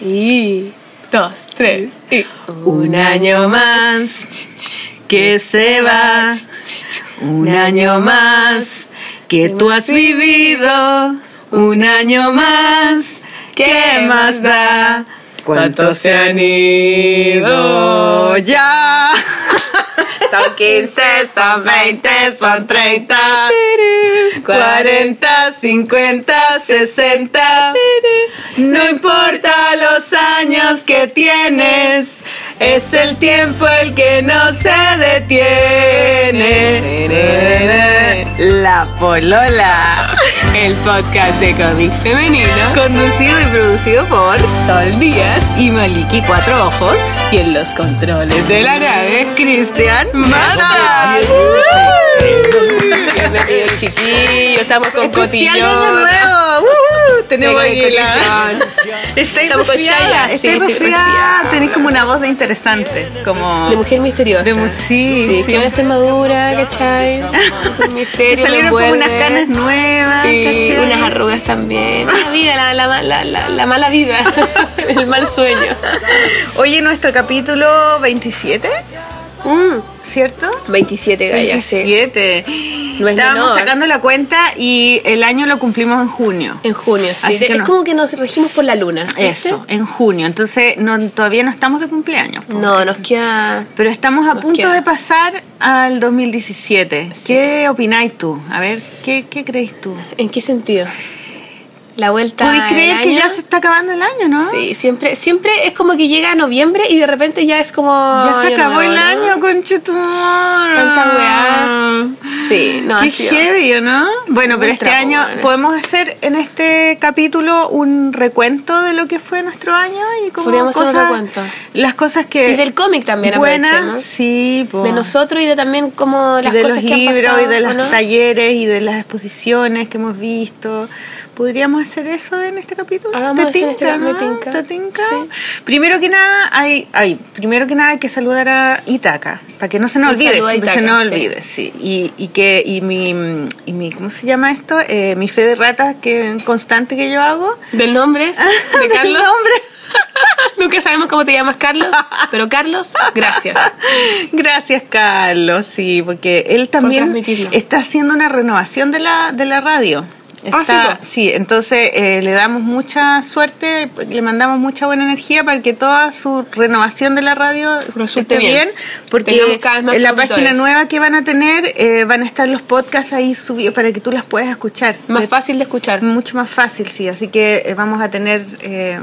Y dos, tres. Y Un año más que se va. Un año más que tú has vivido. Un año más. ¿Qué más da? ¿Cuántos se han ido ya? Son 15, son 20, son 30. 40, 50, 60. No importa los años que tienes, es el tiempo el que no se detiene. La Polola, El podcast de cómic femenino. conducido y producido por Sol Díaz. y Maliki Cuatro Ojos Y en los controles de la nave, Cristian Mata. Chiquillos, estamos con Especial cotillón. año nuevo. Uh, tenemos Venga, aquí la. Estáis Estamos con Shaya, sí, estáis estoy resfriada. Tenéis como una voz de interesante, como De mujer misteriosa. De mu- sí, sí. que ahora se madura, ¿cachai? Un misterio. Salieron como unas canas nuevas, Sí, ¿cachai? unas arrugas también. La vida, la, la, la, la, la mala vida. El mal sueño. Oye, nuestro capítulo 27, Mm. ¿cierto? 27 gallas, sí. 27. No es Estábamos menor. sacando la cuenta y el año lo cumplimos en junio. En junio, sí. Así es no. como que nos regimos por la luna. ¿viste? Eso, en junio. Entonces, no, todavía no estamos de cumpleaños. No, nos queda. Pero estamos a punto queda. de pasar al 2017. ¿Qué opináis tú? A ver, ¿qué, qué crees tú? ¿En qué sentido? La vuelta. ¿Puedes creer que año? ya se está acabando el año, no? Sí, siempre, siempre es como que llega noviembre y de repente ya es como. Ya se acabó el ¿no? año, conchetumar. Tanta weá. Sí, no, Qué ha sido- heavy, ¿o ¿no? Bueno, pero este año buena. podemos hacer en este capítulo un recuento de lo que fue nuestro año y como Podríamos hacer un cosas, recuento. las cosas que Y del cómic también buenas, aprovechemos. sí, po. De nosotros y de también como las de cosas los que han libros pasado, y de los ¿o no? talleres y de las exposiciones que hemos visto. ¿Podríamos hacer eso en este capítulo? Hagamos ¿Te este tinca, no? tinca. ¿Te tinca? Sí. Primero que nada, hay, hay, primero que nada hay que saludar a Itaca, para que no se nos olvide, se nos sí. olvide, sí. Y, y que, y mi, y mi, ¿cómo se llama esto? Eh, mi fe de rata que constante que yo hago. Del nombre de Del Carlos. nombre. Nunca sabemos cómo te llamas Carlos, pero Carlos, gracias. Gracias, Carlos, sí, porque él también está haciendo una renovación de la, de la radio. Ah, Está- sí, sí, entonces eh, le damos mucha suerte, le mandamos mucha buena energía para que toda su renovación de la radio Resulte esté bien. bien, porque en la página nueva que van a tener eh, van a estar los podcasts ahí subidos para que tú las puedas escuchar. Más De- fácil de escuchar. Mucho más fácil, sí. Así que eh, vamos a tener eh,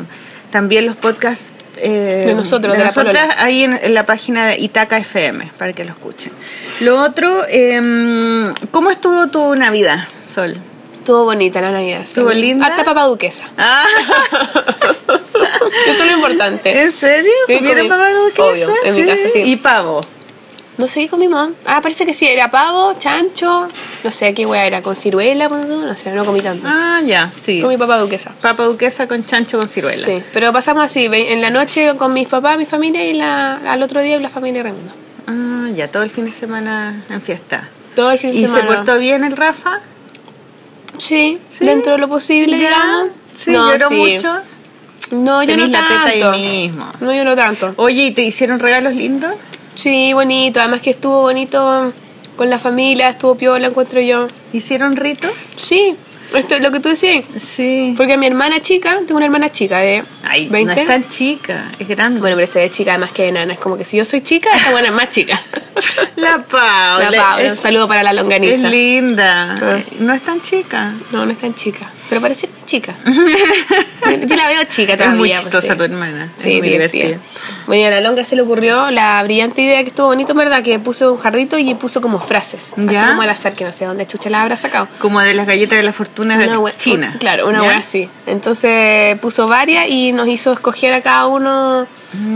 también los podcasts eh, De nosotros, de la nosotras ahí en, en la página de Itaca FM para que lo escuchen. Lo otro, eh, ¿cómo estuvo tu Navidad, Sol? Estuvo bonita la Navidad. sí. ¿Estuvo linda? Harta papa duquesa. Ah, Eso es lo importante. ¿En serio? Sí, ¿Comieron comí. papa duquesa? Obvio, en mi casa sí. Y pavo. No sé qué comí mamá. Ah, parece que sí, era pavo, chancho, no sé qué hueá era, con ciruela, no sé, no comí tanto. Ah, ya, sí. Comí papa duquesa. Papa duquesa con chancho con ciruela. Sí, pero pasamos así, en la noche con mis papás, mi familia y la, al otro día la familia Raimundo. Ah, ya, todo el fin de semana en fiesta. Todo el fin de ¿Y se semana. portó bien el Rafa? Sí, Sí. dentro de lo posible, ¿Ya? digamos. Sí, No, lloró sí. mucho. No, yo no la teta ahí tanto. mismo. No, yo no tanto. Oye, ¿y te hicieron regalos lindos? Sí, bonito. Además que estuvo bonito con la familia, estuvo piola, encuentro yo. ¿Hicieron ritos? Sí, esto es lo que tú decías. Sí. Porque mi hermana chica, tengo una hermana chica de Ay, 20. no es tan chica, es grande. Bueno, pero se ve chica además que enana. Es como que si yo soy chica, esta buena es más chica. la Paula. La Paula, un saludo para la longaniza. Es linda. Ah. No es tan chica. No, no es tan chica. Pero parece más chica. yo la veo chica Es todavía. muy pues, chistosa sí. tu hermana. Sí, es muy divertida. divertida. Bueno, y a la longa se le ocurrió la brillante idea que estuvo bonito, ¿verdad? Que puso un jarrito y puso como frases. Así Ya. como al azar, que no sé dónde chucha la habrá sacado. Como de las galletas de la fortuna wea- china. claro, una wea así. Entonces puso varias y nos hizo escoger a cada uno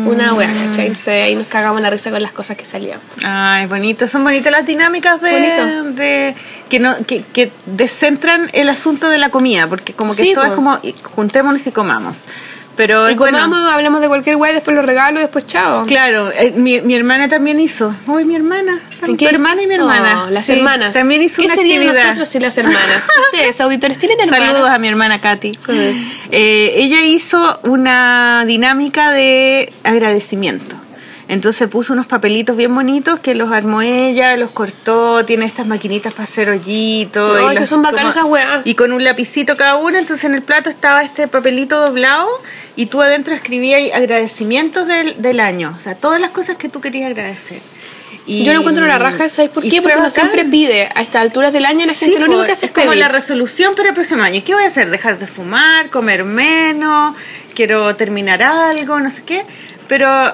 una wea, ¿cachai? Entonces ahí nos cagamos la risa con las cosas que salían. Ay, bonito. Son bonitas las dinámicas de, que no que, que descentran el asunto de la comida, porque como que Sí, esto es como juntémonos y comamos. Pero Y es bueno. comamos, hablamos de cualquier weá, después los regalo y después chao. Claro, eh, mi, mi hermana también hizo. Uy, mi hermana. ¿En Tu hermana y mi hermana. Oh, las Sí, hermanas. También hizo ¿Qué una serían actividad. nosotros sin las hermanas? Ustedes, auditores, ¿tienen hermanas? Saludos a mi hermana Katy. Eh, ella hizo una dinámica de agradecimiento. Entonces puso unos papelitos bien bonitos que los armó ella, los cortó, tiene estas maquinitas para hacer hoyitos. Ay, y que los- son bacanas esas weas. Y con un lapicito cada uno, entonces en el plato estaba este papelito doblado y tú adentro escribías agradecimientos del, del año, o sea, todas las cosas que tú querías agradecer. Y- Yo no encuentro la raja, ¿sabes por qué? Porque uno siempre pide a estas alturas del año, la gente Sí, lo único que hace es, es como pedir. la resolución para el próximo año. ¿Qué voy a hacer? ¿Dejar de fumar? ¿Comer menos? ¿Quiero terminar algo? No sé qué. Pero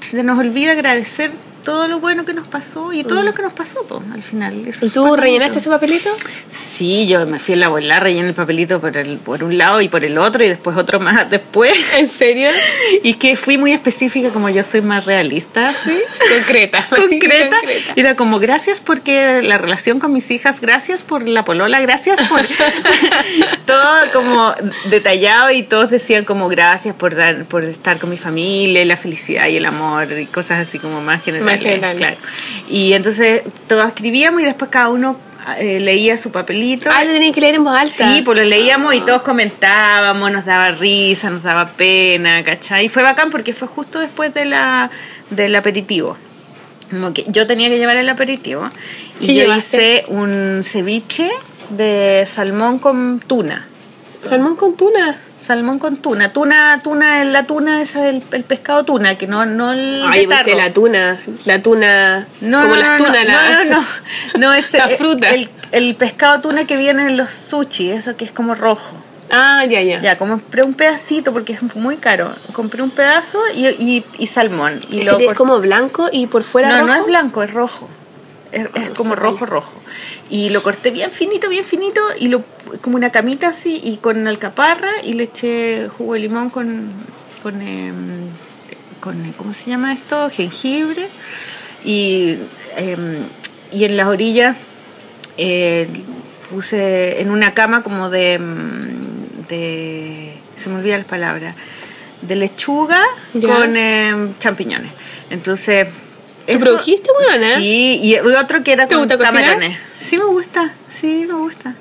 se nos olvida agradecer todo lo bueno que nos pasó y todo lo que nos pasó, po, al final. Eso Mm. ¿Y tú rellenaste ese papelito? Sí, yo me fui a la abuela, rellené el papelito por, el, por un lado y por el otro y después otro más después. ¿En serio? Y que fui muy específica como yo soy más realista, ¿sí? Concreta. concreta. Era como gracias porque la relación con mis hijas, gracias por la polola, gracias por todo como detallado y todos decían como gracias por dar, por estar con mi familia, y la felicidad y el amor y cosas así como más generales. Claro. Y entonces todos escribíamos y después cada uno eh, leía su papelito. Ah, lo tenían que leer en voz alta. Sí, pues lo leíamos y todos comentábamos, nos daba risa, nos daba pena, ¿cachai? Y fue bacán porque fue justo después de la, del aperitivo. Como que yo tenía que llevar el aperitivo y ¿Qué yo llevaste? hice un ceviche de salmón con tuna. Salmón con tuna. Salmón con tuna. Tuna, tuna, la tuna esa del el pescado tuna, que no, no el Ay, pensé la tuna. La tuna. No, como no, las no, tunas. no, la- no, no, no, es La el- fruta. El, el pescado tuna que viene en los sushi, eso que es como rojo. Ah, ya, ya. Ya, compré un pedacito porque es muy caro. Compré un pedazo y, y, y salmón. Y Ese lo es como blanco y por fuera no, rojo. no es blanco, es rojo. Es, es no como rojo, rojo. Y lo corté bien finito, bien finito y lo como una camita así y con alcaparra y le eché jugo de limón con con, em, con eh, ¿cómo se llama esto? jengibre y em, y en las orillas eh, puse en una cama como de mm, de se me olvida la palabra de lechuga con em, champiñones entonces ¿Tú produjiste, weona? Sí, y otro que era ¿Te con gusta camarones. Sí, me gusta, sí, me gusta.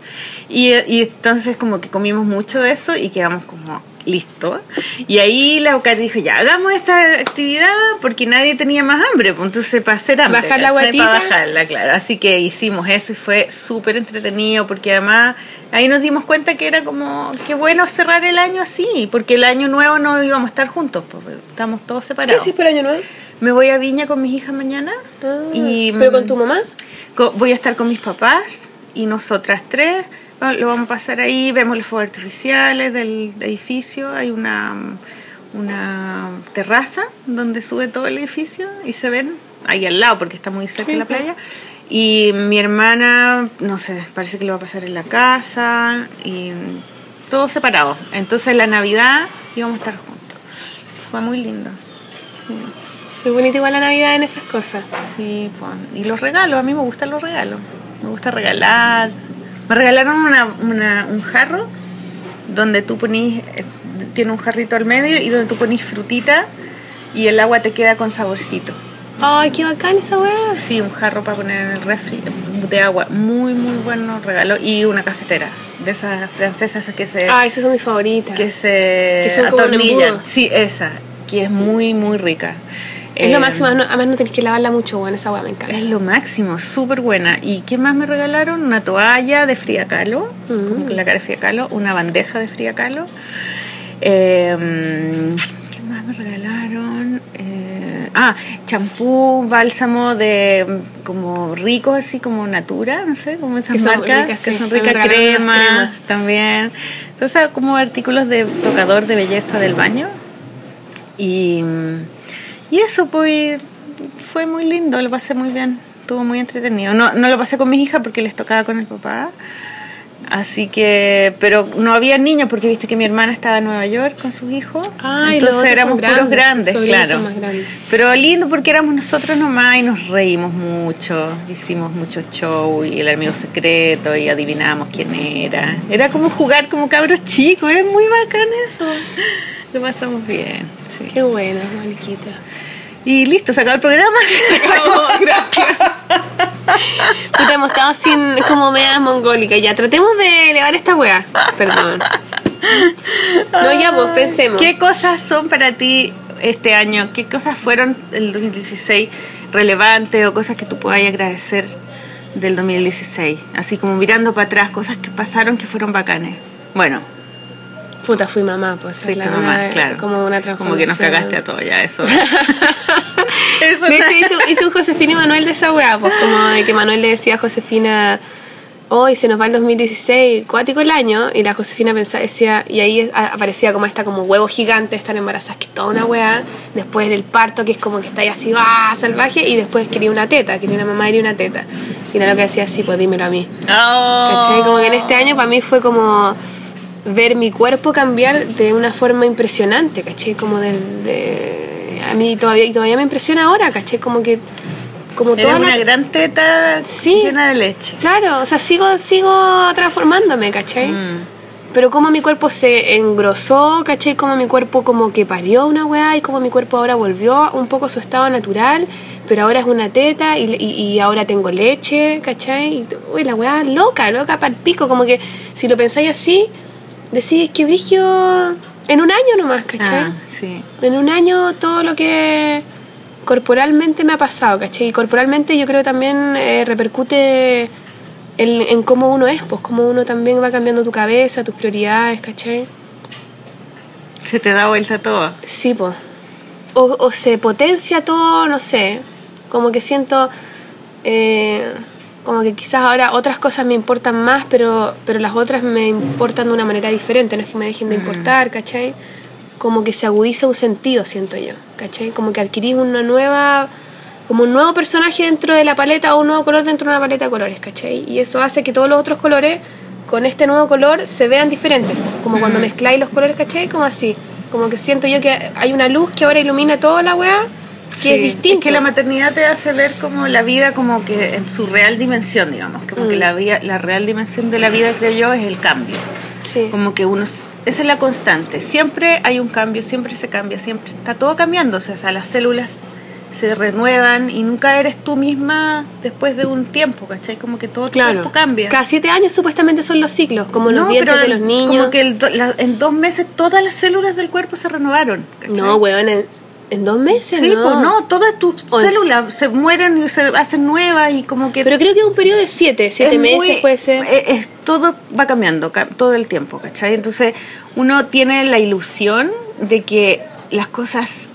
Y, y entonces como que comimos mucho de eso y quedamos como listos. Y ahí la Katy dijo, ya, hagamos esta actividad porque nadie tenía más hambre, pues entonces para hacer hambre. Bajar la guatita. Para bajarla, claro. Así que hicimos eso y fue súper entretenido porque además ahí nos dimos cuenta que era como, qué bueno cerrar el año así, porque el año nuevo no íbamos a estar juntos, pues estamos todos ¿Qué separados. haces por año nuevo? Me voy a Viña con mis hijas mañana. Ah, y, ¿Pero con tu mamá? Voy a estar con mis papás y nosotras tres. Va- Lo vamos a pasar ahí, vemos los fuegos artificiales del edificio. Hay una, una terraza donde sube todo el edificio y se ven ahí al lado porque está muy cerca de la playa. Y mi hermana, no sé, parece que lo va a pasar en la casa y todo separado. Entonces la Navidad íbamos a estar juntos. Fue muy lindo. Sí. Qué bonita igual la Navidad en esas cosas. Sí, pues. Y los regalos, a mí me gustan los regalos. Me gusta regalar. Me regalaron una, una- un jarro donde tú ponís, eh, tiene un jarrito al medio y donde tú ponís frutita y el agua te queda con saborcito. Ay, qué bacán esa weá. Sí, un jarro para poner en el refri de agua. Muy, muy bueno regalo. Y una cafetera de esas francesas que se, Ah, esas son mis favoritas. que se Que son como un. Sí, esa, que es muy, muy rica. Es lo Eh, máximo, además no tenés que lavarla mucho, bueno, esa weá me encanta. Es lo máximo, súper buena. ¿Y qué más me regalaron? Una toalla de Frida Kahlo, Mm. como que la cara de Frida Kahlo, una bandeja de Frida Kahlo. Eh, ¿Qué más me regalaron? Eh, ah, champú, bálsamo de como rico, así como Natura, no sé, como esas Que son marcas ricas, que sí. son ricas, crema, unas cremas. también. Entonces, como artículos de tocador de belleza del baño. Y, y eso, pues, fue muy lindo, lo pasé muy bien, estuvo muy entretenido. No, no lo pasé con mis hijas porque les tocaba con el papá. Así que, pero no había niños porque viste que mi hermana estaba en Nueva York con sus hijos. Ah, Entonces éramos son puros grandes, grandes, claro. grandes. Pero lindo porque éramos nosotros nomás y nos reímos mucho, hicimos mucho show y el amigo secreto y adivinábamos quién era. Era como jugar como cabros chicos, es muy bacán eso. Lo pasamos bien. Sí. Qué bueno, Moniquita. Y listo, se acabó el programa. acabó, gracias. Puta, hemos estado sin como medias mongólicas. Ya, tratemos de elevar esta weá. Perdón. No, ya, pues pensemos. ¿Qué cosas son para ti este año? ¿Qué cosas fueron el 2016 relevantes o cosas que tú puedas agradecer del 2016? Así como mirando para atrás, cosas que pasaron que fueron bacanes. Bueno, Puta, fui mamá, pues. fuiste la- mamá, una- claro. Como una transformación. Como que nos cagaste a todos ya, eso. eso De hecho, hice un Josefina y Manuel de esa weá, pues como de que Manuel le decía a Josefina, hoy se nos va el 2016, cuático el año, y la Josefina pensaba, decía, y ahí aparecía como esta como huevo gigante, estar embarazada, que es toda una weá, después el parto, que es como que está ahí así, ¡ah! salvaje, y después quería una teta, quería una mamá y una teta. Y era lo que decía así, pues dímelo a mí. Oh. ¿Cachai? Como que en este año para mí fue como ver mi cuerpo cambiar de una forma impresionante, ¿cachai? Como de... de- a mí todavía, y todavía me impresiona ahora, ¿cachai? Como que... Como toda una la... gran teta Sí. llena de leche. Claro, o sea, sigo, sigo transformándome, ¿cachai? Mm. Pero como mi cuerpo se engrosó, ¿cachai? Como mi cuerpo como que parió una weá y como mi cuerpo ahora volvió un poco a su estado natural, pero ahora es una teta y, y, y ahora tengo leche, ¿cachai? Y, uy, la weá loca, loca para pico, como que si lo pensáis así, decís que brigio en un año nomás, ¿cachai? Ah, sí. En un año todo lo que corporalmente me ha pasado, ¿cachai? Y corporalmente yo creo también eh, repercute en, en cómo uno es, pues cómo uno también va cambiando tu cabeza, tus prioridades, ¿cachai? Se te da vuelta todo. Sí, pues. O, o se potencia todo, no sé. Como que siento. eh, como que quizás ahora otras cosas me importan más, pero, pero las otras me importan de una manera diferente. No es que me dejen de importar, ¿cachai? Como que se agudiza un sentido, siento yo, ¿cachai? Como que adquirís una nueva. Como un nuevo personaje dentro de la paleta o un nuevo color dentro de una paleta de colores, ¿cachai? Y eso hace que todos los otros colores con este nuevo color se vean diferentes. Como cuando Mm. mezcláis los colores, ¿cachai? Como así. Como que siento yo que hay una luz que ahora ilumina toda la weá, que Sí, es distinto. que la maternidad te hace ver como la vida como que en su real dimensión, digamos. Como que Mm. la, vida, la real dimensión de la vida, creo yo, es el cambio. Sí. Como que uno... Esa es la constante. Siempre hay un cambio, siempre se cambia, siempre está todo cambiando. O sea, las células se renuevan y nunca eres tú misma después de un tiempo, ¿cachai? Como que todo tu Claro. cuerpo cambia. Cada siete años supuestamente son los ciclos, como los dientes de los niños. Como que el do- la- en dos meses todas las células del cuerpo se renovaron. ¿cachai? No, weón, en, en dos meses, Sí, no. pues no, todas tus células se mueren y se hacen nuevas y como que... Pero creo que es un periodo de siete, siete es meses muy- puede ser. es- es- todo va cambiando ca- todo el tiempo, ¿cachai? Entonces uno tiene la ilusión de que las cosas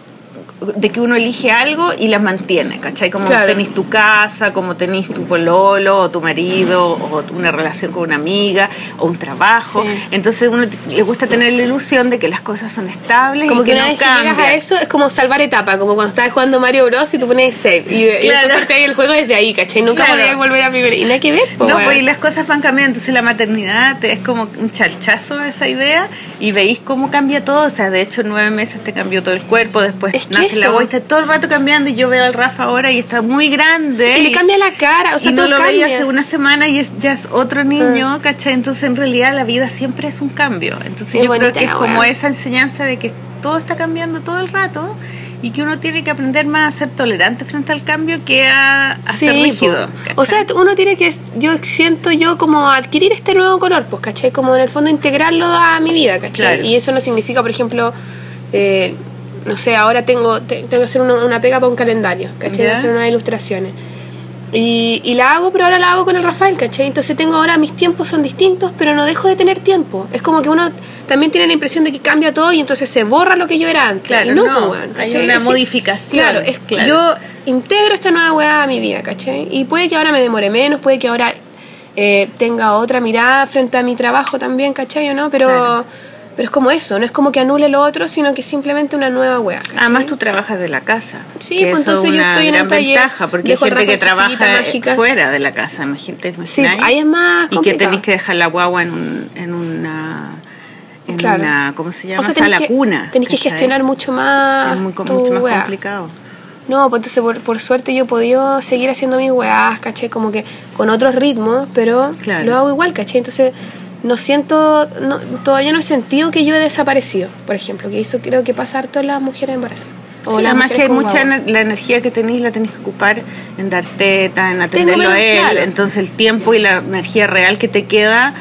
de que uno elige algo y las mantiene, ¿cachai? Como Claro. tenés tu casa, como tenés tu pololo, o tu marido, o una relación con una amiga, o un trabajo. Sí. Entonces uno le gusta tener la ilusión de que las cosas son estables Como y que que, una no vez que llegas a cambian. eso es como salvar etapa, como cuando estabas jugando Mario Bros y tú pones save y, y Claro. después ahí el juego desde ahí, ¿cachai? Nunca Claro. podías volver a primero. Y nada que ver, po, No, pues y las cosas van cambiando, entonces la maternidad te- es como un chalchazo a esa idea y veis cómo cambia todo, o sea, de hecho en nueve meses te cambió todo el cuerpo, después Es que nace la eso. voz, está todo el rato cambiando y yo veo al Rafa ahora y está muy grande. Sí, y le cambia la cara, o sea, y no todo lo cambia. veía hace una semana y es, ya es otro niño, ¿cachai? Entonces en realidad la vida siempre es un cambio. Entonces Es yo creo que es la como esa enseñanza de que todo está cambiando todo el rato y que uno tiene que aprender más a ser tolerante frente al cambio que a, a ser rígido. O sea, uno tiene que, yo siento yo como adquirir este nuevo color, pues, ¿cachai? Como en el fondo integrarlo a mi vida, ¿cachai? Claro. Y eso no significa, por ejemplo, eh, no sé, ahora tengo, te- tengo que hacer una, una pega para un calendario, ¿cachai? Ya. Hacer unas ilustraciones. Y, y la hago, pero ahora la hago con el Rafael, ¿cachai? Entonces tengo ahora, mis tiempos son distintos, pero no dejo de tener tiempo. Es como que uno también tiene la impresión de que cambia todo y entonces se borra lo que yo era antes. Claro, y no, no, pues, weón, hay una Es modificación, Claro, es, claro. yo integro esta nueva weá a mi vida, ¿cachai? Y puede que ahora me demore menos, puede que ahora eh, tenga otra mirada frente a mi trabajo también, ¿cachai? ¿O no? Pero, Claro. Pero es como eso, no es como que anule lo otro, sino que simplemente una nueva weá, ¿cachai? Además tú trabajas de la casa. Sí, que pues eso entonces es yo estoy en el taller, ventaja porque hay gente que trabaja fuera de la casa, imagínate, ¿te Sí, ahí es más y que tenéis que dejar la guagua en, un, en una en Claro. una ¿cómo se llama? O sea, tenés sala que, cuna. tenés que gestionar mucho más. es muy, tu mucho más complicado. No, pues entonces por, por suerte yo he podido seguir haciendo mis weás, ¿cachai? Como que con otros ritmos, pero Claro. lo hago igual, ¿cachai? Entonces no siento, no, todavía no he sentido que yo he desaparecido, por ejemplo, que eso creo que pasa harto en las mujeres embarazadas. O las además que hay mucha ener- la energía que tenéis la tenéis que ocupar en dar teta, en atenderlo menos a él. claro. Entonces el tiempo y la energía real que te queda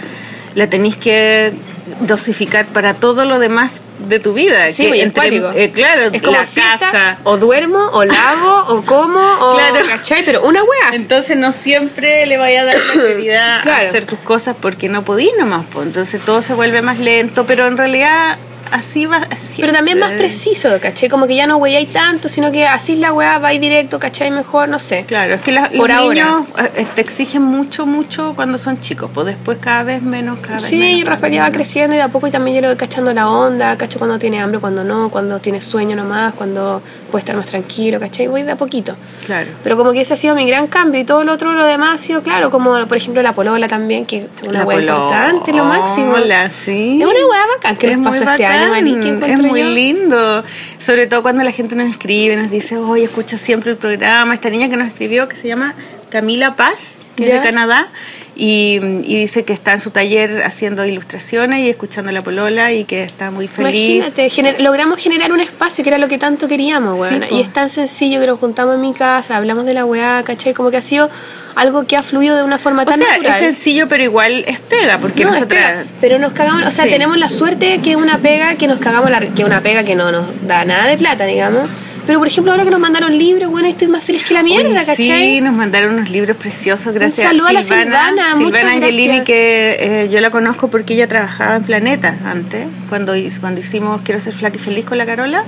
la tenéis que dosificar para todo lo demás de tu vida. Sí, que entre- eh, claro, Es como la siesta, casa. o duermo, o lavo, o como, o Claro. ¿cachai? Pero una wea. Entonces no siempre le vaya a dar la prioridad Claro. a hacer tus cosas porque no podís nomás. Entonces todo se vuelve más lento, pero en realidad así va. Pero también más siempre. preciso, ¿cachai? Como que ya no weáis tanto, sino que así la weá va y directo, ¿cachai? Mejor, no sé. Claro, es que la- Por los ahora. niños eh, te exigen mucho, mucho cuando son chicos, pues después cada vez menos, cada vez Sí, menos. y Rafael ya va creciendo y de a poco y también yo lo voy cachando la onda, cacho cuando tiene hambre, cuando no, cuando tiene sueño nomás, cuando puede estar más tranquilo, ¿cachai? Voy de a poquito. Claro. Pero como que ese ha sido mi gran cambio y todo lo otro, lo demás ha sido, claro, como por ejemplo la polola también, que es una weá importante, lo máximo. polola, sí. Es una weá bacán que Es nos pasó este año, bacán, Es muy yo. lindo. Sobre todo cuando la gente nos escribe, nos dice, oye, escucho siempre el programa. Esta niña que nos escribió, que se llama Camila Paz, que es de Canadá, y, y dice que está en su taller haciendo ilustraciones y escuchando la polola y que está muy feliz. Imagínate, gener- logramos generar un espacio que era lo que tanto queríamos, weón. Sí, y es tan sencillo que nos juntamos en mi casa, hablamos de la weá, ¿cachai? Como que ha sido algo que ha fluido de una forma O tan sea, natural. es sencillo, pero igual es pega, porque No, nosotras... pero nos cagamos, o sea, Sí. tenemos la suerte que es una pega que nos cagamos, la, que es una pega que no nos da nada de plata, digamos. Pero por ejemplo, ahora que nos mandaron libros, bueno, estoy más feliz que la mierda, ¿cachai? Sí, nos mandaron unos libros preciosos, gracias saludo a la Silvana, muchas Angelini, gracias. que eh, yo la conozco porque ella trabajaba en Planeta antes, cuando, cuando hicimos Quiero ser flaca y feliz con la Carola.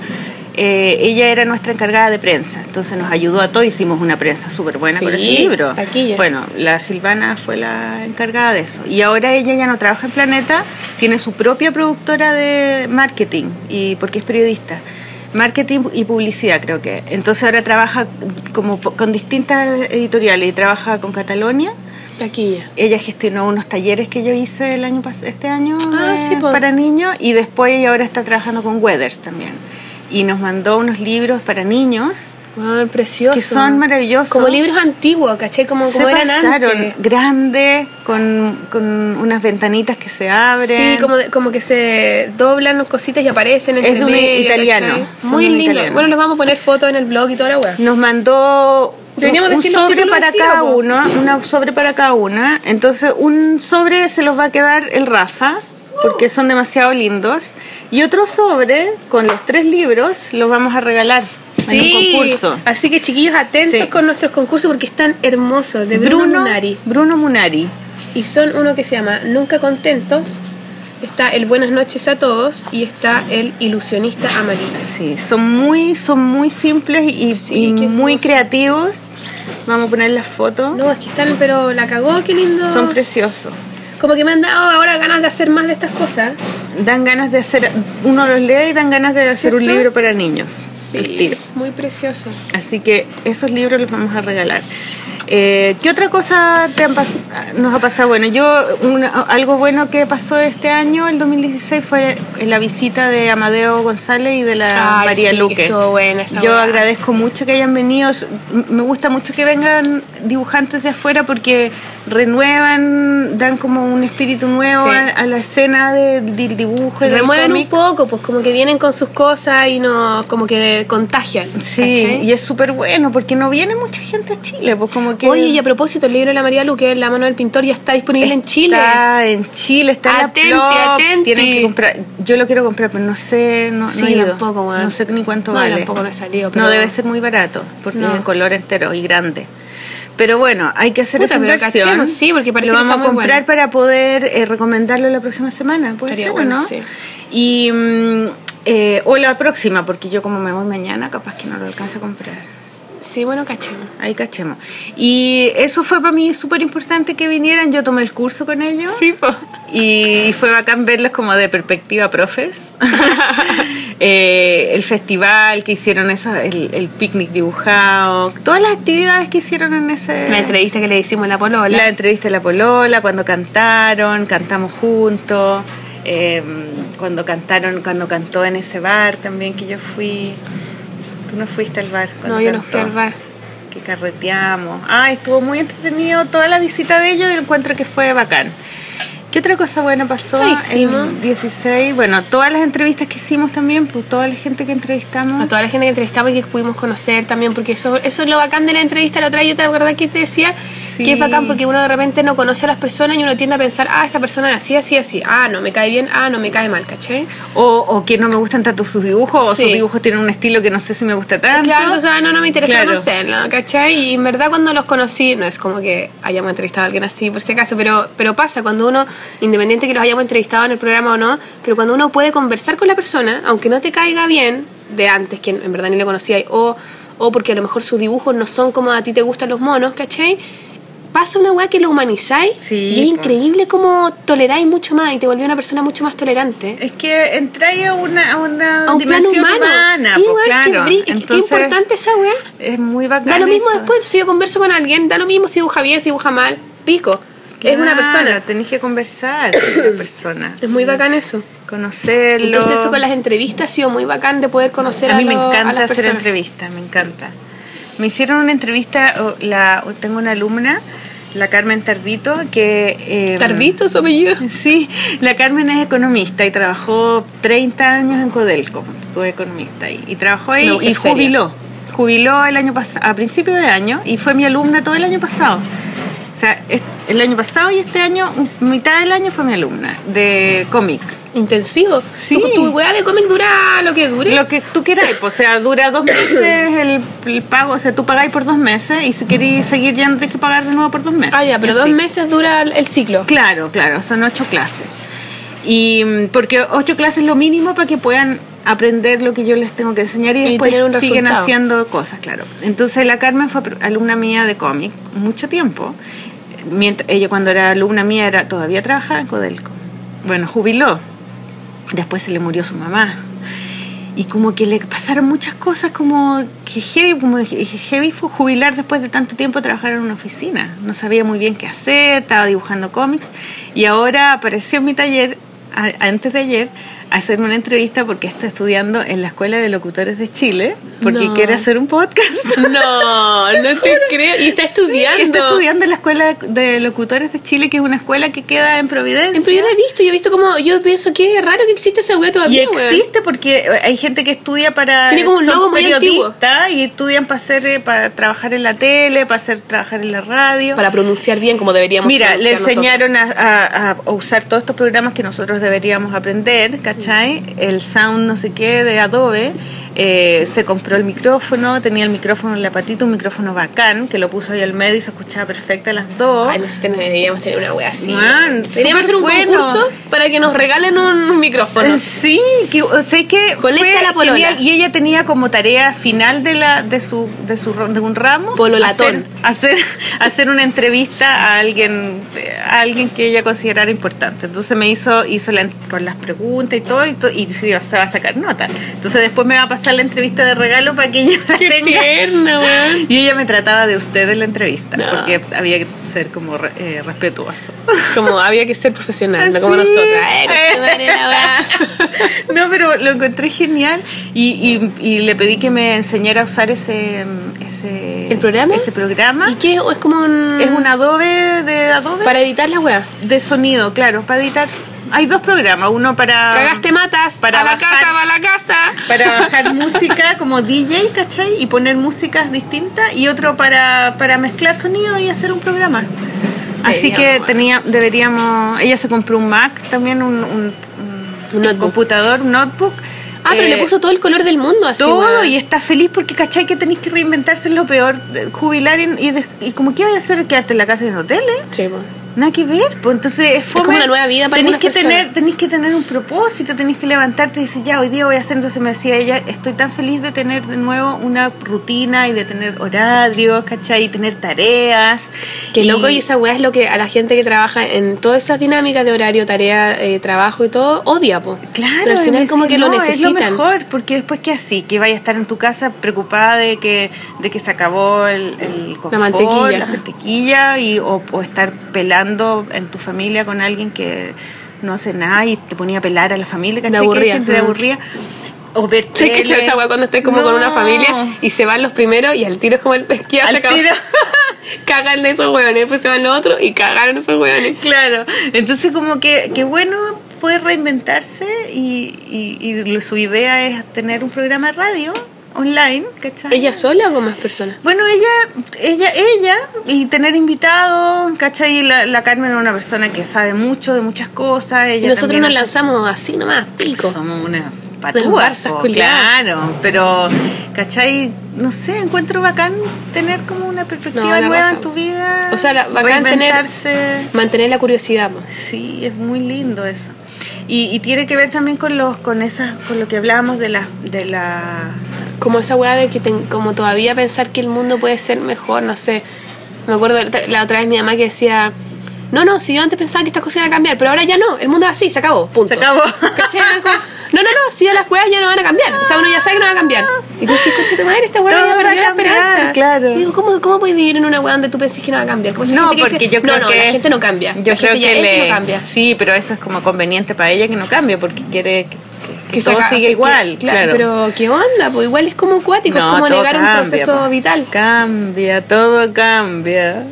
Eh, ella era nuestra encargada de prensa, entonces nos ayudó a todos, hicimos una prensa súper buena con ese Sí, libro. taquilla. Bueno, la Silvana fue la encargada de eso. Y ahora ella ya no trabaja en Planeta, tiene su propia productora de marketing, y porque es periodista. Marketing y publicidad creo que. Entonces ahora trabaja como con distintas editoriales y trabaja con Catalonia. Taquilla. Ella gestionó unos talleres que yo hice el año este año Ah, de- sí, para niños y después ella ahora está trabajando con Weathers también. Y nos mandó unos libros para niños Bueno, precioso. que son maravillosos. Como libros antiguos, ¿cachai? Como, se como eran pasaron antes. grandes con, con unas ventanitas que se abren. Sí, como, como que se doblan cositas y aparecen Es entre de un medio, italiano, ¿cachai? Muy un lindo. italiano. Bueno, les vamos a poner fotos en el blog y toda la weá. nos mandó un, Deberíamos un los sobre para tiro, cada po. uno, una sobre para cada una. Entonces, un sobre se los va a quedar el Rafa, porque son demasiado lindos. Y otro sobre con los tres libros los vamos a regalar en un concurso. Así que chiquillos, atentos Sí. con nuestros concursos porque están hermosos. De Bruno, Bruno Munari. Bruno Munari. Y son uno que se llama Nunca Contentos. Está el Buenas noches a todos y está el Ilusionista Amarillo. Sí, son muy, son muy simples y, Sí, y muy creativos. Vamos a poner las fotos. No, es que están, pero la cagó, qué lindo. Son preciosos. Como que me han dado ahora ganas de hacer más de estas cosas. Dan ganas de hacer, uno los lee y dan ganas de hacer un libro para niños. El tiro. muy precioso. Así que esos libros los vamos a regalar. Eh, ¿Qué otra cosa te han nos ha pasado? Bueno, yo una- algo bueno que pasó este año, el 2016, fue la visita de Amadeo González y de la Ay, María sí, que Luque. buena esa yo agradezco mucho que hayan venido. Me gusta mucho que vengan dibujantes de afuera porque renuevan, dan como un espíritu nuevo Sí. a, a la escena de- del dibujo. y del Remueven un poco, pues como que vienen con sus cosas y nos como que contagian. Sí, ¿cachai? y es súper bueno porque no viene mucha gente a Chile, pues como que... Oye, y a propósito, el libro de la María Luque, La mano del pintor, ya está disponible en Chile. Está en Chile, está en Atenti, la Plop, atenti. Tienen que comprar. Yo lo quiero comprar, pero no sé, no, no Sí, he ido. tampoco. No sé ni cuánto No, vale. tampoco no he salido, pero- No debe ser muy barato, porque No. es en color entero y grande. Pero bueno, hay que hacer Puta, esa inversión. cachemos, sí, porque parece Lo que vamos está a comprar bueno. para poder eh, recomendarlo la próxima semana. ¿Puede Estaría ser bueno, o no? sí. Y, mm, eh, o la próxima, porque yo como me voy mañana, capaz que no lo alcanzo a comprar. Sí, bueno, cachemos. Ahí cachemos. Y eso fue para mí súper importante que vinieran. Yo tomé el curso con ellos. Sí, pues. Y fue bacán verlos como de perspectiva profes. Eh, el festival que hicieron, eso, el, el picnic dibujado, todas las actividades que hicieron en ese... La entrevista que le hicimos en la polola. La entrevista de la Polola, cuando cantaron, cantamos juntos, eh, cuando cantaron, cuando cantó en ese bar también que yo fui. Tú no fuiste al bar. cuando no, yo no fui al bar. que carreteamos. Ah, estuvo muy entretenido toda la visita de ellos y encuentro que fue bacán. ¿Qué otra cosa buena pasó? El 16, bueno, todas las entrevistas que hicimos también, pues toda la gente que entrevistamos. A toda la gente que entrevistamos y que pudimos conocer también, porque eso, eso es lo bacán de la entrevista. La otra yo te acuerdas que te decía Sí. que es bacán porque uno de repente no conoce a las personas y uno tiende a pensar, ah, esta persona es así, así, así. Ah, no me cae bien, ah, no me cae mal, ¿cachai? O, o que no me gustan tanto sus dibujos, o Sí. sus dibujos tienen un estilo que no sé si me gusta tanto. Claro, entonces ah, no, no me interesa Claro. conocerlo, ¿cachai? Y en verdad cuando los conocí, no es como que hayamos entrevistado a alguien así, por si acaso, pero, pero pasa cuando uno, independiente que los hayamos entrevistado en el programa o no, pero cuando uno puede conversar con la persona, aunque no te caiga bien de antes, que en verdad ni lo conocía, o, o porque a lo mejor sus dibujos no son como a ti te gustan los monos, ¿cachai? Pasa una weá que lo humanizáis Sí, y es increíble cómo toleráis mucho más y te volvió una persona mucho más tolerante. Es que entráis a una, a una A un plano dimensión humano. humana, sí, pues, qué claro. bri- qué Entonces, importante esa weá. Es muy bacán. Da lo mismo eso. después, si yo converso con alguien, da lo mismo si dibuja bien, si dibuja mal, pico. Es una Claro, persona. Tenés que conversar con la persona. Es muy bacán eso. Conocerlo. Entonces eso con las entrevistas ha sido muy bacán de poder conocer a, a mí me lo- encanta hacer personas. entrevistas, me encanta. Me hicieron una entrevista, la, tengo una alumna, la Carmen Tardito, que... eh, ¿Tardito su apellido? Sí, la Carmen es economista y trabajó 30 años en Codelco, estuve economista ahí, y trabajó ahí Una y seria. jubiló. Jubiló el año pasado, a principio de año, y fue mi alumna todo el año pasado. O sea, el año pasado y este año, mitad del año fue mi alumna de cómic. Intensivo. Sí. ¿Tu, tu weá de cómic dura lo que dure? Lo que tú quieras, pues, o sea, dura dos meses el, el pago, o sea, tú pagáis por dos meses y si queréis seguir ya no tienes que pagar de nuevo por dos meses. ah, ya, pero dos meses dura el, ciclo. Claro, claro, son ocho clases. Y mm, porque ocho clases es lo mínimo para que puedan aprender lo que yo les tengo que enseñar y después siguen resultado. haciendo cosas, claro. Entonces la Carmen fue alumna mía de cómic mucho tiempo. Mientras, ella cuando era alumna mía era todavía trabajaba en Codelco. Bueno, jubiló. Después se le murió su mamá. Y como que le pasaron muchas cosas como que heavy, como heavy fue jubilar después de tanto tiempo trabajar en una oficina. No sabía muy bien qué hacer, estaba dibujando cómics y ahora apareció en mi taller, a- antes de ayer, hacerme una entrevista porque está estudiando en la Escuela de Locutores de Chile, porque No. quiere hacer un podcast. No, no te creo. Y está estudiando. Está estudiando en la Escuela de- Locutores de Chile, que es una escuela que queda en Providencia. Pero yo lo he visto, yo he visto como, yo pienso que es raro que existe esa weá Y todavía, weón. existe porque hay gente que estudia para Tiene como un logo muy periodistas y estudian para hacer eh, para trabajar en la tele, para hacer trabajar en la radio. Para pronunciar bien como deberíamos Mira, le enseñaron a, a- a usar todos estos programas que nosotros deberíamos aprender, ¿cachai? El sound no sé qué de Adobe. Eh, se compró el micrófono, tenía el micrófono en la patita, un micrófono bacán, que lo puso ahí al medio y se escuchaba perfecta las dos. Ay, no sé, deberíamos tener una wea así. Man, deberíamos hacer un concurso para que nos regalen un micrófono. Eh, Sí, que, o sea, que Conecta fue la polola. genial. y ella tenía como tarea final de la de su de su de un ramo Pololatón. hacer, hacer hacer una entrevista a alguien a alguien que ella considerara importante. Entonces me hizo hizo la, con las preguntas y todo y, to- y se, iba- se va a sacar nota. Entonces después me va a pasar la entrevista de regalo para que ella la Qué tenga. tierna, weón. Y ella me trataba de usted en la entrevista No. porque había que ser como eh, respetuoso. Como había que ser profesional, no Ah, como nosotras. No, pero lo encontré genial y, y- y le pedí que me enseñara a usar ese, ese ¿El programa? Ese programa. ¿Y qué? ¿Es como un. Es un Adobe de Adobe Para editar la weá. de sonido, claro, para editar. Hay dos programas, uno para Cagaste matas. para a la bajar- casa, va a la casa. para bajar música como DJ, ¿cachai? Y poner músicas distintas y otro para, para mezclar sonido y hacer un programa. Así que tenía, deberíamos, ella se compró un Mac, también un, un- un Un notebook. computador, un notebook. Ah, pero Eh, le puso todo el color del mundo así. todo y está feliz porque cachai que tenéis que reinventarse es lo peor jubilar y, y, y como que vaya a hacer quedarte en la casa de hoteles Sí, po. Nada que ver pues entonces es, fome. como una nueva vida para algunas que personas. tener tenéis que tener un propósito tenéis que levantarte y decir ya hoy día voy a hacer entonces me decía ella estoy tan feliz de tener de nuevo una rutina y de tener horarios cachai y tener tareas Qué loco, y esa weá es lo que a la gente que trabaja en todas esas dinámicas de horario, tarea, eh, trabajo y todo, odia, po. Claro, Pero al final es como que lo no, necesitan. Es lo mejor, porque después que así, que vaya a estar en tu casa preocupada de que, de que se acabó el, el confort, mantequilla. la mantequilla, y, o, o estar pelando en tu familia con alguien que no hace nada y te ponía a pelar a la familia, ¿cachai? Que aburría, gente de mm. aburrida. O ver ¿Sabes qué tele. esa cuando estás como con una familia y se van los primeros y al tiro es como el pesquillo Al se acabó. tiro. Cagan esos hueones, después se van los otros y cagaron esos hueones. Claro, entonces como que, que bueno puede reinventarse y, y, su idea es tener un programa de radio online, ¿cachai? ¿Ella sola o con más personas? Bueno, ella, ella, ella, y tener invitados, ¿cachai? La, la Carmen es una persona que sabe mucho de muchas cosas. Ella Y nosotros nos hace- lanzamos así nomás, pico. Somos barzas po, culiadas. claro, pero, ¿cachai? No sé, encuentro bacán tener como una perspectiva No, nueva en tu vida. O sea, la- bacán tener-. Mantener la curiosidad, pues. Sí, es muy lindo eso. Y, y tiene que ver también con los, con esas, con lo que hablábamos de la, de la Como esa weá de que ten- como todavía pensar que el mundo puede ser mejor, no sé. Me acuerdo la- otra vez mi mamá que decía, no, no, si yo antes pensaba que estas cosas iban a cambiar, pero ahora ya no, el mundo es así, se acabó, punto. Se acabó. No, no, no, si ya las weas ya no van a cambiar. O sea, uno ya sabe que no va a cambiar. Y tú dices, coche tu madre, esta weá Todo ya perdió la esperanza. claro. Y digo, ¿cómo, ¿cómo puedes vivir en una weá donde tú pensás que no va a cambiar? Como no, porque dice, yo creo no, no, que la es- gente no cambia. Yo la creo gente ya que es y le- no cambia. Sí, pero eso es como conveniente para ella que no cambie porque quiere que, que- que se todo que- igual. claro, claro. pero ¿qué onda? Pues igual es como cuático, No, es como negar un proceso po. vital. Cambia, todo cambia.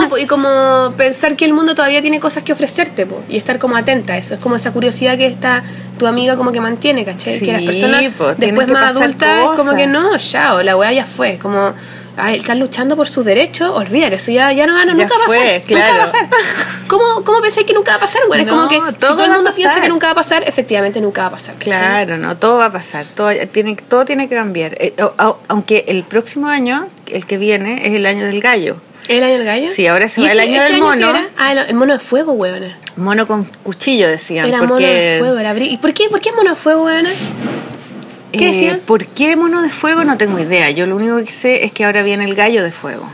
No, po, y como pensar que el mundo todavía tiene cosas que ofrecerte, po, y estar como atenta a eso. Es como esa curiosidad que está tu amiga como que mantiene, ¿cachai? que las personas después más adultas como que no, ya, o la weá ya fue. Como, ay, están luchando por sus derechos, olvídate, eso ya, ya no Ya nunca va a pasar. Nunca va a pasar. ¿Cómo, ¿Cómo pensáis que nunca va a pasar, güey? Es No, como que si todo todo el mundo piensa que nunca va a pasar, efectivamente nunca va a pasar. Claro, no, todo va a pasar, todo tiene, todo tiene que cambiar. Eh, o- o- aunque el próximo año, el que viene, es el año del gallo. ¿El año del gallo? Sí, ahora se ¿Y va el este- año este del mono. era? Ah, el, mono de fuego, weona. Mono con cuchillo decían. Era porque, mono de fuego, era bri- ¿Y por qué, por qué mono de fuego, weona? ¿Qué eh? ¿Por qué mono de fuego? No tengo idea. Yo lo único que sé es que ahora viene el gallo de fuego.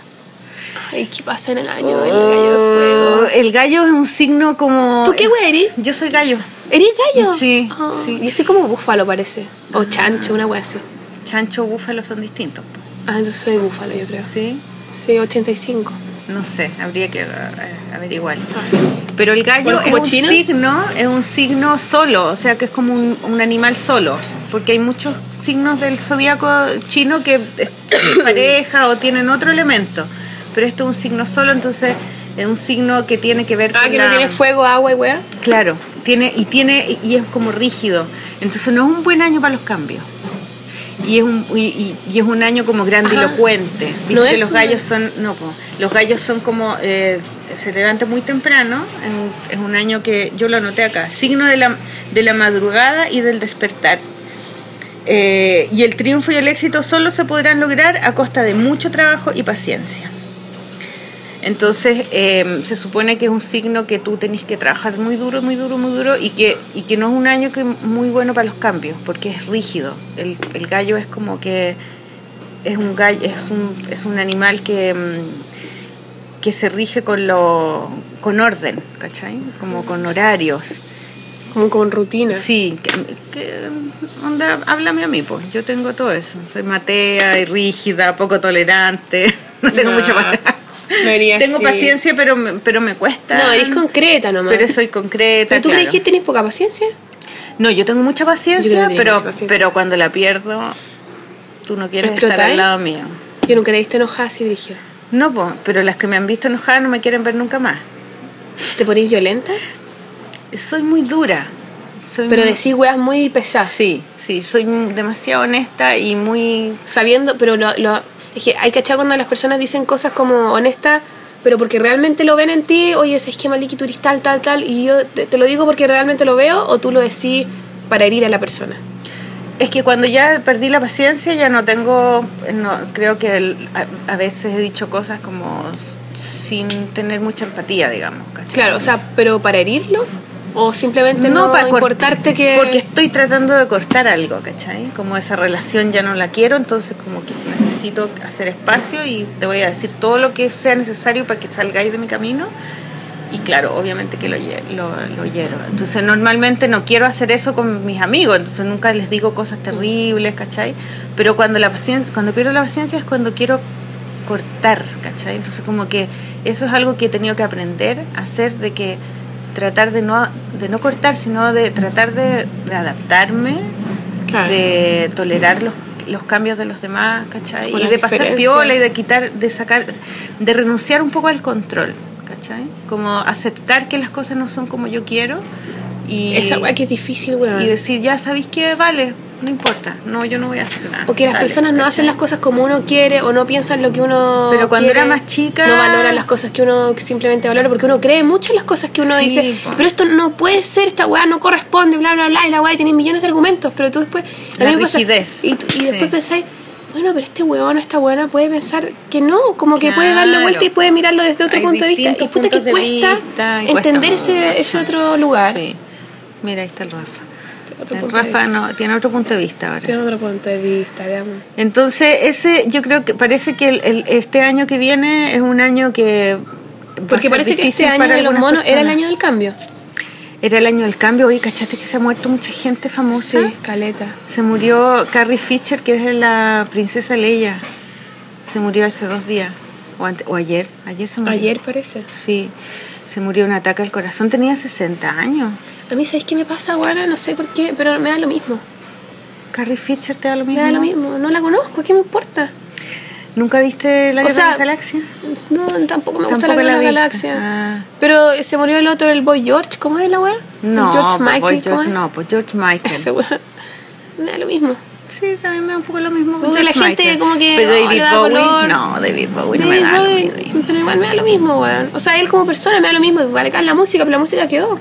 Ay, ¿qué pasa en el año del gallo de fuego? Oh, El gallo es un signo como. ¿Tú qué wea eres? Yo soy gallo. ¿Eres gallo? Sí, Ah, sí. Yo soy como búfalo, parece. O chancho, una wea así. Chancho, búfalo son distintos. Ah, entonces soy búfalo, yo creo. ¿Sí? Sí, 85. No sé, habría que eh, averiguar. Ah. Pero el gallo ¿Bueno, es un signo, es un signo solo, o sea que es como un, un animal solo, porque hay muchos signos del zodiaco chino que pareja o tienen otro elemento, pero este es un signo solo, entonces es un signo que tiene que ver Ah, con que la- no tiene fuego, agua y wea. Claro, tiene y tiene y es como rígido, entonces no es un buen año para los cambios. Y es un, y, y- es un año como grandilocuente. No los gallos son, no, po, los gallos son como, eh, se levantan muy temprano, es un año que yo lo anoté acá, signo de la, de la madrugada y del despertar. Eh, y el triunfo y el éxito solo se podrán lograr a costa de mucho trabajo y paciencia. Entonces eh, se supone que es un signo que tú tenés que trabajar muy duro, muy duro, muy duro y que, y que no es un año que muy bueno para los cambios porque es rígido. El, el gallo es como que es un gallo, es un, es un animal que, mm, que se rige con lo con orden, ¿cachai? Como con horarios. Como con rutina. Sí, que, que onda, háblame a mí, pues. Yo tengo todo eso. Soy matea y rígida, poco tolerante. No tengo No. mucha No Tengo así. paciencia, pero me, pero me cuesta. No, eres concreta nomás. Pero soy concreta. ¿Pero tú claro. crees que tienes poca paciencia? No, yo tengo mucha paciencia, pero, mucha paciencia. pero cuando la pierdo, tú no quieres estar al lado mío. Yo nunca te diste enojada así, Brigio. No, po, pero las que me han visto enojada no me quieren ver nunca más. ¿Te ponís violenta? Soy muy dura. Soy Pero muy- decís weas muy pesadas. Sí, sí, soy demasiado honesta y muy Sabiendo, pero lo, lo, es que hay que achar cuando las personas dicen cosas como honestas, pero porque realmente lo ven en ti, oye, es que Maliki, tú eres tal, tal, tal, y yo te, te lo digo porque realmente lo veo, o tú lo decís para herir a la persona. Es que cuando ya perdí la paciencia ya no tengo, no, creo que el- a, a veces he dicho cosas como sin tener mucha empatía, digamos. ¿cachai? Claro, o sea, pero para herirlo, o simplemente no, para cort- importarte que... Porque estoy tratando de cortar algo, ¿cachai? Como esa relación ya no la quiero, entonces como que necesito hacer espacio y te voy a decir todo lo que sea necesario para que salgáis de mi camino. Y claro, obviamente que lo, lo, lo hiero. Entonces normalmente no quiero hacer eso con mis amigos, entonces nunca les digo cosas terribles, ¿cachai? Pero cuando, la paciencia, cuando pierdo la paciencia es cuando quiero cortar, ¿cachai? Entonces como que eso es algo que he tenido que aprender a hacer, de que tratar de no, de no cortar, sino de tratar de, de adaptarme Claro. de tolerar los, los cambios de los demás, ¿cachai? Y de pasar piola y de quitar, de sacar, de renunciar un poco al control, ¿cachai? Como aceptar que las cosas no son como yo quiero y, Esa que es difícil, weón. y decir, ya sabéis que vale, no importa, no, yo no voy a hacer nada. O que las Dale, personas no hacen las cosas como uno quiere o no piensan lo que uno Pero cuando quiere, era más chica- no valoran las cosas que uno simplemente valora porque uno cree mucho en las cosas que uno Sí, dice pero esto no puede ser esta weá no corresponde bla bla bla y la weá tiene millones de argumentos pero tú después La pasa- y, después sí. pensáis bueno pero este weón o esta buena puede pensar que no como que puede darle Claro. vuelta y puede mirarlo desde otro Hay punto de vista y puta que cuesta vista y cuesta entender ese, ese otro lugar Sí. Mira, ahí está el Rafa. Otro de Rafa no, tiene otro punto de vista ahora. tiene otro punto de vista digamos. Entonces, ese yo creo que parece que el, el- este año que viene es un año que... porque parece que este año de los monos era el año del cambio Era el año del cambio. Oye, ¿cachaste que se ha muerto mucha gente famosa? sí caleta Se murió Carrie Fisher, que es la princesa Leia. Se murió hace dos días. O, o ayer. Ayer se murió. ayer parece Sí. Se murió un ataque al corazón. Tenía 60 años. A mí, ¿sabes qué me pasa, Guana? No sé por qué, pero me da lo mismo. Carrie Fisher te da lo Me mismo. da lo mismo. No la conozco, ¿qué me importa? ¿Nunca viste La O Guerra sea, de la Galaxia? No, tampoco me gusta Tampoco la, la Guerra de la. Galaxia. Ah. Pero se murió el otro, el Boy George. ¿Cómo es la weá? No, George pues, Michael, George- ¿cómo no, pues George Michael. Ese weá. Me da lo mismo. Sí, también me da un poco lo mismo. Porque la gente Michael. como que, Pero David Bowie, color. no, David Bowie no David me da lo Bowie, mismo. pero igual me da lo mismo, weón. O sea, él como persona me da lo mismo. Igual acá la música, pero la música quedó.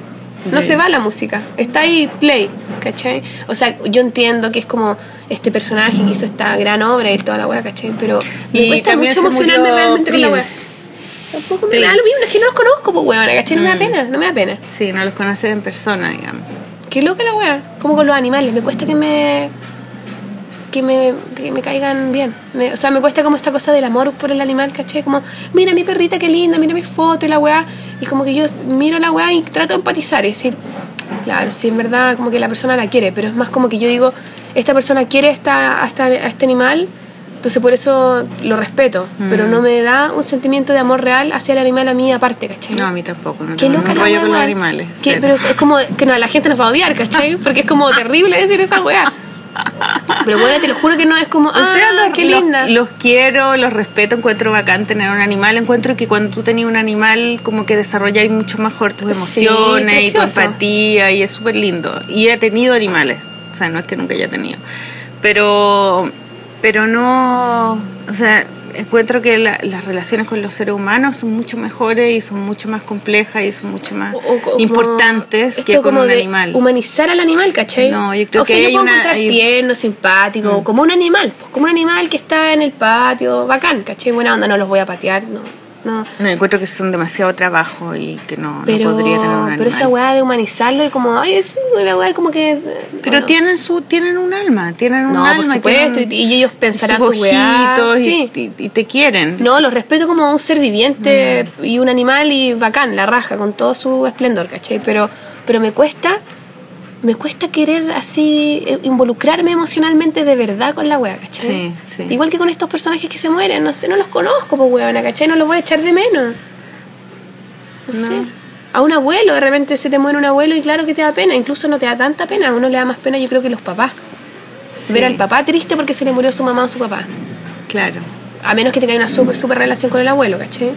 No se va la música. Está ahí, play, ¿cachai? O sea, yo entiendo que es como este personaje que hizo esta gran obra y toda la weá, ¿cachai? Pero me Y cuesta mucho emocionarme realmente con la weá. Prince. Tampoco me, da Prince. lo mismo, es que no los conozco, pues weón, ¿cachai? No me da Mm. pena, no me da pena. Sí, no los conoces en persona, digamos. Qué loca la weá. Como con los animales, me cuesta que me. Que me, que me caigan bien. Me- o sea, me cuesta como esta cosa del amor por el animal, ¿cachai? Como, mira mi perrita, qué linda, mira mi foto y la weá. Y como que yo miro la weá y trato de empatizar y decir, claro, sí, en verdad, como que la persona la quiere, pero es más como que yo digo, esta persona quiere esta, a, esta- a este animal. Entonces por eso lo respeto, Mm. pero no me da un sentimiento de amor real hacia el animal a mí aparte, ¿cachai? No, a mí tampoco. No rollo wea, con los animales. Que- pero es como que no, la gente nos va a odiar, ¿cachai? Porque es como terrible decir esa weá. Pero bueno, te lo juro que no es como, O ah, sea, los, qué linda. Los, quiero, los respeto, encuentro bacán tener un animal. Encuentro que cuando tú tenías un animal, como que desarrolláis mucho mejor tus Sí, emociones y tu empatía, y es súper lindo. Y he tenido animales, o sea, no es que nunca haya tenido. Pero, pero no, o sea, encuentro que la- las relaciones con los seres humanos son mucho mejores y son mucho más complejas y son mucho más O- o- como importantes que con como un animal. Humanizar al animal, ¿cachai? No, yo creo o sea, que yo hay puedo una- hay- Mm. tierno, simpático, como un animal, pues, como un animal que está en el patio, bacán, ¿cachai? Buena onda, no los voy a patear, no. No. No, encuentro que son demasiado trabajo y que no, podría tener un animal. pero esa weá de humanizarlo y como, ay, es una weá como que. eh, Pero tienen su tienen un alma, tienen un No, alma. por supuesto, tienen y, y ellos pensarán sus su weá. ojitos y- Sí. y, y te quieren. No, los respeto como un ser viviente Mm. y un animal y bacán, la raja, con todo su esplendor, ¿cachai? Pero, pero me cuesta, me cuesta querer así eh, involucrarme emocionalmente de verdad con la wea, ¿cachai? Sí, sí. Igual que con estos personajes que se mueren, no sé, no los conozco, pues weona, ¿cachai? No los voy a echar de menos. No, No. sé. A un abuelo, de repente se te muere un abuelo y claro que te da pena, incluso no te da tanta pena, a uno le da más pena yo creo que los papás. Sí, Ver al papá triste porque se le murió su mamá o su papá. Claro. A menos que tenga una súper, súper relación con el abuelo, ¿cachai?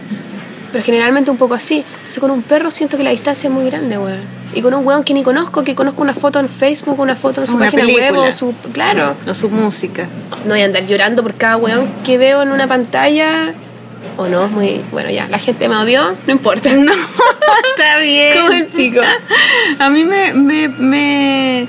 Pero generalmente un poco así. Entonces con un perro siento que la distancia es muy grande, weón. Y con un weón que ni conozco, que conozco una foto en Facebook, una foto en su Una página web o su... Claro. O su música. No voy a andar llorando por cada weón que veo en una pantalla. O no, es muy... Bueno, ya, la gente me odió, no importa. No, está bien. Como el pico. A mí me, me, me,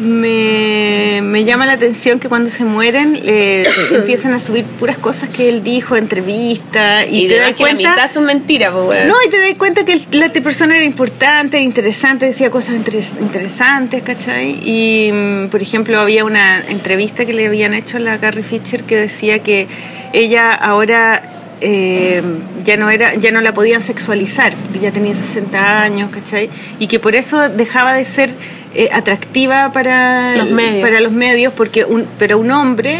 me, me llama la atención que cuando se mueren eh, empiezan a subir puras cosas que él dijo, entrevistas, y, Y, te das verdad que la cuenta... mitad son mentiras, pues. No, y te das cuenta que la persona era importante, era interesante, decía cosas interes- interesantes, ¿cachai? Y, mm, por ejemplo, había una entrevista que le habían hecho a la Carrie Fisher que decía que ella ahora eh, ya no era ya no la podían sexualizar, porque ya tenía 60 años, ¿cachai? Y que por eso dejaba de ser eh, atractiva para Los medios. para los medios, porque un, pero un hombre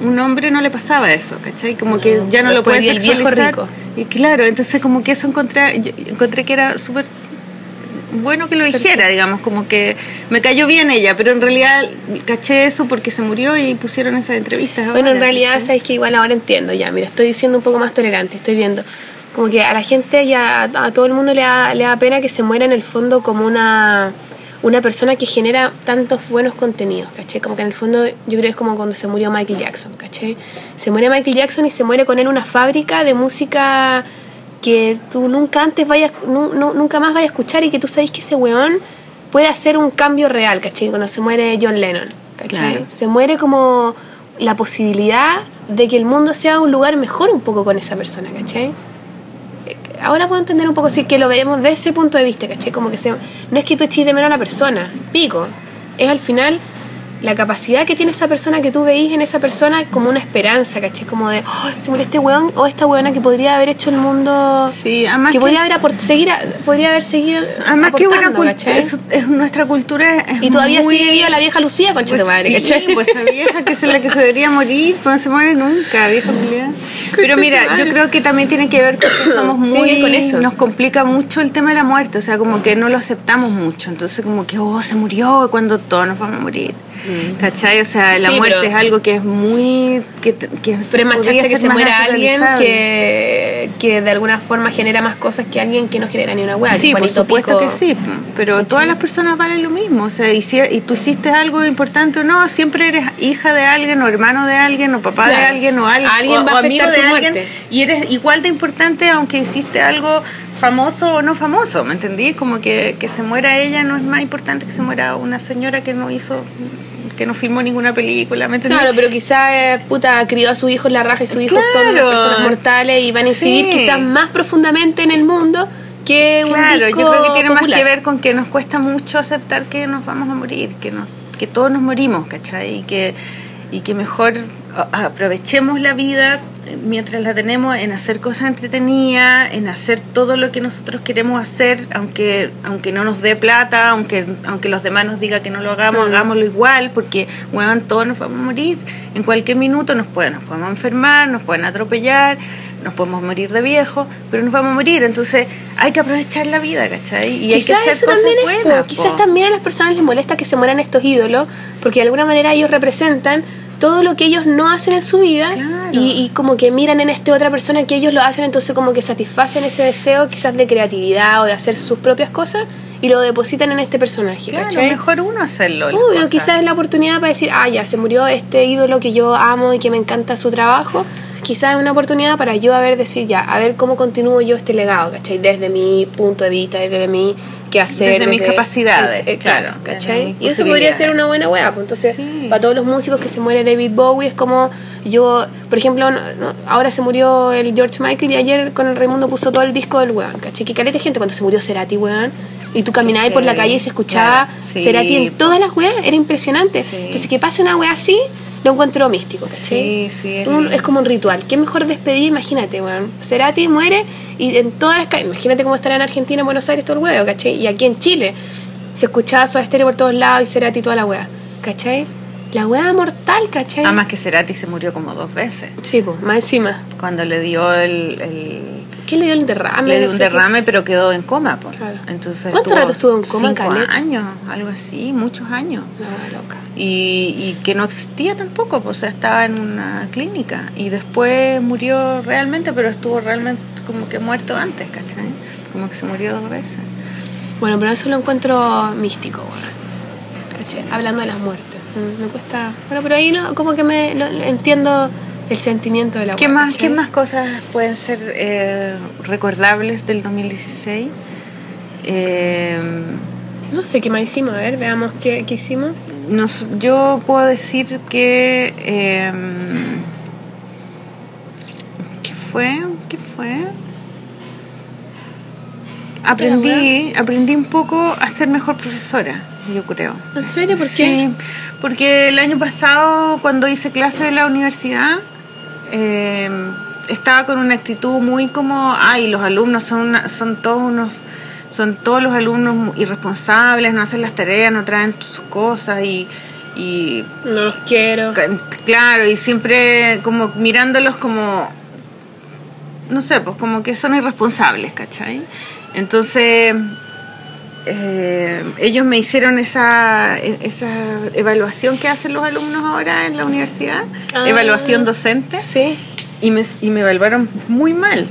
un hombre no le pasaba eso, ¿cachai? Como que ya no lo puede el sexualizar. rico. Y claro, entonces como que eso encontré, yo encontré que era súper bueno que lo dijera, digamos, como que me cayó bien ella, pero en realidad caché eso porque se murió y pusieron esas entrevistas. Bueno, en realidad, ¿cachai? sabes que igual ahora entiendo ya. Mira, estoy siendo un poco más tolerante. Estoy viendo como que a la gente y a, a todo el mundo le da, le da pena que se muera en el fondo como una, una persona que genera tantos buenos contenidos, ¿caché? Como que en el fondo yo creo que es como cuando se murió Michael Jackson, ¿caché? Se muere Michael Jackson y se muere con él una fábrica de música que tú nunca antes vayas, nu- nu- nunca más vayas a escuchar y que tú sabes que ese weón puede hacer un cambio real, ¿cachai? Cuando se muere John Lennon. Claro. Se muere como la posibilidad de que el mundo sea un lugar mejor un poco con esa persona, ¿cachai? Ahora puedo entender un poco si que lo vemos desde ese punto de vista, ¿cachai? Como que se, no es que tú eches de menos a una persona, pico. Es al final la capacidad que tiene esa persona que tú veís en esa persona como una esperanza, ¿cachai? Como de, "Oh, se murió este weón o esta weona que podría haber hecho el mundo... Sí, además que, que- podría haber seguir a- podría haber seguido Además que buena cultura, es, es- nuestra cultura es y todavía muy- sigue viva la vieja Lucía, concha Pues madre, sí, ¿cachai? pues esa vieja que es la que se debería morir, pero no se muere nunca, vieja Julián. Pero mira, yo creo que también tiene que ver con que somos muy... con eso. Nos complica mucho el tema de la muerte, o sea, como que no lo aceptamos mucho. Entonces como que, oh, se murió cuando todos nos vamos a morir. ¿Cachai? O sea, la Mm. Sí, muerte pero- es algo que es muy... Que, que Pero es más chacha que se muera alguien que, que de alguna forma genera más cosas que alguien que no genera ni una hueá. Sí, por supuesto Pico- que sí, pero ¿Cachai? todas las personas valen lo mismo, o sea, y, si- y tú hiciste algo importante o no, siempre eres hija de alguien o hermano de alguien o papá de alguien o, al- Alguien o- va a o amigo de alguien muerte. y eres igual de importante aunque hiciste algo famoso o no famoso, ¿me entendí? Como que, que se muera ella no es más importante que se muera una señora que no hizo que no filmó ninguna película, ¿me entendí? Claro, pero quizás, eh, puta, crió a su hijo en la raja y su hijo son Claro. personas mortales y van a incidir Sí. quizás más profundamente en el mundo que un Claro, disco yo creo que tiene popular. más que ver con que nos cuesta mucho aceptar que nos vamos a morir, que, nos, que todos nos morimos, ¿cachai? Y que, y que mejor aprovechemos la vida mientras la tenemos en hacer cosas entretenidas, en hacer todo lo que nosotros queremos hacer, aunque, aunque no nos dé plata, aunque, aunque los demás nos digan que no lo hagamos, Mm. hagámoslo igual, porque, bueno, todos nos vamos a morir. En cualquier minuto nos, pueden, nos podemos enfermar, nos pueden atropellar, nos podemos morir de viejo, pero nos vamos a morir. Entonces hay que aprovechar la vida, ¿cachai? Y hay que hacer eso cosas también buenas. po. quizás también a las personas les molesta que se mueran estos ídolos, porque de alguna manera ellos representan todo lo que ellos no hacen en su vida Claro. y, y como que miran en este otra persona que ellos lo hacen, entonces como que satisfacen ese deseo quizás de creatividad o de hacer sus propias cosas y lo depositan en este personaje, Claro, ¿cachai? mejor uno hacerlo. Obvio, quizás es la oportunidad para decir, ah, ya se murió este ídolo que yo amo y que me encanta su trabajo. Quizás es una oportunidad para yo a ver, decir, ya, a ver cómo continúo yo este legado, ¿cachai? Desde mi punto de vista, desde mi qué hacer. Desde mis capacidades, eh, claro, claro, desde ¿cachai? Y eso podría ser una buena wea, pues entonces, Sí. para todos los músicos que se muere David Bowie, es como yo, por ejemplo, no- no, ahora se murió el George Michael y ayer con el Raimundo puso todo el disco del weón, ¿cachai? Que caleta de gente cuando se murió Cerati, weón. Y tú caminabas por la calle y se escuchaba claro, sí, Cerati en todas las weas, era impresionante. Sí. Entonces, que pase una wea así, lo encuentro místico, ¿cachai? Sí, sí. es Un- lindo. es como un ritual. Qué mejor despedir, imagínate, weón. Cerati muere y en todas las calles, imagínate cómo estará en Argentina, en Buenos Aires, todo el huevo, ¿cachai? Y aquí en Chile se escuchaba Soda Stereo por todos lados y Cerati toda la wea, ¿cachai? La wea mortal, ¿cachai? Además que Cerati se murió como dos veces. Sí, pues, más encima. Cuando le dio el... el ¿Qué le dio el derrame? le No dio un qué. derrame, pero quedó en coma. Pues. Claro. Entonces ¿Cuánto rato estuvo en coma, Cinco Caleta? años, algo así, muchos años. Wea loca. y, y que no existía tampoco, pues, o sea, estaba en una clínica y después murió realmente, pero estuvo realmente como que muerto antes, ¿cachai? Como que se murió dos veces. Bueno, pero eso lo encuentro místico, weón. ¿Cachai? Hablando de las muertes. Mm, Me cuesta. Bueno, pero ahí no, como que me lo entiendo el sentimiento de la ¿Qué más. ¿Qué más cosas pueden ser eh, recordables del 2016? Eh, No sé qué más hicimos, a ver, veamos qué, qué hicimos. nos- yo puedo decir que... eh, ¿Qué fue? ¿Qué fue? Aprendí, aprendí un poco a ser mejor profesora, yo creo. ¿En serio? ¿Por qué? Sí, porque el año pasado, cuando hice clase en la universidad, eh, estaba con una actitud muy como, ay, los alumnos son, una- son todos unos, son todos los alumnos irresponsables, no hacen las tareas, no traen sus cosas y, y No los quiero. claro, y siempre como mirándolos como, no sé, pues como que son irresponsables, ¿cachai? Entonces eh, ellos me hicieron esa, esa evaluación que hacen los alumnos ahora en la universidad, Ah. evaluación docente, Sí. y me, y me evaluaron muy mal.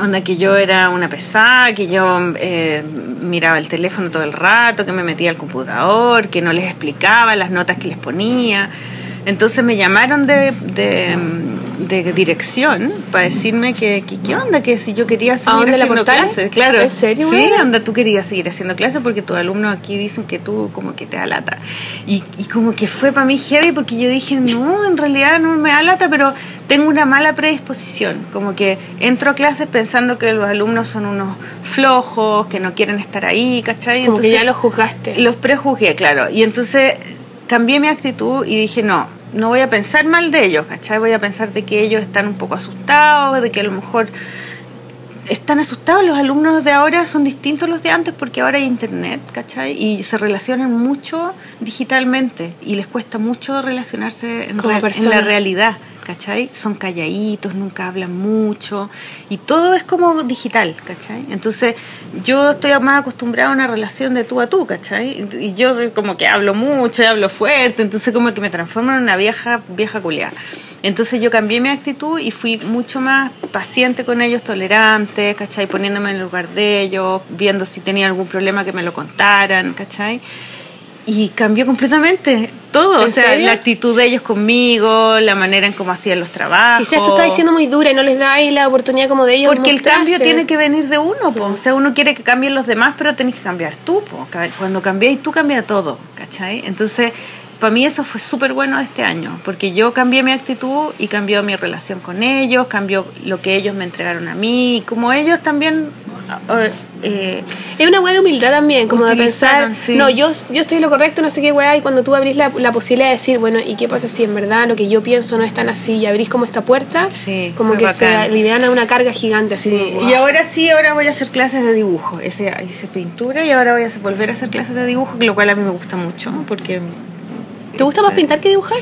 Onda que yo era una pesada, que yo eh, miraba el teléfono todo el rato, que me metía al computador, que no les explicaba las notas que les ponía. Entonces me llamaron de, de, de dirección para decirme que, que qué onda, que si yo quería seguir la haciendo clases. Claro. ¿En serio, Sí, buena? onda tú querías seguir haciendo clases porque tus alumnos aquí dicen que tú como que te da lata. Y, y como que fue para mí heavy porque yo dije, no, en realidad no me da lata, pero tengo una mala predisposición. Como que entro a clases pensando que los alumnos son unos flojos, que no quieren estar ahí, ¿cachai? Como que ya los juzgaste. Los prejuzgué, claro. Y entonces cambié mi actitud y dije, no, no voy a pensar mal de ellos, ¿cachai? Voy a pensar de que ellos están un poco asustados, de que a lo mejor están asustados. Los alumnos de ahora son distintos a los de antes porque ahora hay internet, ¿cachai? Y se relacionan mucho digitalmente y les cuesta mucho relacionarse en, en la realidad. ¿Cachai? Son calladitos, nunca hablan mucho y todo es como digital, ¿cachai? Entonces yo estoy más acostumbrada a una relación de tú a tú, ¿cachai? Y yo como que hablo mucho y hablo fuerte, entonces como que me transformo en una vieja, vieja culiada. Entonces yo cambié mi actitud y fui mucho más paciente con ellos, tolerante, ¿cachai? Poniéndome en lugar de ellos, viendo si tenía algún problema que me lo contaran, ¿cachai? Y cambió completamente todo, o ¿En sea, serio? la actitud de ellos conmigo, la manera en cómo hacían los trabajos. Quizás tú estás diciendo muy dura y no les da ahí la oportunidad como de ellos. Porque el cambio tiene que venir de uno, po. o sea, uno quiere que cambien los demás, pero tenés que cambiar tú. Po. Cuando cambiáis tú, cambia todo, ¿cachai? Entonces, para mí eso fue súper bueno este año, porque yo cambié mi actitud y cambió mi relación con ellos, cambió lo que ellos me entregaron a mí, y como ellos también... eh, eh, Es una weá de humildad también, como de pensar, sí. no, yo, yo estoy en lo correcto, no sé qué weá, y cuando tú abrís la, la posibilidad de decir, bueno, ¿y qué pasa si en verdad lo que yo pienso no es tan así? Y abrís como esta puerta, Sí, como que se bacán. aliviana una carga gigante. Así, Sí, como, y ahora sí, ahora voy a hacer clases de dibujo. Ese, hice pintura y ahora voy a volver a hacer clases de dibujo, lo cual a mí me gusta mucho, porque ¿Te gusta más pintar que dibujar?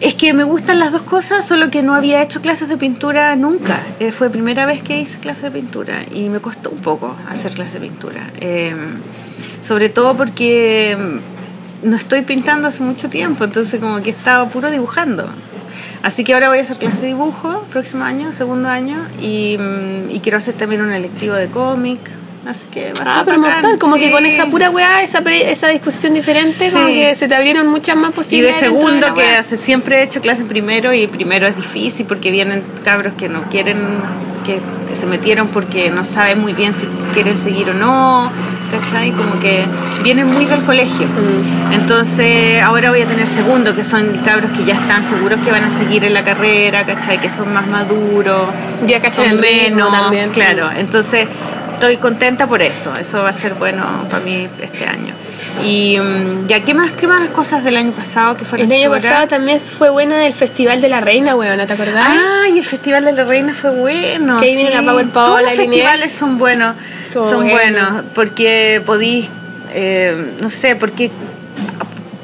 es que me gustan las dos cosas, solo que no había hecho clases de pintura nunca. Eh, fue primera vez que hice clases de pintura y me costó un poco hacer clases de pintura. Eh, sobre todo porque mm, no estoy pintando hace mucho tiempo, entonces como que estaba puro dibujando. Así que ahora voy a hacer clase de dibujo próximo año, segundo año, y, y quiero hacer también un electivo de cómic. Así que va a Ah, ser pero bacán, mortal, como que sí. con esa pura weá, esa, pre- esa disposición diferente, como Sí. que se te abrieron muchas más Y de posibilidades. segundo, que hace, siempre he hecho clase primero y primero es difícil porque vienen cabros que no quieren, que se metieron porque no saben muy bien si quieren seguir o no, ¿cachai? Como que vienen muy del colegio. Mm. Entonces, ahora voy a tener segundo, que son cabros que ya están seguros que van a seguir en la carrera, ¿cachai? Que son más maduros, Ya son menos, también. claro. Entonces, estoy contenta por eso. Eso va a ser bueno para mí este año. Y mm, ya, ¿qué más, qué más cosas del año pasado que fueron El año choras? pasado también fue buena el Festival de la Reina, weona, ¿te acordás? Ay, el Festival de la Reina fue bueno. Que ahí vino la Power Paola, Todos los festivales son buenos. Estuvo son bueno. buenos porque podís, eh, no sé, porque,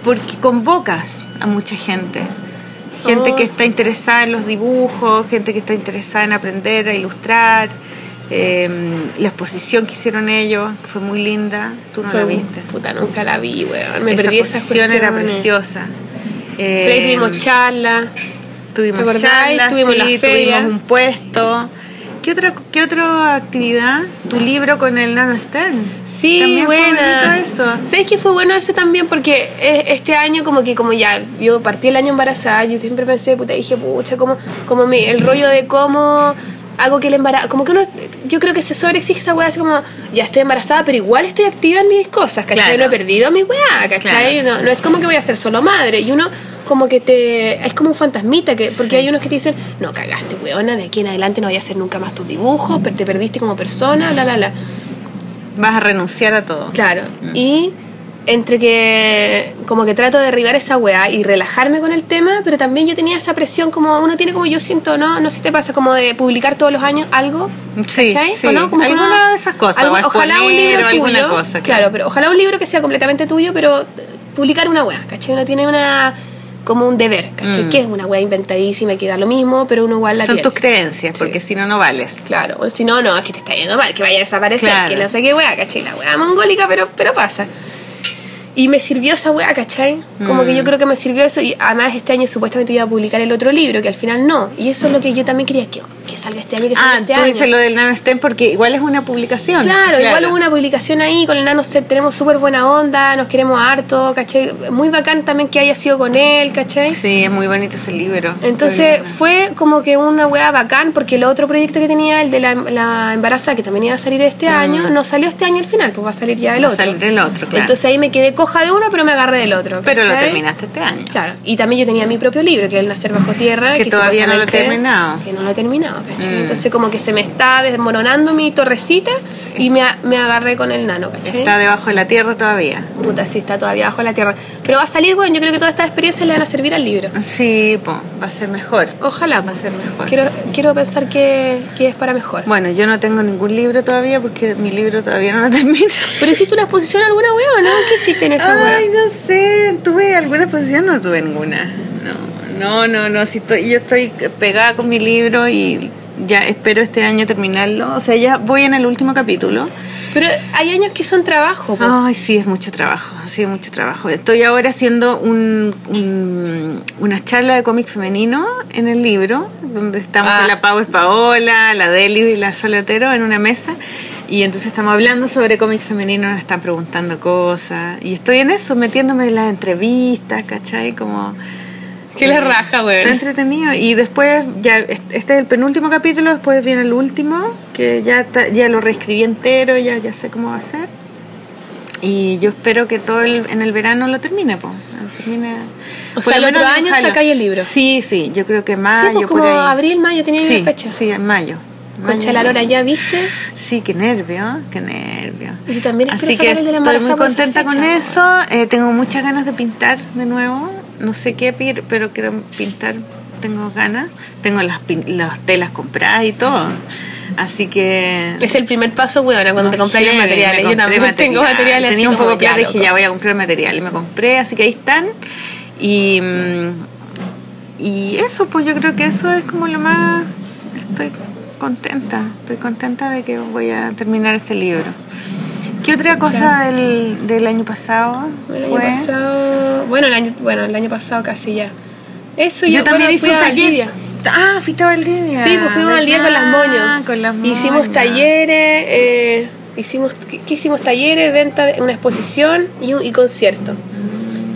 porque convocas a mucha gente. Gente Oh. que está interesada en los dibujos, gente que está interesada en aprender a ilustrar. Eh, la exposición que hicieron ellos, que fue muy linda. Tú no Fue- la viste. Puta, nunca la vi, weón. Me Esa perdí esa exposición era preciosa. Pero ahí Eh, tuvimos charla. Tuvimos ¿Te acordás? charlas, Tuvimos sí, la feria. tuvimos un puesto. ¿Qué otra, ¿Qué otra actividad? Tu libro con el Nano Stern. Sí, También buena. eso. ¿Sabes que fue bueno eso también? Porque eh, este año como que como ya, yo partí el año embarazada, yo siempre pensé, puta, dije, pucha, como, como mi, el rollo de cómo hago que el embarazo, como que uno, yo creo que se sobreexige esa weá, así como, ya estoy embarazada, pero igual estoy activa en mis cosas, ¿cachai? Claro. No he perdido mi weá, ¿cachai? Claro. No, no es como que voy a ser solo madre, y uno como que te, es como un fantasmita, que porque Sí. hay unos que te dicen, no, cagaste, weona, de aquí en adelante no voy a hacer nunca más tus dibujos, pero te perdiste como persona, la, la, la. Vas a renunciar a todo. Claro. Mm. Y entre que como que trato de derribar esa weá y relajarme con el tema, pero también yo tenía esa presión como uno tiene como yo siento, ¿no? No sé si te pasa como de publicar todos los años algo. Sí, ¿cachai? sí. ¿O no? Como que Alguna uno- de esas cosas. algo- ojalá un libro tuyo. cosa. claro. pero ojalá un libro que sea completamente tuyo, pero publicar una weá, ¿cachai? Uno tiene una como un deber, ¿cachai? Mm. Que es una weá inventadísima que da lo mismo, pero uno igual la Son tiene. tus creencias, porque si no, no vales. Claro, o si no, no, es que te está yendo mal, que vaya a desaparecer, Claro. que no sé qué weá, ¿cachai? La weá mongólica, pero, pero pasa. Y me sirvió esa weá, ¿cachai? Como Mm. que yo creo que me sirvió eso. Y además este año supuestamente iba a publicar el otro libro, que al final no. Y eso es lo que yo también quería, que, que salga este año, que salga Ah, este tú año. dices lo del NanoStem porque igual es una publicación. Claro, igual hubo una publicación ahí con el Nano Set, tenemos súper buena onda, nos queremos harto, ¿cachai? Muy bacán también que haya sido con él, ¿cachai? Sí, es muy bonito ese libro. Entonces fue como que una weá bacán porque el otro proyecto que tenía, el de la, la embarazada, que también iba a salir este año, no salió este año al final, pues va a salir ya el Mm. Va a otro. salir el otro, claro. Entonces ahí me quedé de uno, pero me agarré del otro. Pero lo ¿cachai? terminaste este año. Claro, y también yo tenía mi propio libro, que es El Nacer Bajo Tierra. Que todavía no lo he terminado. Que no lo he terminado, ¿cachai? Mm. Entonces como que se me está desmoronando mi torrecita y me, me agarré con el nano, ¿cachai? Está debajo de la tierra todavía. Puta, sí, está todavía bajo la tierra. Pero va a salir, bueno, yo creo que todas estas experiencias le van a servir al libro. Sí, po, va a ser mejor. Ojalá. Va a ser mejor. Quiero, quiero pensar que, que es para mejor. Bueno, yo no tengo ningún libro todavía porque mi libro todavía no lo termino. ¿Pero hiciste una exposición alguna weá o no? ¿Qué hiciste en esa weá? Ay, no sé, tuve alguna exposición, no tuve ninguna. No, no, no, no. Si estoy, yo estoy pegada con mi libro y ya espero este año terminarlo. O sea, ya voy en el último capítulo. Pero hay años que son trabajo, po. Ay, sí, es mucho trabajo, sí, es mucho trabajo. Estoy ahora haciendo un, un- una charla de cómic femenino en el libro, donde estamos Ah. con la Pau Paola, la Deli y la Solotero en una mesa. Y entonces estamos hablando sobre cómic femenino, nos están preguntando cosas. Y estoy en eso, metiéndome en las entrevistas, ¿cachai? Como... Que la raja, Está weón. entretenido. Y después, ya este es el penúltimo capítulo, después viene el último, que ya, está- ya lo reescribí entero, ya, ya sé cómo va a ser. Y yo espero que todo el, en el verano lo termine, pues. Termine, O sea, el otro año sacáis el libro. Sí, sí, yo creo que mayo, Sí, pues como por ahí. abril, mayo tenía sí, una fecha. Sí, en mayo. Concha la lora, ¿ya viste? Sí, qué nervio, qué nervio. Y también Así que el de la estoy muy contenta con eso. Eh, tengo muchas ganas de pintar de nuevo. No sé qué, pero quiero pintar. Tengo ganas. Tengo las, las telas compradas y todo. Así que... Es el primer paso, weón, cuando te compras los materiales. Yo también tengo materiales Tenía un poco y ya, dije, ya voy a comprar materiales. Me compré, así que ahí están. Y, mm, y eso, pues yo creo que eso es como lo más... Estoy contenta. Estoy contenta de que voy a terminar este libro. ¿Qué otra cosa del, del año pasado El año fue? pasado. Bueno el, año, bueno, el año pasado casi ya. Eso yo, Yo también hice fui un taller. Ah, fuiste a Valdivia. Sí, pues fuimos al día con las moños. Con las moños. Hicimos talleres, eh, hicimos, ¿qué, qué hicimos? Talleres, venta, de una exposición y, un, y concierto.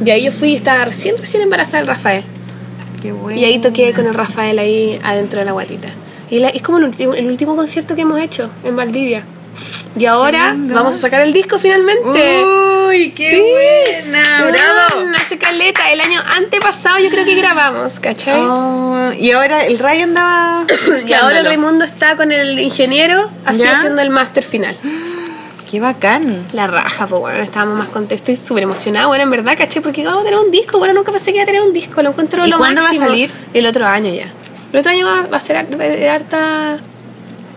Y ahí yo fui, estaba recién, recién embarazada del Rafael. Qué bueno. Y ahí toqué con el Rafael ahí adentro de la guatita. Y la- es como el último, el último concierto que hemos hecho en Valdivia. Y ahora vamos a sacar el disco finalmente. Uy, qué Sí. buena, bravo. Hace caleta. El año antepasado yo creo que grabamos, ¿cachai? Oh, y ahora el Ray andaba. y ahora el Raimundo está con el ingeniero así ¿Ya? haciendo el máster final. Qué bacán. La raja, pues bueno, estábamos más contentos. Estoy súper emocionada, bueno, en verdad, ¿cachai? Porque vamos a tener un disco, bueno, nunca pensé que iba a tener un disco, lo encuentro ¿Y lo cuándo va a máximo. salir? El otro año ya. El otro año va, a ser harta,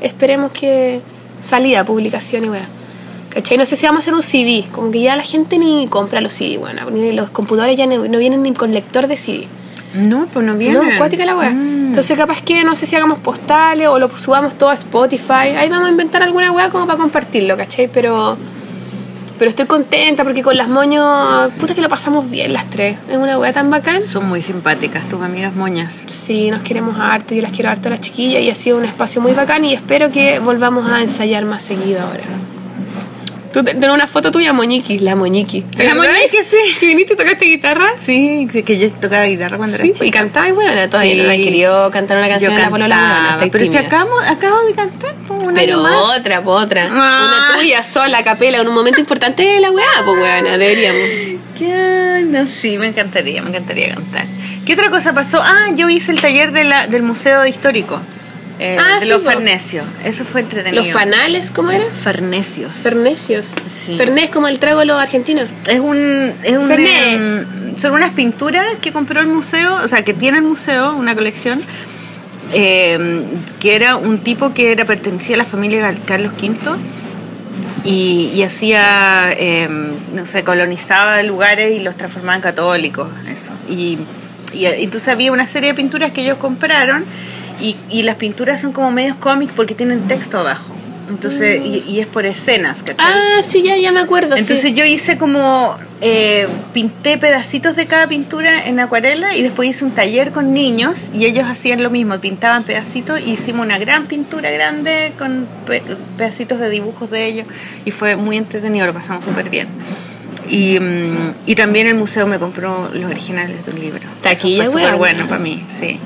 esperemos que salida, publicación y weá. ¿Cachai? No sé si vamos a hacer un CD, como que ya la gente ni compra los CD, bueno, ni los computadores ya no, no vienen ni con lector de CD. No, pues no viene. No, acuática la weá. Mm. Entonces, capaz que no sé si hagamos postales o lo subamos todo a Spotify. Ahí vamos a inventar alguna weá como para compartirlo, ¿cachai? Pero. Pero estoy contenta porque con las moños. Puta que lo pasamos bien las tres. Es una weá tan bacán. Son muy simpáticas tus amigas moñas. Sí, nos queremos harto. Yo las quiero harto a las chiquillas y ha sido un espacio muy bacán y espero que volvamos a ensayar más seguido ahora. Tú te- tenés una foto tuya, Moñiqui, la Moñiqui. La. Moñiqui, sí. ¿Que viniste y tocaste guitarra? Sí, que yo tocaba guitarra cuando era chica. y cantaba y bueno, todavía Sí. no la querido cantar una canción Yo en la polola pero si acabo, acabo de cantar pues, un Pero año más. otra, otra. Ah. Una tuya sola, a capela, en un momento importante de la weá, pues weona, deberíamos. ¿Qué? No, sí, me encantaría, me encantaría cantar. ¿Qué otra cosa pasó? Ah, yo hice el taller de la, del Museo Histórico. Eh, Ah, de sí, los. Farnesios. Eso fue entretenido. Los fanales, ¿cómo era? Farnesios. Fernecios. Sí. Fernés como el trago de los argentinos. Es un, es un em, son unas pinturas que compró el museo, o sea, que tiene el museo, una colección, em, que era un tipo que era pertenecía a la familia Carlos V y, y hacía, em, no sé, colonizaba lugares y los transformaba en católicos, eso. Y, y entonces había una serie de pinturas que ellos compraron y, y las pinturas son como medios cómics porque tienen texto abajo. Entonces, y, y es por escenas, ¿cachai? Ah, sí, ya, ya me acuerdo. Entonces sí. yo hice como, eh, pinté pedacitos de cada pintura en acuarela y después hice un taller con niños y ellos hacían lo mismo, pintaban pedacitos y hicimos una gran pintura grande con pe- pedacitos de dibujos de ellos y fue muy entretenido, lo pasamos súper bien. Y, mm, y también el museo me compró los originales de un libro. Eso Taquilla, fue súper bueno para mí, sí.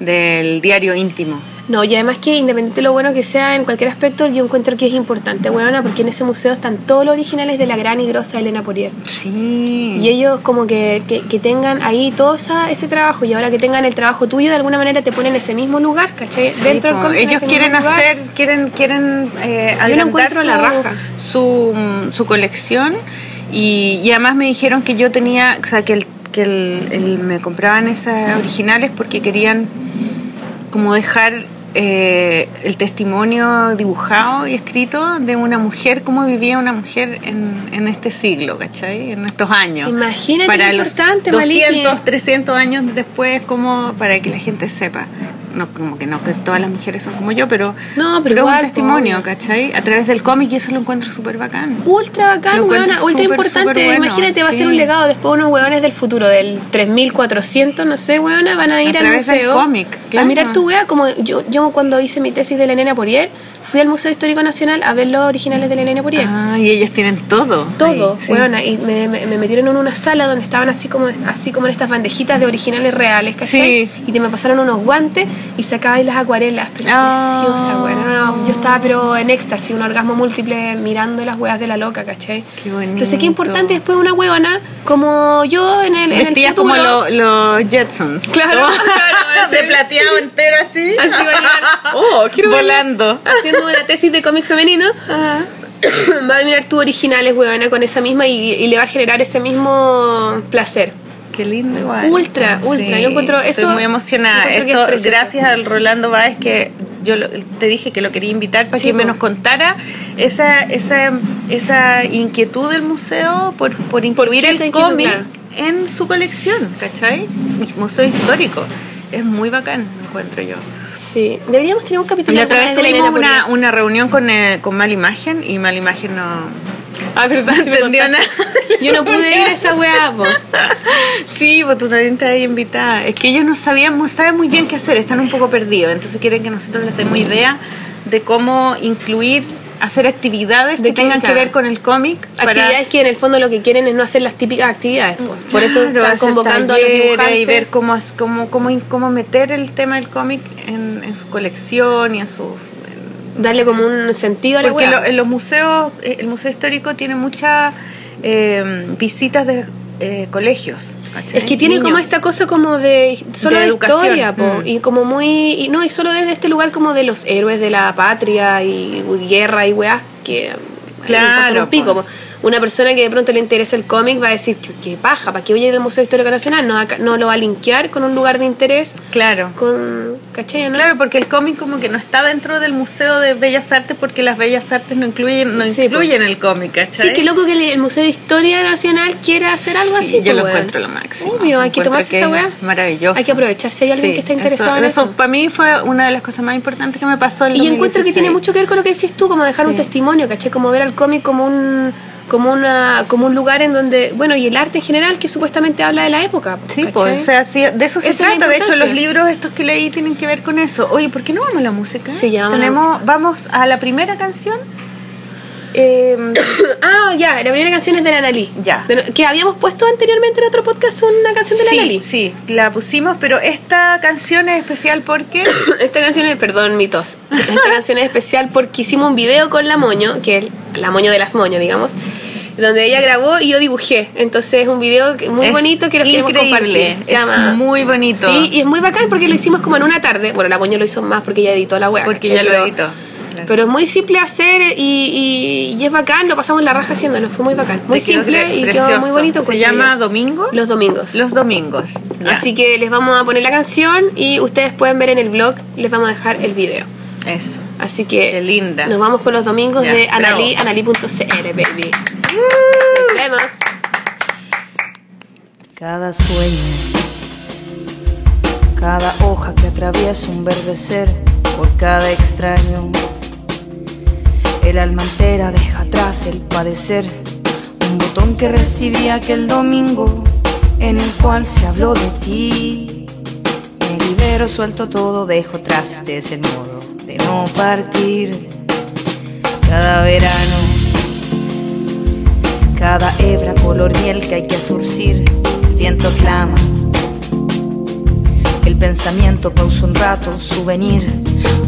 Del diario íntimo. No, y además que independiente de lo bueno que sea en cualquier aspecto, yo encuentro que es importante, weona, porque en ese museo están todos los originales de la gran y grosa Elena Porier. Sí. Y ellos como que, que, que tengan ahí todo esa- ese trabajo y ahora que tengan el trabajo tuyo de alguna manera te ponen en ese mismo lugar, ¿cachai? Sí, Dentro del po. en ellos quieren lugar. hacer, quieren, quieren eh, agrandar encuentro su, la raja. Su, su colección y, y además me dijeron que yo tenía, o sea, que, el, que el, el- me compraban esas originales porque querían como dejar eh, el testimonio dibujado y escrito de una mujer, cómo vivía una mujer en, en este siglo, ¿cachai? En estos años. Imagínate para qué los importante, 200, Maliki. 300 años después, como para que la gente sepa. No, como que no, que todas las mujeres son como yo, pero, No, pero igual, un testimonio. ¿cachai? A través del cómic y eso lo encuentro súper bacán. Ultra bacán, weona, ultra importante. bueno, Imagínate, va a ser un legado después unos weones del futuro, del 3400, no sé, weona, van a ir A al del museo cómic, a mirar tu wea. Como yo, yo cuando hice mi tesis de la nena Porier, fui al Museo Histórico Nacional a ver los originales de la nena Porier. Ah, y ellas tienen todo. Todo, sí. weona, y me, me- me metieron en una sala donde estaban así como así como en estas bandejitas de originales reales, ¿cachai? Sí. Y te me pasaron unos guantes y sacabais las acuarelas, pero Ah. preciosa, weona. No, no, yo estaba pero en éxtasis, un orgasmo múltiple mirando las weas de la loca, ¿cachai? Qué bonito. Entonces qué importante después una huevona como yo en el, en el Vestías futuro. como lo- los Jetsons. Claro, claro, de sí. plateado entero así. Así llegar. Oh, quiero bailar. Volando. Haciendo una tesis de cómic femenino. va a mirar tus originales, huevona, con esa misma y, y le va a generar ese mismo placer. Qué lindo igual. Ultra, ultra. Yo encuentro eso- Estoy muy emocionada. es Esto, precioso. gracias al Rolando Báez que yo lo- te dije que lo quería invitar para Sí, que me nos contara esa, esa, esa inquietud del museo por, por incluir esa el cómic claro? en su colección, ¿cachai? Museo histórico. Es muy bacán, encuentro yo. Sí. Deberíamos tener un capítulo La otra vez tuvimos una, una reunión con, eh, con Mala Imagen y Mala Imagen no... Ah, verdad, sí contaste. nada. Yo no pude ir a esa weá, po. Sí, pues tú también te has invitada. Es que ellos no sabían, no saben muy bien qué hacer, están un poco perdidos. Entonces quieren que nosotros les demos idea de cómo incluir, hacer actividades De que tengan que ver con el cómic. para- Actividades que en el fondo lo que quieren es no hacer las típicas actividades. po. Por eso están convocando a los dibujantes. y ver cómo, cómo, cómo, cómo meter el tema del cómic en, en su colección y en su... darle como un sentido a la Porque lo- en los museos, eh, el museo histórico tiene muchas eh, visitas de eh, colegios. ¿cachai? Es que tiene como esta cosa como de solo De historia, po, mm. y como muy y no y solo desde este lugar como de los héroes de la patria y, y guerra y weá que Claro, un pico. po. po. Una persona que de pronto le interesa el cómic va a decir que, que paja, ¿para qué voy a ir al Museo Histórico Nacional? No, no lo va a linkear con un lugar de interés, Claro. con ¿cachai? ¿no? Claro, porque el cómic como que no está dentro del Museo de Bellas Artes porque las Bellas Artes no incluyen, no Sí, incluyen el cómic, ¿cachai? Sí, qué loco que el, Museo de Historia Nacional quiera hacer algo Sí, así. yo lo weón. encuentro lo máximo. Obvio, hay que tomarse esa es weá. Maravilloso. Hay que aprovechar si hay alguien Sí, que está interesado en eso. Para mí fue una de las cosas más importantes que me pasó el Y encuentro que 2016. tiene mucho que ver con lo que decís tú, como dejar un testimonio, ¿caché? Como ver al cómic como un como una como un lugar en donde, bueno, y el arte en general que supuestamente habla de la época. Sí, pues, o sea, sí, de eso se Esa trata. De hecho, los libros estos que leí tienen que ver con eso. Oye, ¿por qué no vamos a la música? Sí, ya vamos a la Tenemos, música. Vamos a la primera canción. Eh, Ah, ya, la primera canción es de la Nali. Ya. Que habíamos puesto anteriormente en otro podcast una canción de la sí, Nali. sí, la pusimos, pero esta canción es especial porque Esta canción es, perdón, mi tos. Esta canción es especial porque hicimos un video con la Moño, que es la Moño de las Moño, digamos, donde ella grabó y yo dibujé. Entonces es un video que- muy es bonito que lo queremos compartir. Se es llama muy bonito. Sí, y es muy bacán porque lo hicimos como en una tarde. Bueno, la Moño lo hizo más porque ella editó la web. porque ya lo editó. claro. Pero es muy simple hacer y, y, y es bacán, lo pasamos la raja haciéndolo, fue muy bacán. Muy simple y quedó muy bonito. Se llama yo. Domingo. Los domingos. Los domingos. Ya. Así que les vamos a poner la canción y ustedes pueden ver en el blog, les vamos a dejar el video. Eso. Así que Qué linda. nos vamos con los domingos Ya, de Anali, bravo. anali.cl, baby. Nos vemos. Cada sueño cada hoja que atraviesa un verdecer por cada extraño. El alma entera deja atrás el padecer, un botón que recibí aquel domingo en el cual se habló de ti. Me libero, suelto todo, dejo atrás, este es el modo de no partir. Cada verano, cada hebra color miel que hay que surcir, el viento clama. El pensamiento pausa un rato, souvenir,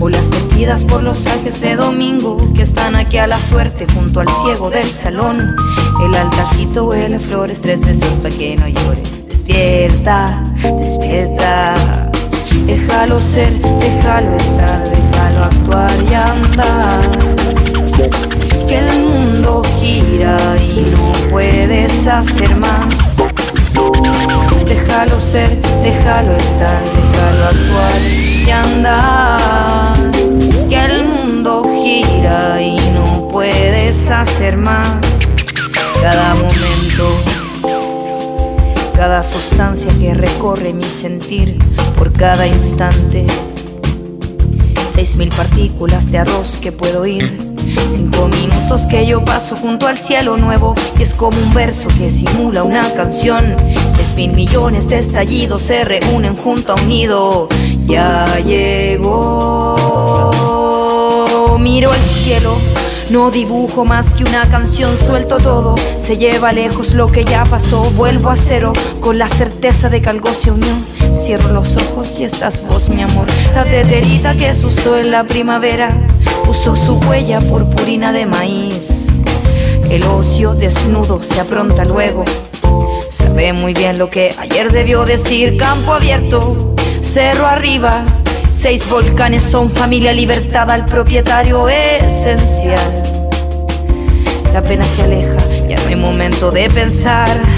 o las metidas por los trajes de domingo que están aquí a la suerte junto al ciego del salón. El altarcito huele flores, tres veces para que no llores. Despierta, despierta. Déjalo ser, déjalo estar, actuar y andar. Que el mundo gira y no puedes hacer más. Déjalo ser, déjalo estar, déjalo actuar y andar. Que el mundo gira y no puedes hacer más. Cada momento, cada sustancia que recorre mi sentir por cada instante. Seis mil partículas de arroz que puedo ir. Cinco minutos que yo paso junto al cielo nuevo y es como un verso que simula una canción. Seis mil millones de estallidos se reúnen junto a un nido. Ya llegó. Miro el cielo. No dibujo más que una canción, suelto todo, se lleva lejos lo que ya pasó, vuelvo a cero con la certeza de que algo se unió. Cierro los ojos y estás vos, mi amor, la teterita que se usó en la primavera, usó su huella purpurina de maíz. El ocio desnudo se apronta luego, sabe muy bien lo que ayer debió decir, campo abierto, cerro arriba. Seis volcanes son familia libertad al propietario esencial. La pena se aleja, ya no hay momento de pensar.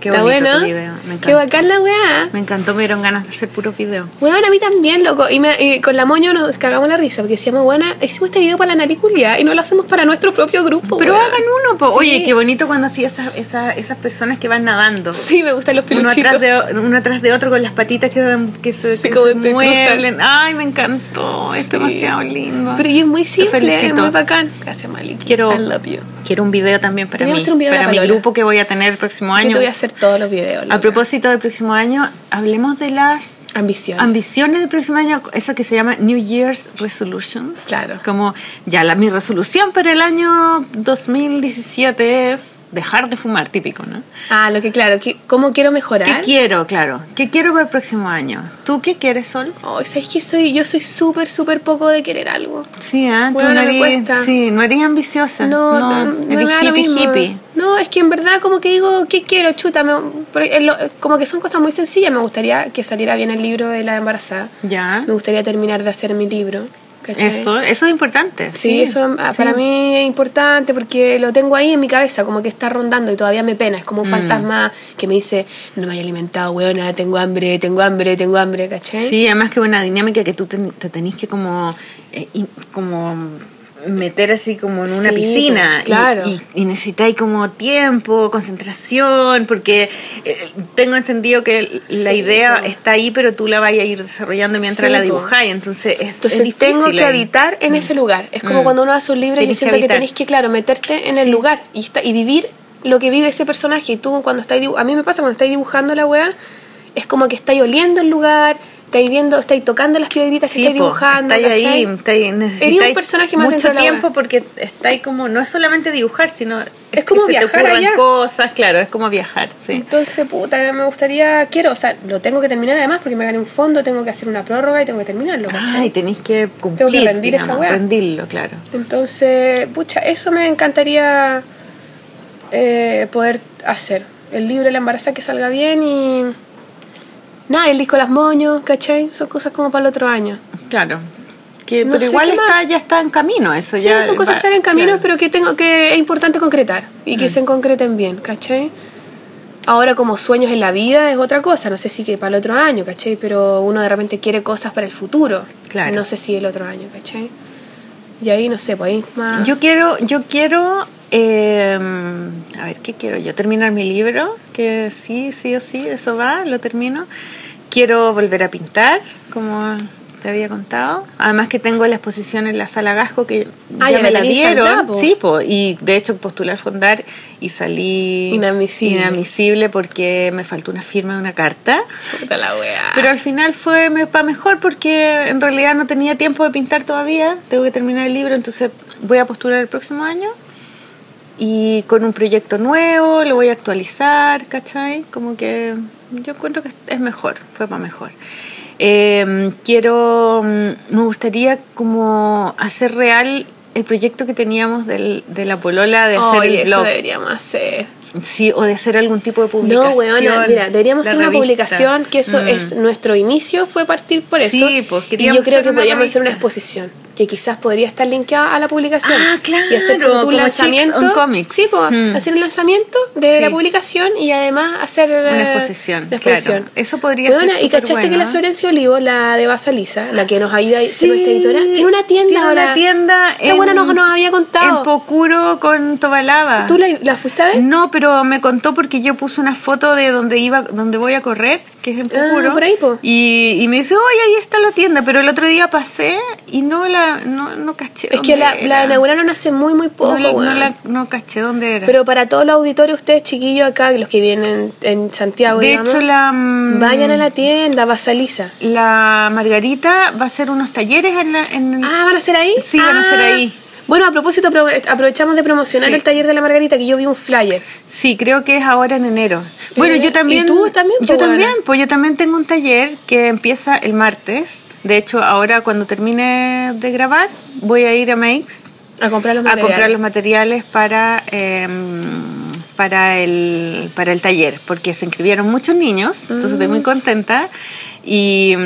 Qué ¿Está bueno? Me encanta. Qué bacán la weá. Me encantó, me dieron ganas de hacer puros videos. Weón, a mí también, loco. Y, me- y con la moño nos descargamos la risa porque decíamos, buena, hicimos este video para la nariculia y no lo hacemos para nuestro propio grupo. Pero weón. hagan uno, po. Sí. Oye, qué bonito cuando así esas, esas, esas personas que van nadando. Sí, me gustan los Uno peluchitos. atrás, de, uno atrás de otro con las patitas que, dan- que se, Sí, que se mueven. Ay, me encantó. Es demasiado lindo. Pero y es muy simple, es muy bacán. Gracias, Maliki. Quiero- I love you. Quiero un video también para mí, hacer un video de para mi grupo que voy a tener el próximo Yo año. te voy a hacer todos los videos. A loca. Propósito del próximo año, hablemos de las Ambición. ambiciones del próximo año, eso que se llama New Year's Resolutions. Claro. Como ya la mi resolución para el año 2017 es dejar de fumar, típico, ¿no? ah, lo que claro, que, ¿cómo quiero mejorar? ¿Qué quiero, claro? ¿Qué quiero para el próximo año? ¿Tú qué quieres, Sol? Oh, ¿sabes que soy? Yo soy súper, súper poco de querer algo. Sí, ¿ah? Tú Bueno, no eres, sí, no eres ambiciosa. No, no, no eres hippie, hippie. No, es que en verdad como que digo, ¿qué quiero? Chuta, me- como que son cosas muy sencillas. Me gustaría que saliera bien el libro de la embarazada. Ya. Me gustaría terminar de hacer mi libro. ¿cachai? Eso, eso es importante. Sí, eso ah, sí. para mí es importante porque lo tengo ahí en mi cabeza, como que está rondando y todavía me pena. Es como un Mm. fantasma que me dice, no me haya alimentado, weona, tengo hambre, tengo hambre, tengo hambre, ¿cachai? Sí, además que una dinámica que tú te, te tenés que como, eh, como meter así como en una Sí, piscina claro. y, y, y necesitáis como tiempo, concentración, porque eh, tengo entendido que la Sí, idea está ahí, pero tú la vas a ir desarrollando mientras Sí, la dibujáis, entonces es, Entonces es difícil tengo que habitar en ese lugar. Es como Mm. cuando uno hace un libro y yo que siento que, habitar. tenés que, claro, meterte en el lugar y, está, y vivir lo que vive ese personaje. Y tú cuando estás dibu- a mí me pasa cuando estáis dibujando la weá, es como que estáis oliendo el lugar, estáis viendo, estáis tocando las piedritas que Sí, estáis po, dibujando. estáis ahí, estáis, necesitáis un personaje más mucho la tiempo wea. porque estáis como, no es solamente dibujar, sino Es como que se te viajar allá. cosas, claro, es como viajar, sí. Entonces, puta, me gustaría, quiero, o sea, lo tengo que terminar además porque me gané un fondo, tengo que hacer una prórroga y tengo que terminarlo, ¿cachai? Ay, tenéis que cumplir, rendir esa digamos, wea. rendirlo, claro. Entonces, pucha, eso me encantaría eh, poder hacer. El libro de la embarazada que salga bien y. Nada, el disco Las Moños, ¿cachai? Son cosas como para el otro año. Claro. Que, No pero igual más. está, ya está en camino eso. Sí, ya son cosas va- que están en camino, claro. pero que tengo que es importante concretar y Mm. que se concreten bien, ¿cachai? Ahora como sueños en la vida es otra cosa, no sé si que para el otro año, ¿cachai? Pero uno de repente quiere cosas para el futuro. Claro. No sé si el otro año, ¿cachai? Y ahí, no sé, pues ahí más... Yo quiero, yo quiero, eh, a ver, ¿qué quiero yo? Terminar mi libro, que sí, sí o sí, eso va, lo termino. Quiero volver a pintar, como te había contado. Además que tengo la exposición en la sala Gasco que Ah, ya ya me la dieron. po. sí, po, y de hecho postulé al fondar y salí Inadmisible. inadmisible porque me faltó una firma de una carta. Puta la weá. Pero al final fue para mejor porque en realidad no tenía tiempo de pintar todavía. Tengo que terminar el libro, entonces voy a postular el próximo año. Y con un proyecto nuevo, lo voy a actualizar, ¿cachai? Como que yo encuentro que es mejor, fue para mejor. Eh, quiero, mm, me gustaría como hacer real el proyecto que teníamos del, de la polola de hacer el eso blog. deberíamos hacer. Sí, o de hacer algún tipo de publicación. No, weona, mira, deberíamos hacer una revista. publicación que eso Mm. es nuestro inicio fue partir por eso. Sí, pues, y yo creo que podríamos hacer una exposición que quizás podría estar linkeada a la publicación. Ah, claro, Y hacer un como lanzamiento. On Comics. Sí, pues, Mm. hacer un lanzamiento de Sí. la publicación y además hacer Una eh, exposición, la exposición. claro. Eso podría Weona, ser Y cachaste que la Florencia Olivo, la de Basalisa, la que nos ayuda a Sí, nuestra editora, tiene una tienda tiene ahora. una tienda Esta buena nos, nos había contado. En Pocuro con Tobalaba. ¿Tú la, la fuiste a ver? No, pero me contó porque yo puse una foto de donde iba, donde voy a correr, que es en Ah, por ahí, po. Y, y me dice, oye, ahí está la tienda. Pero el otro día pasé y no la, no, no caché. Es que dónde la, la era. inauguraron hace muy, muy poco. no, la, no, la- caché dónde era. Pero para todos los auditorios, ustedes chiquillos acá, los que vienen en Santiago, de digamos, hecho, la. mm, vayan a la tienda, Basaliza. La Margarita va a hacer unos talleres en la. En, Ah, ¿van a ser ahí? Sí, van a ser Ah. ahí. Bueno, a propósito, apro- aprovechamos de promocionar Sí. el taller de la Margarita, que yo vi un flyer. Sí, creo que es ahora en enero. Bueno, Eh, yo también. ¿y tú también, Yo también, pues yo también tengo un taller que empieza el martes. De hecho, ahora cuando termine de grabar, voy a ir a Makes A comprar los a materiales. comprar los materiales para, eh, para, el, para el taller, porque se inscribieron muchos niños, entonces estoy Mm. muy contenta. Y.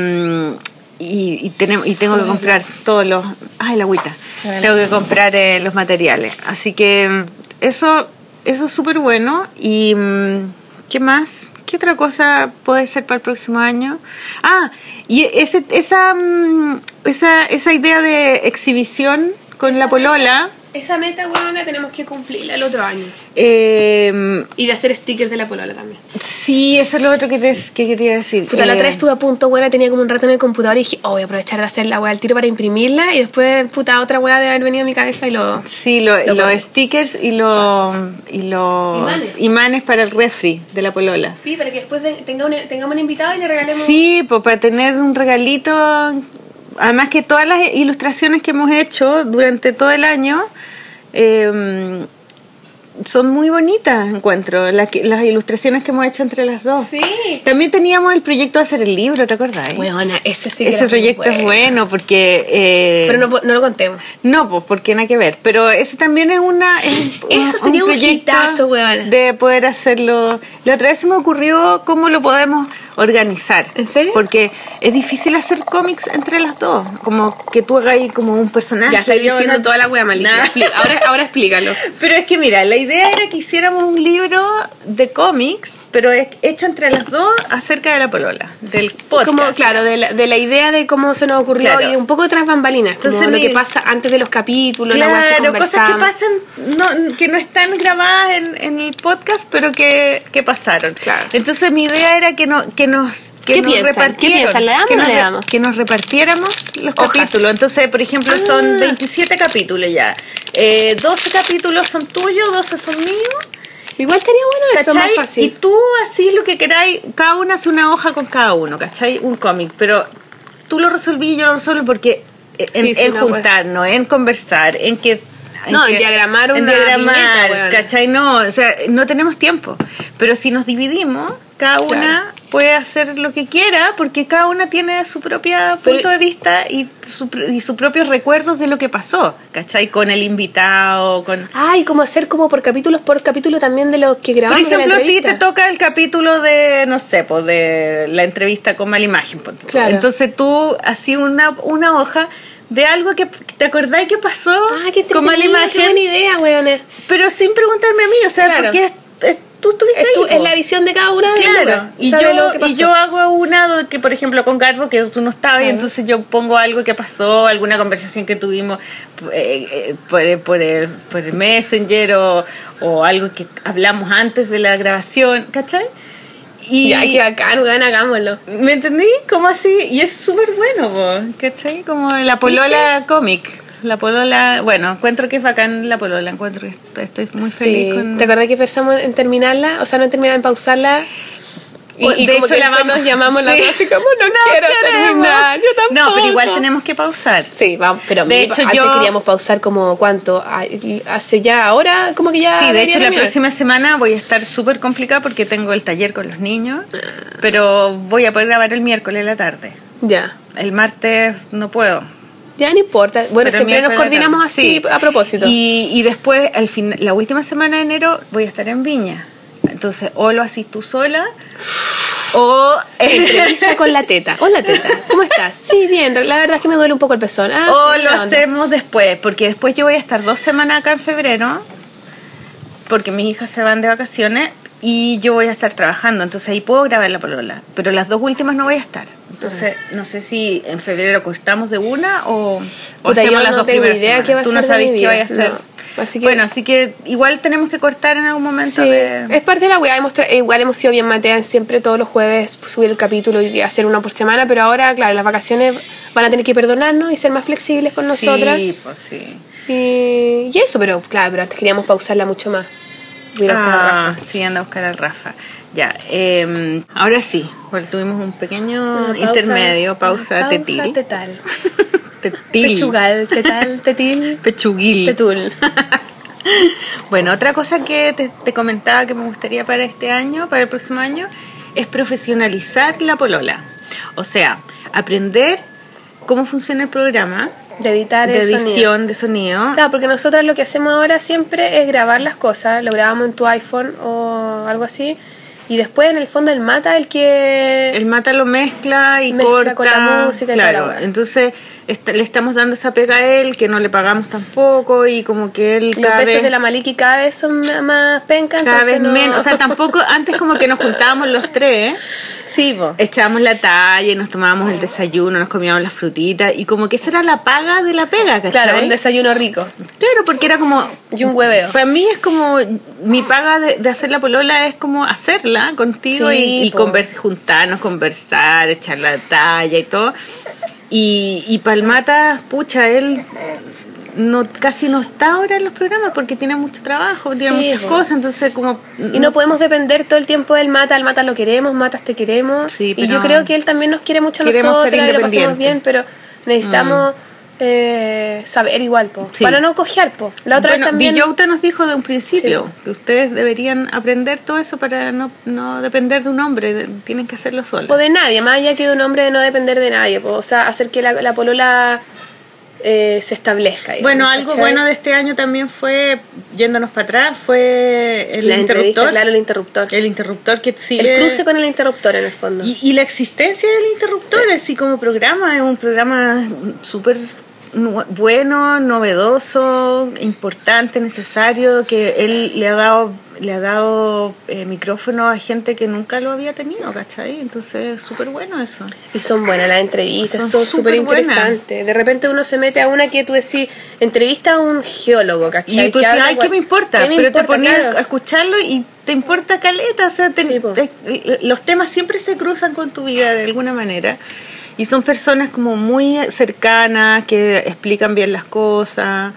y, y tenemos, y tengo que comprar todos los... ¡Ay, la agüita! Tengo que comprar eh, los materiales. Así que mm, eso, eso es súper bueno. ¿Y mm, qué más? ¿Qué otra cosa puede ser para el próximo año? Ah, y ese, esa, mm, esa, esa idea de exhibición con la polola... Esa meta, weona, tenemos que cumplirla el otro año. eh, Y de hacer stickers de la polola también. sí, eso es lo otro que, te, que quería decir. Puta, la Eh, otra vez estuve a punto, weona, tenía como un rato en el computador y dije, oh, voy a aprovechar de hacer la weá al tiro para imprimirla. Y después, puta, otra weá de haber venido a mi cabeza y lo... Sí, lo- Lo los stickers y, los y los Imanes. imanes para el refri de la polola. Sí, para que después de- tenga un, tengamos un invitado y le regalemos... Sí, pues para tener un regalito. Además que todas las ilustraciones que hemos hecho durante todo el año eh, son muy bonitas, encuentro. Las, que- las ilustraciones que hemos hecho entre las dos. Sí. También teníamos el proyecto de hacer el libro, ¿te acordás? Weona, ese sí que Ese proyecto es bueno porque... eh, Pero no, no lo contemos. No, pues porque nada que ver. Pero ese también es una. es Eso sería un hitazo, weona. De poder hacerlo. La otra vez se me ocurrió cómo lo podemos organizar. ¿En serio? Porque es difícil hacer cómics entre las dos. Como que tú hagas ahí como un personaje. Ya estás y yo diciendo una- toda la wea malita. Ahora, ahora explícalo. Pero es que mira, la idea era que hiciéramos un libro de cómics pero es hecho entre las dos acerca de la polola, del podcast. Como, claro, de la, de la idea de cómo se nos ocurrió Claro. y un poco tras bambalinas, como Entonces lo que pasa antes de los capítulos, la weá que Claro, cosas que pasan, no, que no están grabadas en, en el podcast, pero que, que pasaron. Claro. Entonces mi idea era que, no, que nos que ¿Qué nos piensan? ¿Qué repartieran, piensan? ¿Le damos que o le damos? Que nos repartiéramos los Hojas. capítulos. Entonces, por ejemplo, Ah. son 27 capítulos ya. Eh, 12 capítulos son tuyos, 12 son míos. Igual estaría bueno eso, más ¿Cachai? fácil. Y tú así lo que queráis, cada una hace una hoja con cada uno, ¿cachai? Un cómic, pero tú lo resolví y yo lo resuelvo porque en, Sí, sí, en no, pues. juntarnos, en conversar, en que... No, en diagramar En una diagramar, viñeta. ¿cachai? No, o sea, no tenemos tiempo. Pero si nos dividimos, cada una puede hacer lo que quiera porque cada una tiene su propio Pero- punto de vista y, su, y sus propios recuerdos de lo que pasó, ¿cachai? Con el invitado, con... Ay, como hacer como por capítulos por capítulo también de los que Por grabamos la ejemplo, a ti te toca el capítulo de, no sé, pues de la entrevista con mala imagen. Claro. Entonces tú así una, una hoja de algo que te acordás que pasó Ah, qué mala entretenido, qué buena imagen, idea, weones. pero sin preguntarme a mí, o sea, Claro. porque es- es- tú estuviste Es, ahí. es la visión de cada una de Claro, y yo, y yo hago una que, por ejemplo, con Garbo, que tú no estabas, y entonces yo pongo algo que pasó, alguna conversación que tuvimos eh, eh, por, el- por, el, por el Messenger o, o algo que hablamos antes de la grabación, ¿cachai? Y, Ya, qué bacán, weón, hagámoslo. ¿Me entendí? Como así, y es súper bueno, po, ¿cachai? Como la polola cómic. La polola, bueno, encuentro que es bacán la polola, encuentro que est- estoy muy Sí. feliz con... ¿Te acordás que pensamos en terminarla? O sea, no en terminar, en pausarla. Y, y de como hecho, que la después vamos- nos llamamos las Sí. dos y como no, quiero queremos. terminar, yo tampoco. No, pero igual tenemos que pausar. Sí, vamos, pero De mi- hecho, antes yo- queríamos pausar como cuánto, Ay, hace ya ahora, como que ya Sí, de hecho la terminar. próxima semana voy a estar súper complicada porque tengo el taller con los niños, pero voy a poder grabar el miércoles en la tarde. Ya. El martes no puedo. Ya no importa. Bueno, pero siempre nos coordinamos así Sí. a propósito. Y, y después, al fin, la última semana de enero voy a estar en Viña. Entonces, o lo haces tú sola, o... Entrevista con la teta. Hola teta, ¿cómo estás? Sí, bien, la verdad es que me duele un poco el pezón. Ah, o sí, lo onda. hacemos después, porque después yo voy a estar dos semanas acá en febrero, porque mis hijas se van de vacaciones y yo voy a estar trabajando, entonces ahí puedo grabar la polola, pero las dos últimas no voy a estar. Entonces, no sé si en febrero cortamos de una o, o Puta, hacemos yo las no dos tengo primeras idea semanas. qué va a Tú no sabes qué vaya a hacer. no. Así que- Bueno, así que igual tenemos que cortar en algún momento Sí, de... es parte de la weá. Igual hemos sido bien mateas siempre todos los jueves subir el capítulo y hacer uno por semana, pero ahora, claro, las vacaciones van a tener que perdonarnos y ser más flexibles con nosotras. Sí, pues sí. Y, y eso, pero claro, pero antes queríamos pausarla mucho más. A a a Ah, Rafa. sí, anda a buscar al Rafa. Ya, eh, ahora sí, porque tuvimos un pequeño pausa- intermedio, pausa, pausa tetil. tetal. Tetil. Pechugal, tetal, tetil. Pechuguil. Petul. Bueno, otra cosa que te, te comentaba que me gustaría para este año, para el próximo año, es profesionalizar la polola. O sea, aprender cómo funciona el programa De editar de el sonido. edición de sonido. Claro, porque nosotros lo que hacemos ahora siempre es grabar las cosas, lo grabamos en tu iPhone o algo así, y después en el fondo el mata el que... El mata lo mezcla y Mezcla corta. con la música y toda claro. la. Entonces est- le estamos dando esa pega a él, que no le pagamos tampoco y como que él los cada vez, de la Maliki cada vez son más pencas, cada vez no- menos. O sea, tampoco, antes como que nos juntábamos los tres, Sí, po. echábamos la talla y nos tomábamos el desayuno, nos comíamos las frutitas y como que esa era la paga de la pega, ¿cachai? Claro, un desayuno rico. Claro, porque era como... Y un hueveo. Para mí es como... Mi paga de, de hacer la polola es como hacerla contigo Sí, y, y convers- juntarnos, conversar, echar la talla y todo. Y, y Palmata, pucha, él no casi no está ahora en los programas porque tiene mucho trabajo, tiene Sí, muchas cosas, entonces como... Y no podemos depender todo el tiempo del mata, el mata lo queremos, matas te queremos. Sí, y yo creo que él también nos quiere mucho a nosotras y lo pasamos bien, pero necesitamos eh, saber igual, po. Sí. Para no cojear, po. La otra bueno, vez también... Villota nos dijo de un principio Sí. que ustedes deberían aprender todo eso para no, no depender de un hombre, de- tienen que hacerlo solos. O de nadie, más allá que de un hombre de no depender de nadie, po. o sea, hacer que la, la polola eh, se establezca. digamos, Bueno, algo ¿cachai? bueno de este año también fue, yéndonos para atrás, fue el la interruptor. claro, el interruptor. El interruptor que sigue. El cruce con el interruptor en el fondo. y, y la existencia del interruptor, así como programa, es un programa súper bueno, novedoso, importante, necesario, que él le ha dado, le ha dado eh, micrófono a gente que nunca lo había tenido, ¿cachai? Entonces, súper bueno eso. Y son buenas las entrevistas, Son súper interesantes. De repente uno se mete a una que tú decís, entrevista a un geólogo, ¿cachai? Y tú habla ay, ¿qué me importa? ¿Qué me Pero te ponías Claro. a escucharlo y te importa caleta. O sea, te- Sí, po. te- los temas siempre se cruzan con tu vida de alguna manera. Y son personas como muy cercanas, que explican bien las cosas,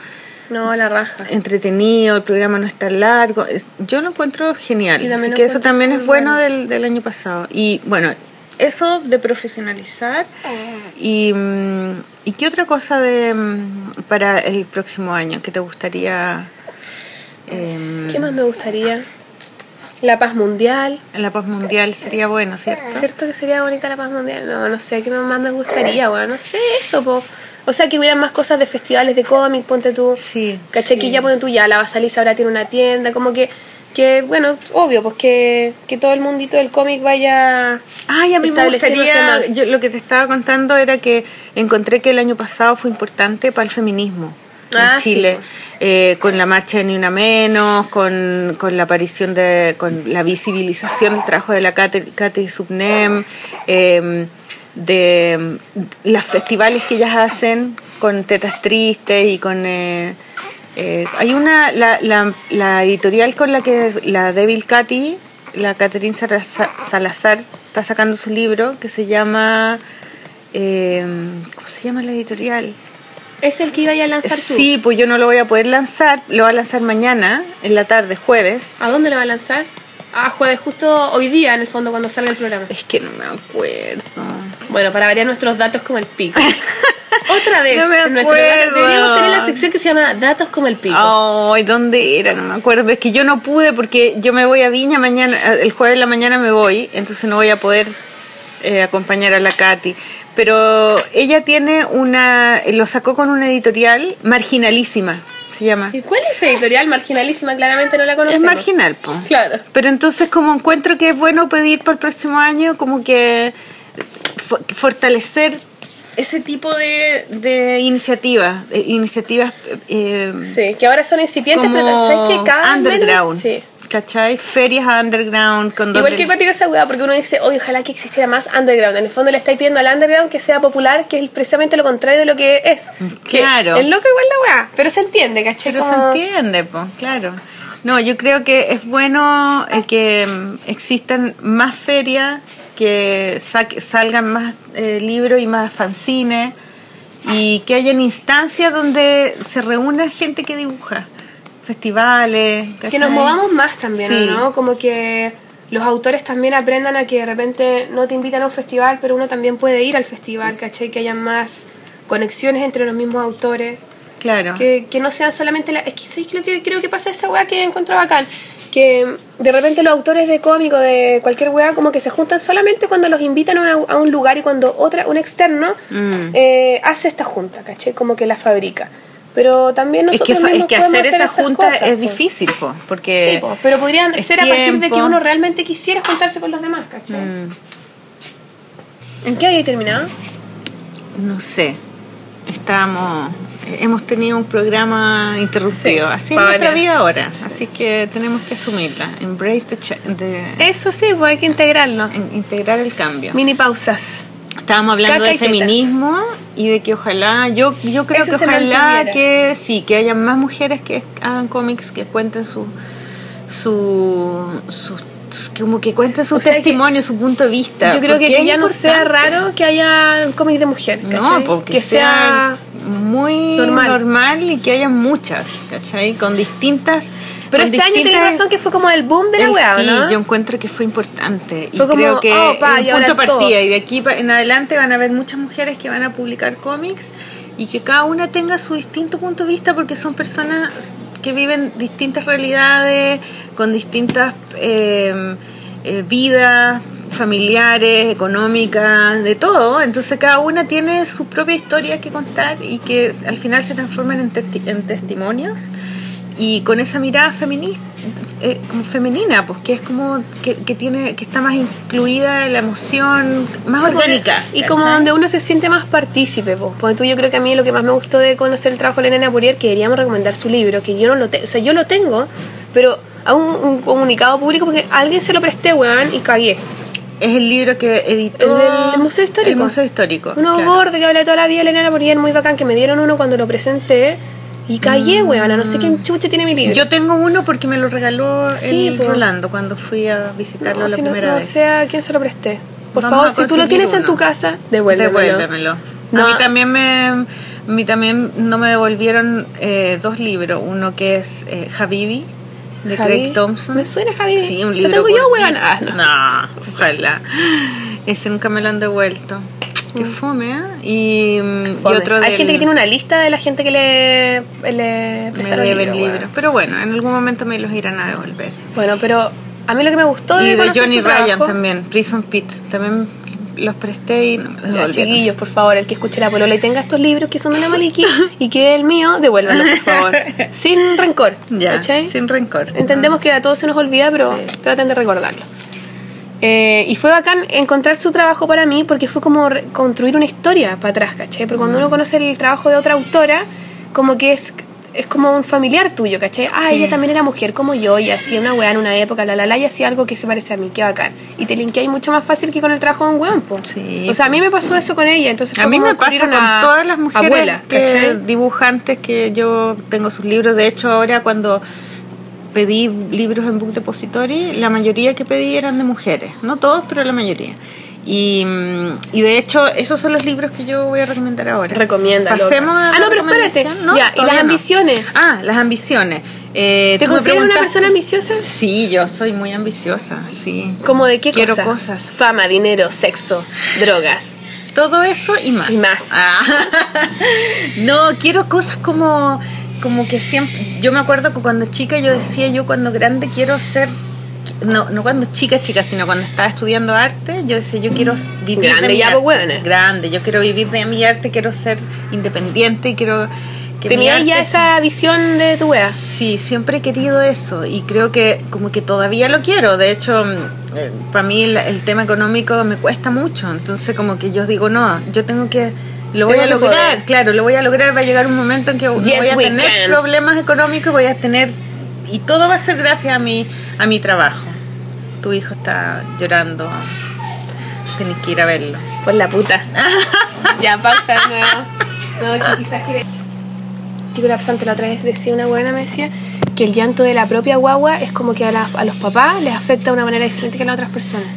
No, la raja. entretenido, el programa no es tan largo. Yo lo encuentro genial. Así que eso también es bueno del, del año pasado. Y bueno, eso de profesionalizar. Y, mm, ¿y qué otra cosa de mm, para el próximo año que te gustaría? em, ¿Qué más me gustaría? La paz mundial. La paz mundial sería bueno, ¿cierto? ¿Cierto que sería bonita la paz mundial? No, no sé, ¿qué más me gustaría, weón? No sé, eso, po. O sea, que hubieran más cosas de festivales de cómic, ponte tú. Sí. ¿Cachai? sí. Que ya ponte tú, ya la Basaliza ahora tiene una tienda, como que, que bueno, obvio, pues que, que todo el mundito del cómic vaya... Ay, a mí me gustaría, yo lo que te estaba contando era que encontré que el año pasado fue importante para el feminismo Ah, en Chile, eh, con la marcha de Ni Una Menos, con, con la aparición de, con la visibilización del trabajo de la Cate Subnem, eh, de mm, los festivales que ellas hacen con Tetas Tristes y con... eh, eh, hay una, la, la, la editorial con la que la Devil Katy, la Catherine Salazar, Salazar, está sacando su libro que se llama... eh, ¿Cómo se llama la editorial? Es el que iba a lanzar tú. Sí, pues yo no lo voy a poder lanzar, lo va a lanzar mañana, en la tarde, jueves. ¿A dónde lo va a lanzar? Ah, jueves, justo hoy día, en el fondo, cuando salga el programa. Es que no me acuerdo. Bueno, para variar nuestros datos como el pico. Otra vez, No me en nuestro acuerdo. deberíamos tener la sección que se llama Datos como el pico. Ay, ¿dónde era? No me acuerdo. Es que yo no pude porque yo me voy a Viña mañana, el jueves en la mañana me voy, entonces no voy a poder eh, acompañar a la Katy. Pero ella tiene una, lo sacó con una editorial marginalísima, se llama. ¿Y cuál es esa editorial marginalísima? Claramente no la Es conocemos. marginal, po. Claro. Pero entonces como encuentro que es bueno pedir para el próximo año, como que fo- fortalecer ese tipo de, de iniciativas, de iniciativas eh, Sí, que ahora son incipientes, como pero ¿sabes que cada underground, menos? Sí. ¿Cachai? Ferias underground con Igual que cuática esa weá, porque uno dice, oye, ojalá que existiera más underground. En el fondo le estáis pidiendo al underground que sea popular, que es precisamente lo contrario de lo que es. Que Claro. Es loco igual la weá, pero se entiende, ¿cachai? Pero se entiende, pues, claro. No, yo creo que es bueno eh, que mm, existan más ferias, que sa- salgan más eh, libros y más fanzines y que hayan instancias donde se reúna gente que dibuja, festivales, Que ¿cachai? nos movamos más también, Sí. ¿no? Como que los autores también aprendan a que de repente no te invitan a un festival, pero uno también puede ir al festival, ¿cachai? Que haya más conexiones entre los mismos autores. Claro. Que, que no sean solamente la... Es que ¿sabes lo que creo que pasa esa weá que encontré bacán. Que de repente los autores de cómic o de cualquier weá como que se juntan solamente cuando los invitan a, una- a un lugar y cuando otra, un externo Mm. eh, hace esta junta, ¿cachai? Como que la fabrica. Pero también Es nosotros que, fa- es mismos que podemos hacer esa esas junta cosas, es difícil, po, porque... Sí, po, pero podrían es ser a partir de que tiempo. uno realmente quisiera juntarse con los demás, ¿cachai? Mm, ¿En qué había terminado? no sé. Estamos... Hemos tenido un programa interrumpido. Sí, así es nuestra vida ahora. Así que tenemos que asumirla. Embrace the... the- Eso sí, pues hay que integrarlo. integrar el cambio. Mini pausas. Estábamos hablando Caca de feminismo y de que ojalá, yo, yo creo Eso que ojalá que sí, que haya más mujeres que hagan cómics, que cuenten su, su, su- como que cuenten su O sea que- testimonio, su punto de vista. Yo creo que, que ya no sea raro que haya un cómic de mujer, ¿cachai? No, porque que sea... muy normal. normal. y que haya muchas, ¿cachai? Con distintas... Pero este año tenés distintas- razón que fue como el boom de la weá, sí, ¿no? yo encuentro que fue importante. Fue y como, creo que oh, pa, un punto partida. todos. Y de aquí en adelante van a haber muchas mujeres que van a publicar cómics y que cada una tenga su distinto punto de vista porque son personas que viven distintas realidades, con distintas eh, eh, vidas familiares, económicas, de todo. Entonces cada una tiene su propia historia que contar y que al final se transforman en, testi- en testimonios y con esa mirada feminista eh, como femenina pues que es como que, que tiene que está más incluida en la emoción más Porque- orgánica Y como donde uno se siente más partícipe, pues. Porque tú, yo creo que a mí lo que más me gustó de conocer el trabajo de Elena Purier, que deberíamos recomendar su libro, que yo no lo tengo, o sea, yo lo tengo, pero a un, un comunicado público porque alguien se lo presté, weón, y cagué. es el libro que editó El Museo Histórico. el museo histórico Uno claro. gordo que habla de toda la vida de Elena Purier, muy bacán, que me dieron uno cuando lo presenté, y cagué, weón, no sé quién chucha tiene mi libro. Mm. yo tengo uno porque me lo regaló Sí, el. Rolando cuando fui a visitarlo no, la si no, primera no vez sé a quién se lo presté. Por Vamos favor, si tú lo tienes en tu casa, devuélvemelo. Devuélvemelo. No. A mí también me, a mí también no me devolvieron eh, dos libros. Uno que es eh, Habibi de Javi. Craig Thompson. Me suena Javi. Sí, un Lo libro. tengo yo, weón. Ah, no. No, ojalá. Ese nunca me lo han devuelto. Qué fome, ¿eh? Y, mm, y Fome. otro Hay del- gente que tiene una lista de la gente que le, le me prestaron deben libros, libros. Pero bueno, en algún momento me los irán a devolver. Bueno, pero a mí lo que me gustó Y de de Johnny Ryan trabajo- también, Prison Pit. También los presté y no me los Ya, devolvieron. chiquillos, por favor, el que escuche la polola y tenga estos libros que son de la Maliki y que el mío, devuélvanlo, por favor. Sin rencor. Ya, ¿cachai? sin rencor. Entendemos que a todos se nos olvida, pero Sí. traten de recordarlo. Eh, y fue bacán encontrar su trabajo para mí porque fue como construir una historia para atrás, ¿cachai? Pero cuando uno conoce el trabajo de otra autora, como que es, es como un familiar tuyo, ¿cachai? Ah, Sí. ella también era mujer como yo y hacía una weá en una época, la la la, y hacía algo que se parece a mí, qué bacán. Y te linkeáis mucho más fácil que con el trabajo de un weón, po. Sí. O sea, a mí me pasó eso con ella, entonces A mí me pasa con todas las mujeres abuela, que, ¿cachai? dibujantes que yo tengo sus libros. De hecho, ahora cuando pedí libros en Book Depository, la mayoría que pedí eran de mujeres. No todos, pero la mayoría. Y, mm, y de hecho, esos son los libros que yo voy a recomendar ahora. Recomiéndalo. Pasemos a Ah, no, pero espérate. Ya, ¿y las no. ambiciones? Ah, las ambiciones. Eh, ¿Te consideras una persona ambiciosa? Sí, yo soy muy ambiciosa, sí. ¿Como de qué Quiero cosa? cosas. Fama, dinero, sexo, drogas. Todo eso y más. Y más. Ah. no, quiero cosas como, como que siempre. Yo me acuerdo que cuando chica yo decía, yo cuando grande quiero ser. No, no cuando chica, chica, sino cuando estaba estudiando arte, yo decía, yo quiero vivir Grande de mi ya, arte. pues. Grande, yo quiero vivir de mi arte, quiero ser independiente, quiero que ¿Tenías ya esa visión de tu wea? Sí, siempre he querido eso y creo que como que todavía lo quiero. De hecho, eh, para mí el, el tema económico me cuesta mucho. Entonces como que yo digo, no, yo tengo que... Lo voy a lograr, poder. claro, lo voy a lograr. Va a llegar un momento en que Yes, voy a tener can. problemas económicos, voy a tener... Y todo va a ser gracias a mi, a mi trabajo. Tu hijo está llorando. Tienes que ir a verlo. Por la puta. ya, pausa de nuevo. No, quizás quiere... Yo la otra vez decía una buena me decía que el llanto de la propia guagua es como que a, la- a los papás les afecta de una manera diferente que a las otras personas.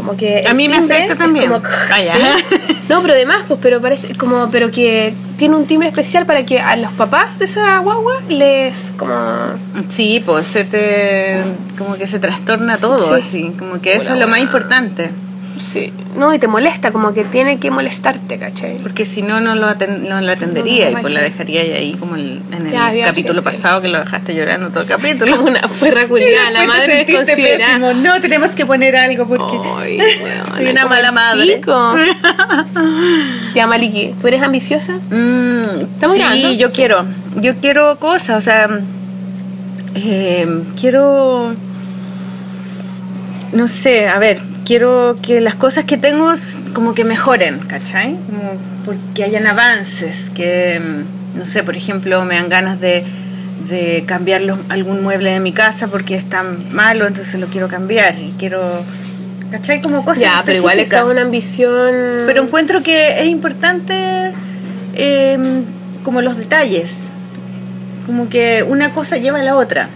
Como que A mí me afecta también. como- Ah, ya. ¿Sí? No, pero además, pues, pero parece como, pero que tiene un timbre especial para que a los papás de esa guagua les como Sí, pues se te... como que se trastorna todo, Sí. así. Como que eso Hola, es lo más importante. Sí, no, y te molesta, como que tiene que molestarte, ¿cachai? Porque si no, no lo, aten- no lo atendería No, no, y pues la dejaría ahí como el- en el Ya, ya, capítulo sí, sí. pasado que lo dejaste llorando todo el capítulo. Como una perra culiada, la te madre desconsiderada. pésimo. No, tenemos que poner algo porque soy una mala madre. ya, Maliki, ¿tú eres ambiciosa? Mm, ¿Estamos sí, grabando? yo quiero. Yo quiero cosas, o sea, eh, quiero, no sé, a ver, quiero que las cosas que tengo como que mejoren, ¿cachai? Como porque hayan avances, que, mm, no sé, por ejemplo, me dan ganas de, de cambiar los- algún mueble de mi casa porque está malo, entonces lo quiero cambiar y quiero, ¿cachai? Como cosas Ya, pero igual esa es una ambición. Pero encuentro que es importante eh, como los detalles. Como que una cosa lleva a la otra.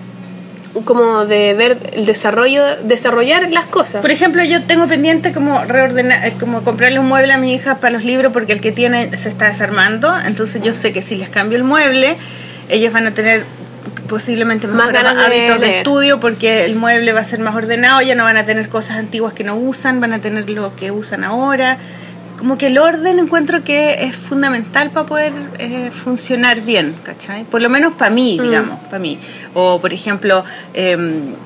Como de ver el desarrollo, desarrollar las cosas. Por ejemplo, yo tengo pendiente como reordenar, eh, como comprarle un mueble a mi hija para los libros porque el que tiene se está desarmando. Entonces yo sé que si les cambio el mueble, ellas van a tener posiblemente Más ganas hábitos de, estudio porque el mueble va a ser más ordenado, ya no van a tener cosas antiguas que no usan, van a tener lo que usan ahora. Como que el orden encuentro que es fundamental para poder eh, funcionar bien, ¿cachai? Por lo menos para mí, Mm. digamos, para mí. O, por ejemplo, em,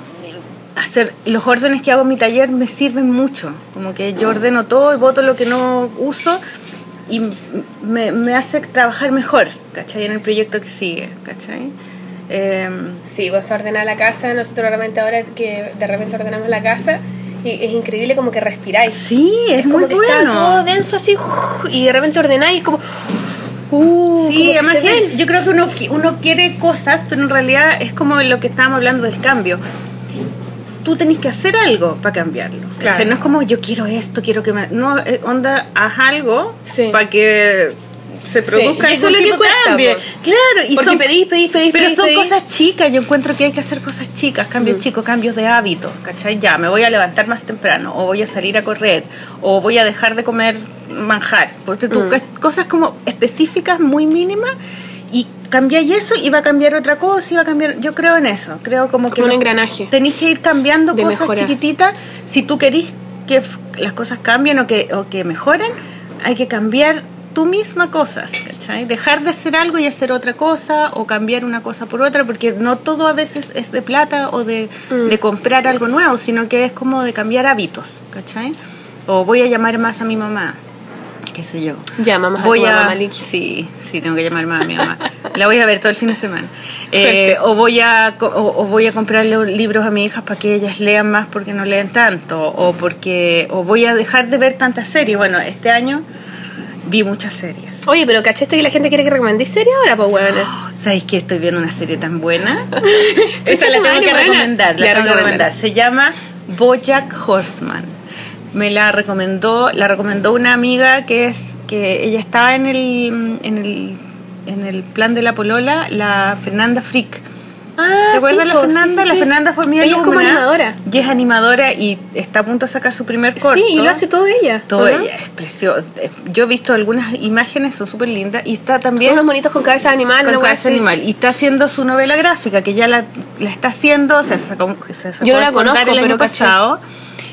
hacer los órdenes que hago en mi taller me sirven mucho. Como que yo ordeno todo y voto lo que no uso y me, me hace trabajar mejor, ¿cachai? En el proyecto que sigue, ¿cachai? Em, Sí, está ordenada la casa, nosotros realmente ahora que de repente ordenamos la casa, y es increíble como que respiráis. sí, es, como muy que bueno. está todo denso así, y de repente ordenáis, es como... Uh, Sí, como que además que yo creo que uno, uno quiere cosas, pero en realidad es como lo que estábamos hablando del cambio. Tú tenés que hacer algo para cambiarlo. Claro. No es como yo quiero esto, quiero que me... No, eh, onda, haz algo Sí. para que se produzca y eso es lo que cuesta. Claro, y Porque son, pedís, pedís, pedís, pero pedís, son pedís. cosas chicas, yo encuentro que hay que hacer cosas chicas, cambios chicos, cambios de hábito, ¿cachai? Ya, me voy a levantar más temprano, o voy a salir a correr, o voy a dejar de comer manjar, porque tú, Mm. cosas como específicas, muy mínimas, y cambiáis eso y va a cambiar otra cosa, y va a cambiar, yo creo en eso, creo como, que un engranaje. tenéis que ir cambiando De cosas mejoras. chiquititas, si tú querís que las cosas cambien o que, o que mejoren, hay que cambiar tú misma cosas, ¿cachai? Dejar de hacer algo y hacer otra cosa o cambiar una cosa por otra, porque no todo a veces es de plata o de, Mm. de comprar algo nuevo, sino que es como de cambiar hábitos, ¿cachai? O voy a llamar más a mi mamá, qué sé yo. Llama más Voy a tu mamá, Maliki. sí, sí, tengo que llamar más a mi mamá. La voy a ver todo el fin de semana. Eh, o voy a o, o voy a comprarle libros a mi hija para que ellas lean más porque no leen tanto o porque o voy a dejar de ver tantas series. Bueno, este año vi muchas series. Oye, pero ¿cachaste que la gente quiere que recomendéis serie ahora, pues, weón? ¿Sabéis que estoy viendo una serie tan buena? Esa la tengo que buena. recomendar, la tengo que recomendar. Se llama Bojack Horseman. Me la recomendó, la recomendó una amiga que es que ella estaba en el en el en el plan de la polola, la Fernanda Frick. Ah, ¿Te acuerdas sí, la Fernanda? sí, sí, La. Fernanda fue mi Ella es como animadora. Y es animadora y está a punto de sacar su primer corto. Sí, y lo hace todo ella. Todo ella, es precioso. Yo he visto algunas imágenes, son súper lindas. Y está también Son unos monitos con cabeza de animal, con cabeza así. animal. Y está haciendo su novela gráfica, que ya la, la está haciendo, o sea, se sacó, se sacó Yo no la conozco, el año pero caché. pasado.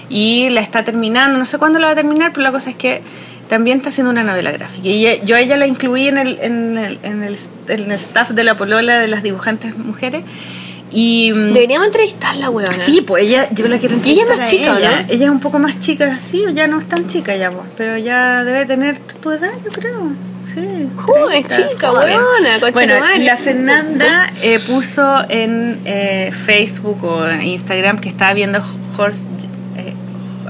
Y la está terminando, no sé cuándo la va a terminar, pero la cosa es que también está haciendo una novela gráfica. Y yo a ella la incluí en el, en el, en el, en el staff de la polola de las dibujantes mujeres. Y mm, Deberíamos entrevistarla, weón. Sí, pues ella, yo la quiero Y ella es entrevistar más chica, ¿o ella. no? Ella es un poco más chica, sí, ya no es tan chica ya, pues, pero ya debe tener tu edad, yo creo. Sí. 30, chica, weona, Bueno, la Fernanda eh, puso en eh, Facebook o en Instagram que estaba viendo Horse, eh,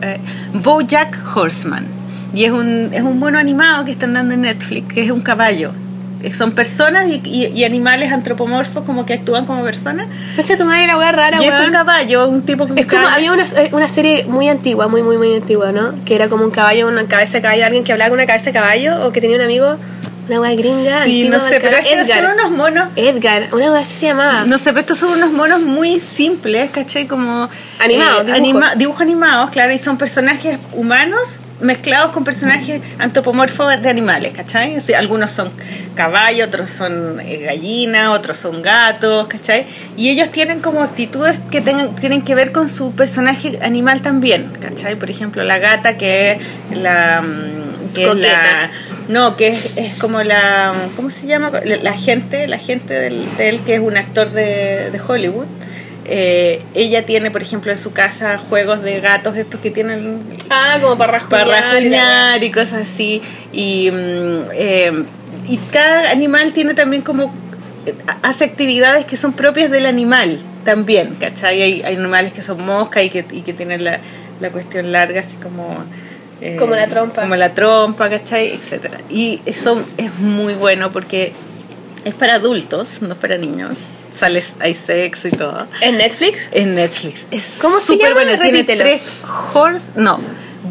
eh, BoJack Horseman. Y es un, es un mono animado que están dando en Netflix, que es un caballo. Eh, Son personas y, y- y animales antropomorfos como que actúan como personas. Concha tu madre, la weá rara, Y es un weón. caballo, un tipo con Es como, había una, una serie muy antigua, muy, muy, muy antigua, ¿no? Que era como un caballo, una cabeza de caballo, alguien que hablaba con una cabeza de caballo o que tenía un amigo, una weá gringa. Sí, no sé, pero estos son unos monos. Edgar, una weá así se llamaba. No sé, pero estos son unos monos muy simples, ¿cachai? Como. Animados, dibujos. anima- dibujos animados, claro, y son personajes humanos mezclados con personajes antropomorfos de animales, ¿cachai? O sea, algunos son caballos, otros son eh, gallinas, otros son gatos, ¿cachai? Y ellos tienen como actitudes que tengan, tienen que ver con su personaje animal también, ¿cachai? Por ejemplo, la gata que es la... mm, Que es la no, que es, es como la. ¿Cómo se llama? La, la gente, la gente del, de él, que es un actor de, de Hollywood. Eh, ella tiene, por ejemplo, en su casa juegos de gatos, estos que tienen Ah, como para rajuñar. para y cosas así. Y, mm, eh, y cada animal tiene también como. eh, hace actividades que son propias del animal también, ¿cachai? Hay, hay animales que son moscas y que, y que tienen la, la cuestión larga, así como. eh, Como la trompa. Como la trompa, ¿cachai? Etcétera. Y eso es muy bueno porque es para adultos, no es para niños. Sales, hay sexo y todo. ¿En Netflix? En Netflix. Es ¿Cómo se llama? bueno. Tiene tres horse, no,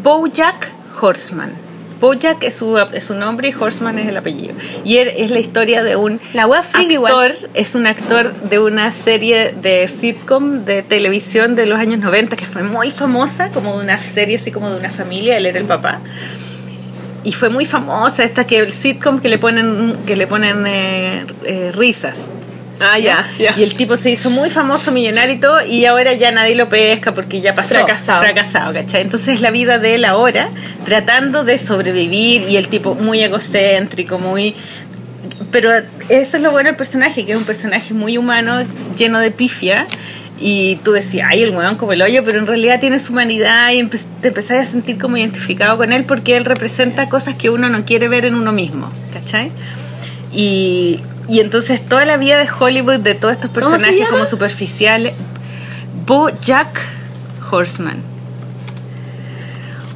Bojack Horseman. Bojack es su, es su nombre y Horseman es el apellido. Y es la historia de un La freak igual. actor, es un actor de una serie de sitcom de televisión de los años 90 que fue muy famosa, como de una serie así como de una familia, él era el papá. Y fue muy famosa esta que el sitcom que le ponen que le ponen eh, eh, risas. Ah, ya, ya. Y el tipo se hizo muy famoso, millonario y todo, y ahora ya nadie lo pesca porque ya pasó. Fracasado. Fracasado, ¿cachai? Entonces la vida de él ahora, tratando de sobrevivir, y el tipo muy egocéntrico, muy... Pero eso es lo bueno del personaje, que es un personaje muy humano, lleno de pifia, y tú decías, ay, el huevón como el hoyo, pero en realidad tiene su humanidad y te empezás a sentir como identificado con él porque él representa cosas que uno no quiere ver en uno mismo, ¿cachai? Y y entonces toda la vida de Hollywood, de todos estos ¿Cómo se personajes como superficiales. Bo Jack Horseman.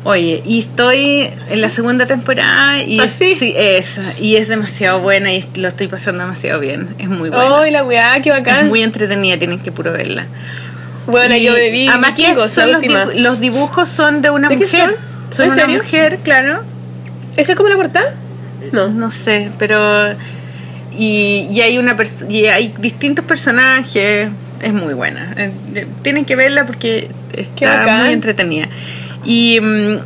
Oye, y estoy en la segunda temporada y ¿Ah, es, sí? esa, y es demasiado buena y lo estoy pasando demasiado bien. Es muy buena. ¡Ay, la weá, qué es bacán! muy entretenida, tienen que puro verla. Bueno, Y yo bebí además vikingos, son los, dibu- los dibujos son de una ¿De qué mujer. son? Son ¿En una serio? mujer, claro. ¿Esa es como la portada? No. No sé, pero. Y, y hay una y hay distintos personajes. Es muy buena. Eh, Tienen que verla porque Qué está muy entretenida. Y, mm,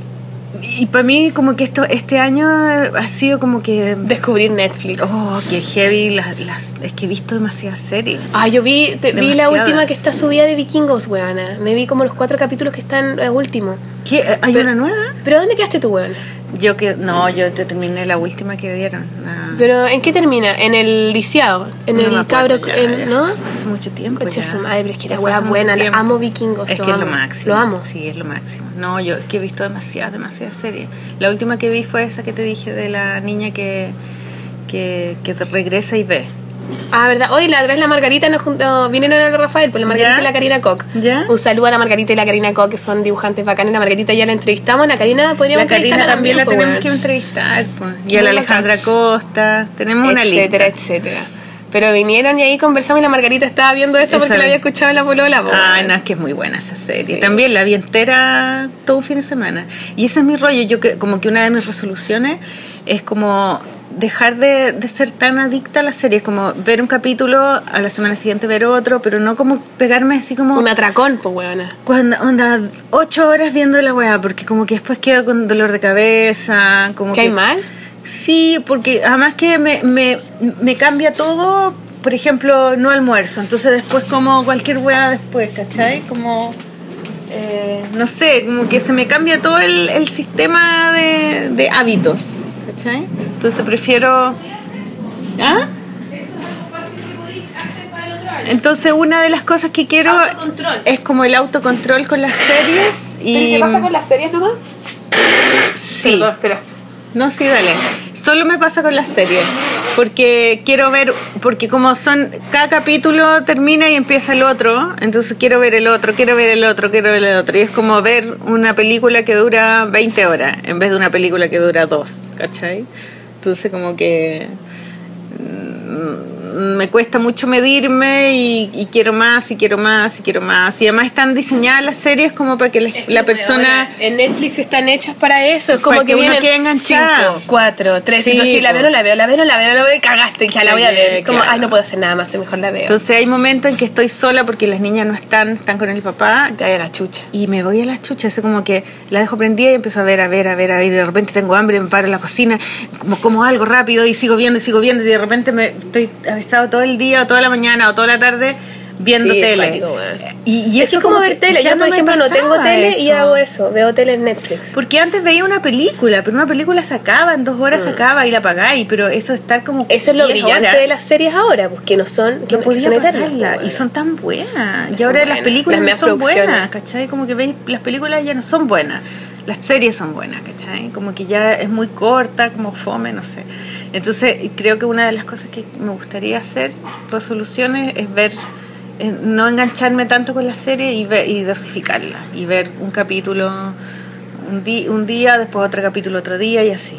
y para mí, como que esto este año ha sido como que. Descubrir Netflix. Oh, que heavy. Las, las, es que he visto demasiadas series. Ah, yo vi, te- vi la última que está subida de vikingos, weona. Me vi como los cuatro capítulos que están eh, últimos. ¿Qué? ¿Hay Pero- una nueva? ¿Pero dónde quedaste tú, weona? Yo que. No, yo te terminé la última que dieron. la- ¿Pero en qué termina? ¿En el lisiado? ¿En No el cabro? ya, en- ya ¿No? Hace mucho tiempo. Concha ya. su madre, pero es que la hace buena, la amo vikingos. Es lo que es lo máximo. Lo amo. Sí, es lo máximo. No, yo es que he visto demasiadas, demasiadas series. La última que vi fue esa que te dije de la niña que, que, que regresa y ve. Ah, ¿verdad? Hoy la otra vez la Margarita nos juntó, vinieron a Rafael, pues la Margarita ¿Ya? y la Karina Koch. ¿Ya? Un saludo a la Margarita y la Karina Koch, que son dibujantes bacanes. La Margarita ya la entrevistamos, la Karina podríamos La Karina entrevistarla también la pues, tenemos que entrevistar. Pues. Y a la Alejandra Costa. Tenemos una etcétera, lista. etcétera. Pero vinieron y ahí conversamos y la Margarita estaba viendo eso porque la había escuchado en la polola. po, Ay, weón. no, es que es muy buena esa serie. Sí. También la vi entera todo un fin de semana. Y ese es mi rollo. Yo que como que una de mis resoluciones es como dejar de, de ser tan adicta a las series, como ver un capítulo, a la semana siguiente ver otro, pero no como pegarme así como... Un atracón, pues, weona. Cuando, onda, ocho horas viendo la weá, porque como que después quedo con dolor de cabeza, como ¿Qué que... hay mal? Sí, porque además que me, me, me cambia todo, por ejemplo, no almuerzo, entonces después como cualquier weá después, ¿cachai? Como, eh, no sé, como que se me cambia todo el, el sistema de, de hábitos, ¿cachai? Entonces prefiero... ¿Ah? Entonces una de las cosas que quiero es como el autocontrol con las series y... ¿Qué pasa con las series nomás? Sí. Perdón, espera. No, sí, dale. Solo me pasa con las series. Porque quiero ver, porque como son, cada capítulo termina y empieza el otro, entonces quiero ver el otro, quiero ver el otro, quiero ver el otro. Y es como ver una película que dura 20 horas en vez de una película que dura 2, ¿cachai? Entonces como que mm, me cuesta mucho medirme y, y quiero más y quiero más y quiero más. Y además están diseñadas las series como para que la, Es que, la persona... en Netflix están hechas para eso. Es como Para que, que uno quede enganchado. 5, 4, 3, Sí, 5, sí, la veo, no la veo, la veo, no la veo, la veo, y cagaste, ya la voy a ver. Como, claro. ay, no puedo hacer nada más, mejor la veo. Entonces hay momentos en que estoy sola porque las niñas no están, están con el papá Te vaya la chucha. y me voy a las chuchas, es como que la dejo prendida y empiezo a ver, a ver, a ver, a ver, y de repente tengo hambre, me paro en la cocina, como, como algo rápido y sigo viendo y sigo viendo y de repente me estoy, he estado todo el día o toda la mañana o toda la tarde viendo Sí, es tele. y, y es eso como, que ver tele. ya Yo, por me ejemplo, no tengo tele y hago eso. Veo tele en Netflix. Porque antes veía una película, pero una película se acaba, en dos horas se acaba y la apagáis, pero eso estar como... Mm. Eso es lo 10 brillante horas, de las series ahora, pues que no son, que, no que son eternas. pues, y son tan buenas. Y ahora las películas Las no son buenas, ¿cachai? Como que veis, las películas ya no son buenas. Las series son buenas, ¿cachai? Como que ya es muy corta, como fome, no sé. Entonces, creo que una de las cosas que me gustaría hacer, resoluciones, es ver, eh, no engancharme tanto con la serie y, ver, y dosificarla. Y ver un capítulo un, di- un día, después otro capítulo otro día y así.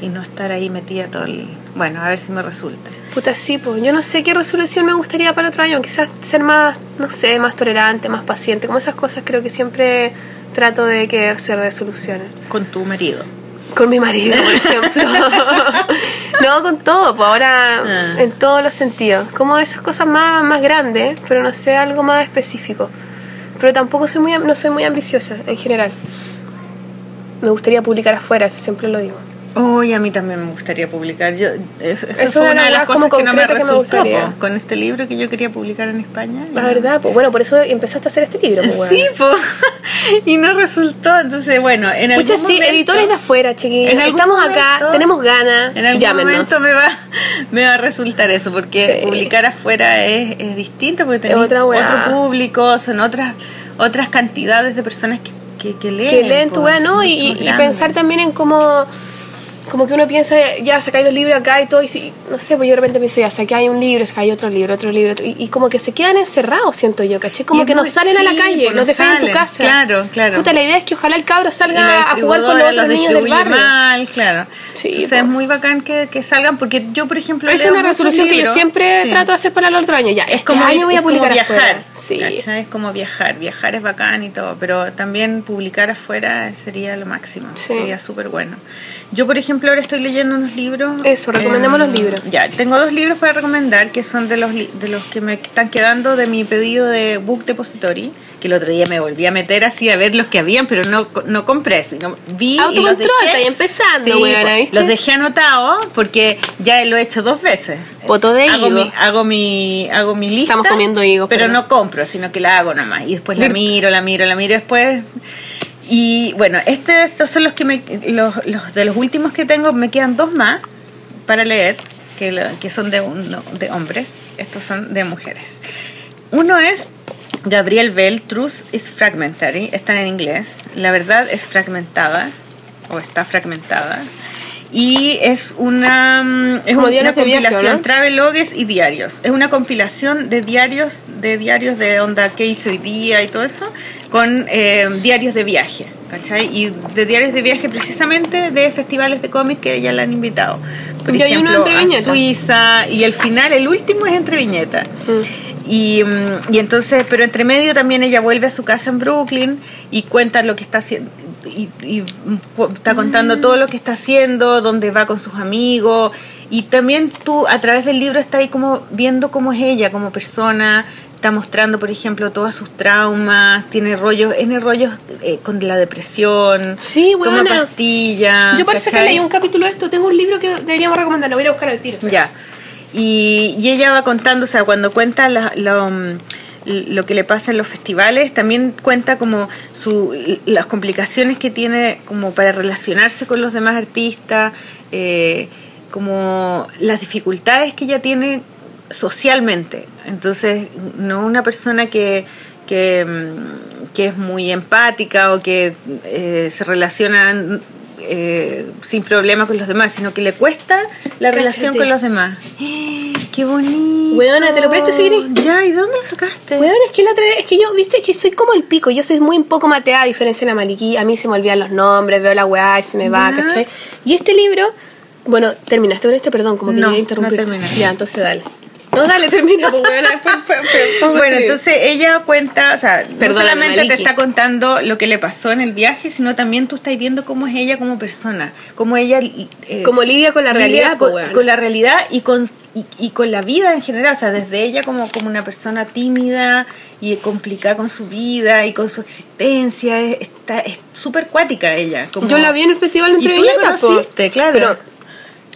Y no estar ahí metida todo el... Bueno, a ver si me resulta. Puta, sí, pues yo no sé qué resolución me gustaría para otro año. Quizás ser más, no sé, más tolerante, más paciente. Como esas cosas creo que siempre trato de que se resolucionen. Con tu marido. Con mi marido, por ejemplo. no, con todo, pues ahora Ah. en todos los sentidos. Como esas cosas más, más grandes, pero no sé, algo más específico. Pero tampoco soy muy, no soy muy ambiciosa en general. Me gustaría publicar afuera, eso siempre lo digo. Hoy a mí también me gustaría publicar. Yo, es, esa Es fue una de las cosas que no me resultó po, con este libro que yo quería publicar en España. La verdad, pues bueno, por eso empezaste a hacer este libro. Pues. Sí, po. y no resultó. Entonces, bueno, en Pucha, algún sí, momento- editores de afuera, chiquillos. Estamos acá, tenemos ganas. En algún llámenos. momento me va, me va a resultar eso, porque Sí. publicar afuera es, es distinto, porque weá. otro público, son otras otras cantidades de personas que, que, que leen. que leen tu pues, ¿no? Y, y- pensar también en cómo, como que uno piensa, ya sacáis los libros acá y todo, y si, no sé, pues yo de repente pienso, ya saqué hay un libro, hay otro libro, otro libro, y, y, como que se quedan encerrados, siento yo, ¿caché? Como Y que no salen a la sí, calle, pues, los no dejan en tu casa. Claro, claro. Puta, la idea es que ojalá el cabro salga a jugar con los otros los niños del barrio. mal, claro. Sí, Entonces po. es muy bacán que, que salgan porque yo, por ejemplo, Esa es una resolución que yo siempre Sí. trato de hacer para el otro año. Ya, Es este como, año voy a es como publicar viajar. afuera. Sí. ¿cachai? Es como viajar. Viajar es bacán y todo, pero también publicar afuera sería lo máximo. Sí. Sería súper bueno. Yo, por ejemplo, ahora estoy leyendo unos libros. Eso, recomendemos em, los libros. Ya, tengo dos libros para recomendar que son de los, de los que me están quedando de mi pedido de Book Depository. Que el otro día me volví a meter así a ver los que habían, pero no, no compré, sino vi. y los Autocontrol, dejé- está ahí empezando, Sí. Los dejé anotados porque ya lo he hecho dos veces. Poto de hago higo. mi, hago mi hago mi lista Estamos comiendo higos, pero pero- no compro sino que la hago nomás y después la miro la miro la miro después y bueno este, estos son los que me los, los de los últimos que tengo me quedan dos más para leer que, lo- que son de un- de hombres. Estos son de mujeres. Uno es Gabriel Bell Truth is Fragmentary. Están en inglés. La verdad es fragmentada o está fragmentada. Y es una mm, es Como una viaje, compilación ¿no? travelogues y diarios. Es una compilación de diarios de diarios de onda que hice hoy día y todo eso con eh, diarios de viaje ¿cachai? y de diarios de viaje precisamente de festivales de cómics que ya la han invitado por Y hay uno ejemplo entre a viñetas. Suiza y el final el último es entre viñetas Mm. y, mm, y entonces, pero entre medio también ella vuelve a su casa en Brooklyn y cuenta lo que está haciendo. Y, y, mm, está contando todo lo que está haciendo, dónde va con sus amigos. Y también tú, a través del libro, estás ahí como viendo cómo es ella como persona. Está mostrando, por ejemplo, todos sus traumas. Tiene rollos, tiene rollos eh, con la depresión. Sí, Toma pastillas. Yo parece que leí un capítulo de esto. Tengo un libro que deberíamos recomendar. Lo voy a buscar al tiro. Ya. Y, y ella va contando, o sea, cuando cuenta la- lo, mm, lo que le pasa en los festivales, también cuenta como su, las complicaciones que tiene como para relacionarse con los demás artistas, eh, como las dificultades que ella tiene socialmente. Entonces, no una persona que, que, mm, que es muy empática o que eh, se relaciona eh, sin problema con los demás, sino que le cuesta la relación con los demás. ¡Qué bonito! Weona, ¿te lo presto si? Ya, ¿y dónde lo sacaste? Bueno, es que la otra vez, es que yo, viste, que soy como el pico, yo soy muy un poco mateada, a diferencia de la Maliki, a mí se me olvidan los nombres, veo la weá y se me va, Ya. ¿cachai? Y este libro, bueno, terminaste con este, perdón, como que No, llegué a interrumpir. no terminé. Ya, entonces dale. No, dale, termina, pues weona, después pongo Bueno, entonces ella cuenta, o sea, no solamente te está contando lo que le pasó en el viaje, sino también tú estás viendo cómo es ella como persona, cómo ella... eh, Como lidia con la lidia realidad, con, pues con la realidad y con, y, y con la vida en general, o sea, desde ella como, como una persona tímida y complicada con su vida y con su existencia, es- está es súper cuática ella. Como, Yo la vi en el festival de Y tú la Entreviñetas, po. conociste, claro. Pero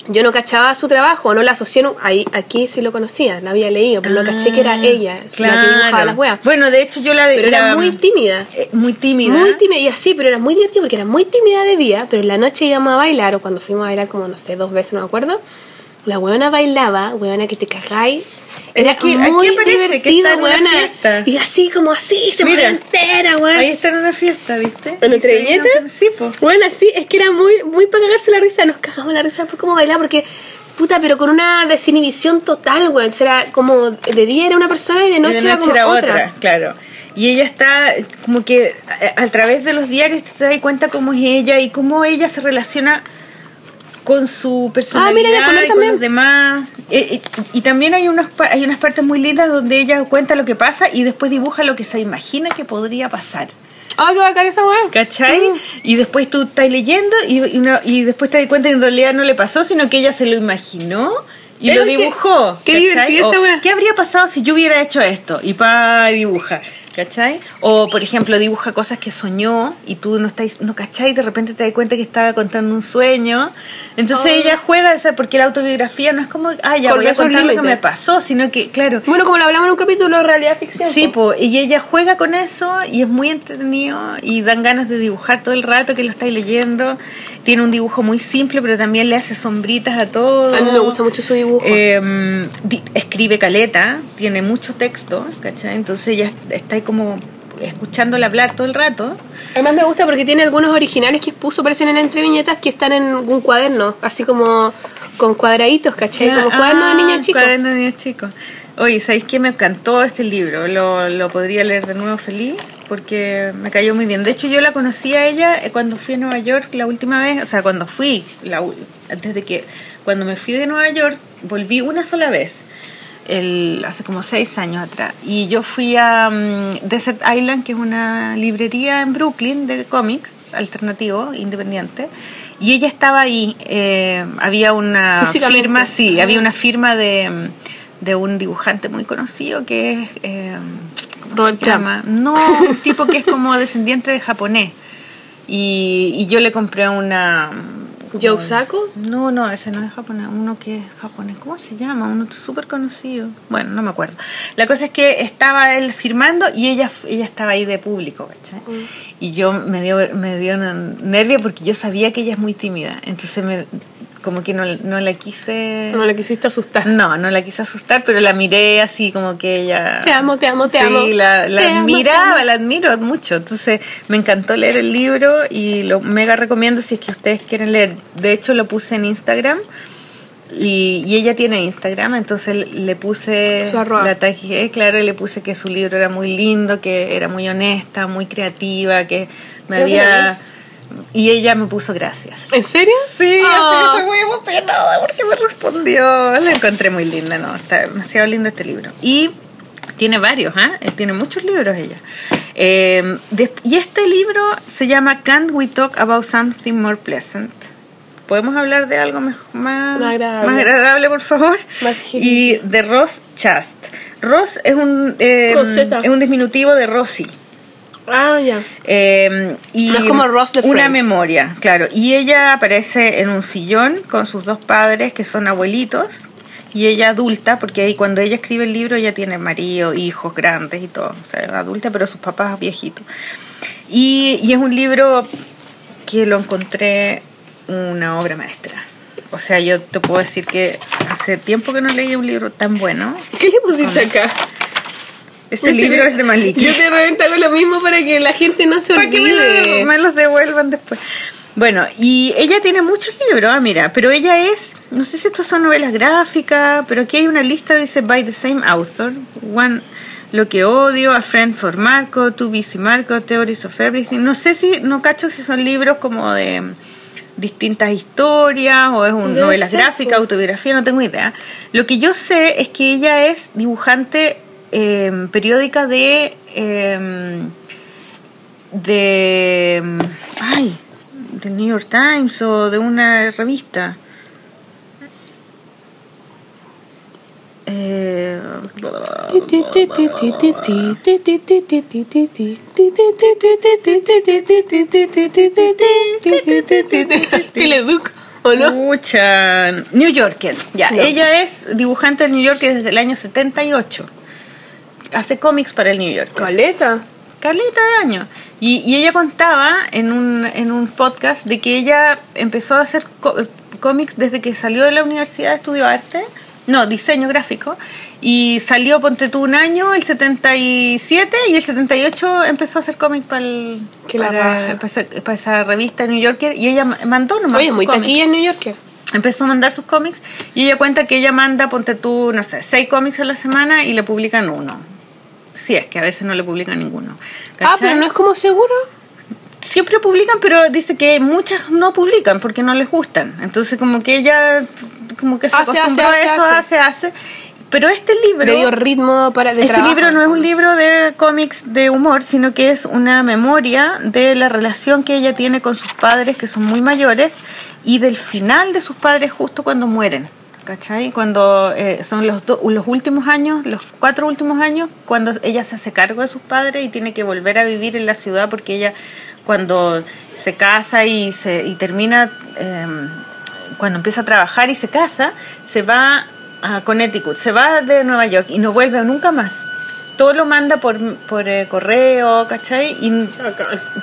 yo no cachaba su trabajo, no la asocié, ahí, aquí sí lo conocía, la había leído, pero no caché que era ella, la que dibujaba las weas. Bueno, de hecho yo la... Pero era muy tímida. eh, muy tímida. Muy tímida, y así, pero era muy divertido porque era muy tímida de día, pero en la noche íbamos a bailar, o cuando fuimos a bailar como, no sé, dos veces, no me acuerdo, la huevona bailaba, huevona que te cagáis. Era Aquí- muy aquí parece que divertido, está en una huevona. fiesta. Y así, como así, se Mira, entera, huevona. Ahí está en una fiesta, ¿viste? ¿En Y vino- Viñetas? Sí, pues. Bueno, sí, es que era muy, muy para cagarse la risa, nos cagamos la risa por cómo bailaba, porque, puta, pero con una desinhibición total, weón. O sea, era como de día era una persona y de Y noche, de era noche como era otra. otra, claro. Y ella está como que a, a través de los diarios te das cuenta cómo es ella y cómo ella se relaciona con su personalidad Ah, mira, y con los demás. Eh, eh, y también hay, unos, hay unas partes muy lindas donde ella cuenta lo que pasa y después dibuja lo que se imagina que podría pasar. Ah, qué bacán esa weón. ¿Cachai? Mm. Y después tú estás leyendo y, y, no- y después te das cuenta que en realidad no le pasó, sino que ella se lo imaginó y lo dibujó. qué divertida esa. ¿Qué habría pasado si yo hubiera hecho esto? Y pa dibuja. ¿Cachai? O, por ejemplo, dibuja cosas que soñó y tú no estás, no cachai, y de repente te das cuenta que estaba contando un sueño. Entonces Oh. ella juega, o sea, porque la autobiografía no es como, ah, ya voy a contar lo que me pasó, sino que, claro, Bueno, como lo hablamos en un capítulo de realidad ficción. Sí, po. po, y ella juega con eso y es muy entretenido y dan ganas de dibujar todo el rato que lo estáis leyendo. Tiene un dibujo muy simple, pero también le hace sombritas a todo. A mí me gusta mucho su dibujo. Eh, di- escribe caleta, tiene mucho texto, ¿cachai? Entonces ella está ahí como escuchándola hablar todo el rato. Además me gusta porque tiene algunos originales que puso, parecen en entre viñetas que están en un cuaderno, así como con cuadraditos, ¿cachai? Como cuaderno de niños Ah, chicos. Cuaderno de niños chicos. Oye, ¿sabéis qué? Me encantó este libro. Lo, lo podría leer de nuevo feliz porque me cayó muy bien. De hecho, yo la conocí a ella eh, cuando fui a Nueva York la última vez. O sea, cuando fui, la, u- desde que cuando me fui de Nueva York, volví una sola vez. El, hace como seis años atrás. Y yo fui a mm, Desert Island, que es una librería en Brooklyn de cómics alternativo, independiente. Y ella estaba ahí. eh, había una firma, sí, Ah. había una firma de, mm, de un dibujante muy conocido que es. eh, ¿Cómo Robert se llama? No, un tipo que es como descendiente de japonés. Y, y yo le compré una. ¿Joe Sacco? No, no, ese no es japonés, uno que es japonés. ¿Cómo se llama? Uno súper conocido. Bueno, no me acuerdo. La cosa es que estaba él firmando y ella, ella estaba ahí de público, ¿cachai? Mm. Y yo me dio, me dio nervio porque yo sabía que ella es muy tímida. Entonces me, como que no, no la quise... No le quisiste asustar. No, no la quise asustar, pero la miré así como que ella... Te amo, te amo, te sí, amo. la, la Te te admiraba, amo. la admiro mucho. Entonces me encantó leer el libro y lo mega recomiendo si es que ustedes quieren leer. De hecho lo puse en Instagram y, y ella tiene Instagram, entonces le puse Su arroba. la tagué, claro, y le puse que su libro era muy lindo, que era muy honesta, muy creativa, que me había... Y ella me puso gracias. ¿En serio? Sí, Oh. así que estoy muy emocionada porque me respondió. La encontré muy linda, ¿no? Está demasiado lindo este libro. Y tiene varios, ¿ah? Eh, Tiene muchos libros ella. Eh, des- y este libro se llama Can't We Talk About Something More Pleasant? ¿Podemos hablar de algo mej- más, Más agradable. más agradable, por favor? Más y de Ross Chast. Ross es un, eh, es un diminutivo de Rosie. Ah, ya. Eh, y No es como Ross de Una Friends. memoria, claro. Y ella aparece en un sillón con sus dos padres que son abuelitos. Y ella adulta, porque ahí cuando ella escribe el libro ella tiene marido, hijos grandes y todo. O sea, adulta, pero sus papás viejitos. Y, y es un libro que lo encontré una obra maestra. O sea, yo te puedo decir que hace tiempo que no leí un libro tan bueno. ¿Qué le pusiste acá? Este libro es de Maliki. Yo te hago lo mismo para que la gente no se para que me, olvide. lo- me los devuelvan después. Bueno, y ella tiene muchos libros, ah, mira, pero ella es, no sé si estos son novelas gráficas, pero aquí hay una lista, dice, by the same author, One, Lo que odio, A Friend for Marco, Too Busy Marco, Theories of Everything, no sé si, no cacho si son libros como de distintas historias o es un novelas gráficas, autobiografía, no tengo idea. Lo que yo sé es que ella es dibujante eh, periódica de... eh, de ay del New York Times o de una revista Eh, Teleduc, ¿o no? Pucha, New Yorker ya No. ella es dibujante del New Yorker desde el año 78 hace cómics para el New Yorker Caleta. Carlita de años. Y, y ella contaba en un, en un podcast de que ella empezó a hacer có- cómics desde que salió de la universidad, estudió arte, no, diseño gráfico, y salió, ponte tú, un año, el 77, y el 78 empezó a hacer cómics para, para, para esa, revista New Yorker, y ella ma- mandó nomás Oye, muy cómics taquilla en New Yorker. empezó a mandar sus cómics y ella cuenta que ella manda, ponte tú, no sé, seis cómics a la semana y le publican uno. Si es que a veces no le publican ninguno. Ah, pero no es como seguro. Siempre publican, pero dice que muchas no publican porque no les gustan. Entonces como que ella como que se Hace, acostumbró hace, a eso, hace, hace, hace. Pero este libro... Le dio ritmo para Este trabajo. libro no es un libro de cómics de humor, sino que es una memoria de la relación que ella tiene con sus padres, que son muy mayores, y del final de sus padres justo cuando mueren. ¿Cachai? Cuando eh, son los, do- los últimos años, los cuatro últimos años, cuando ella se hace cargo de sus padres y tiene que volver a vivir en la ciudad porque ella cuando se casa y, se, y termina, eh, cuando empieza a trabajar y se casa, se va a Connecticut, se va de Nueva York y no vuelve nunca más. Todo lo manda por, por eh, correo, ¿cachai? Y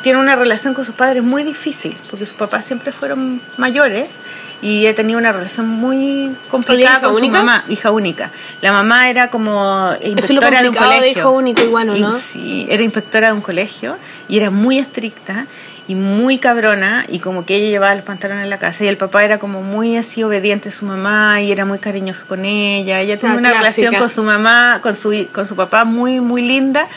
tiene una relación con sus padres muy difícil, porque sus papás siempre fueron mayores y he tenido una relación muy complicada con su mamá, hija única. La mamá era como inspectora de un colegio. de hijo único igual, ¿o Y no? Sí, era inspectora de un colegio y era muy estricta y muy cabrona y como que ella llevaba los pantalones en la casa y el papá era como muy así obediente a su mamá y era muy cariñoso con ella. Ella tenía La una relación con su mamá, con su, con su papá muy, muy linda.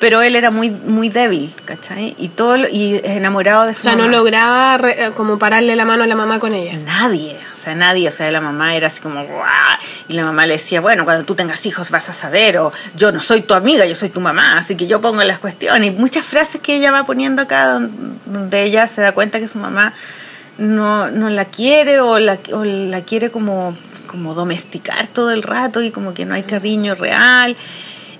Pero él era muy, muy débil, ¿cachai? Y todo lo- y enamorado de O su sea, no mamá. lograba re- eh, como pararle la mano a la mamá con ella. Nadie, o sea, nadie, o sea, la mamá era así como, "Guau", y la mamá le decía, bueno, cuando tú tengas hijos vas a saber, o yo no soy tu amiga, yo soy tu mamá, así que yo pongo las cuestiones, y muchas frases que ella va poniendo acá, don- donde ella se da cuenta que su mamá no, no la quiere, o la, o la quiere como, como domesticar todo el rato, y como que no hay cariño real,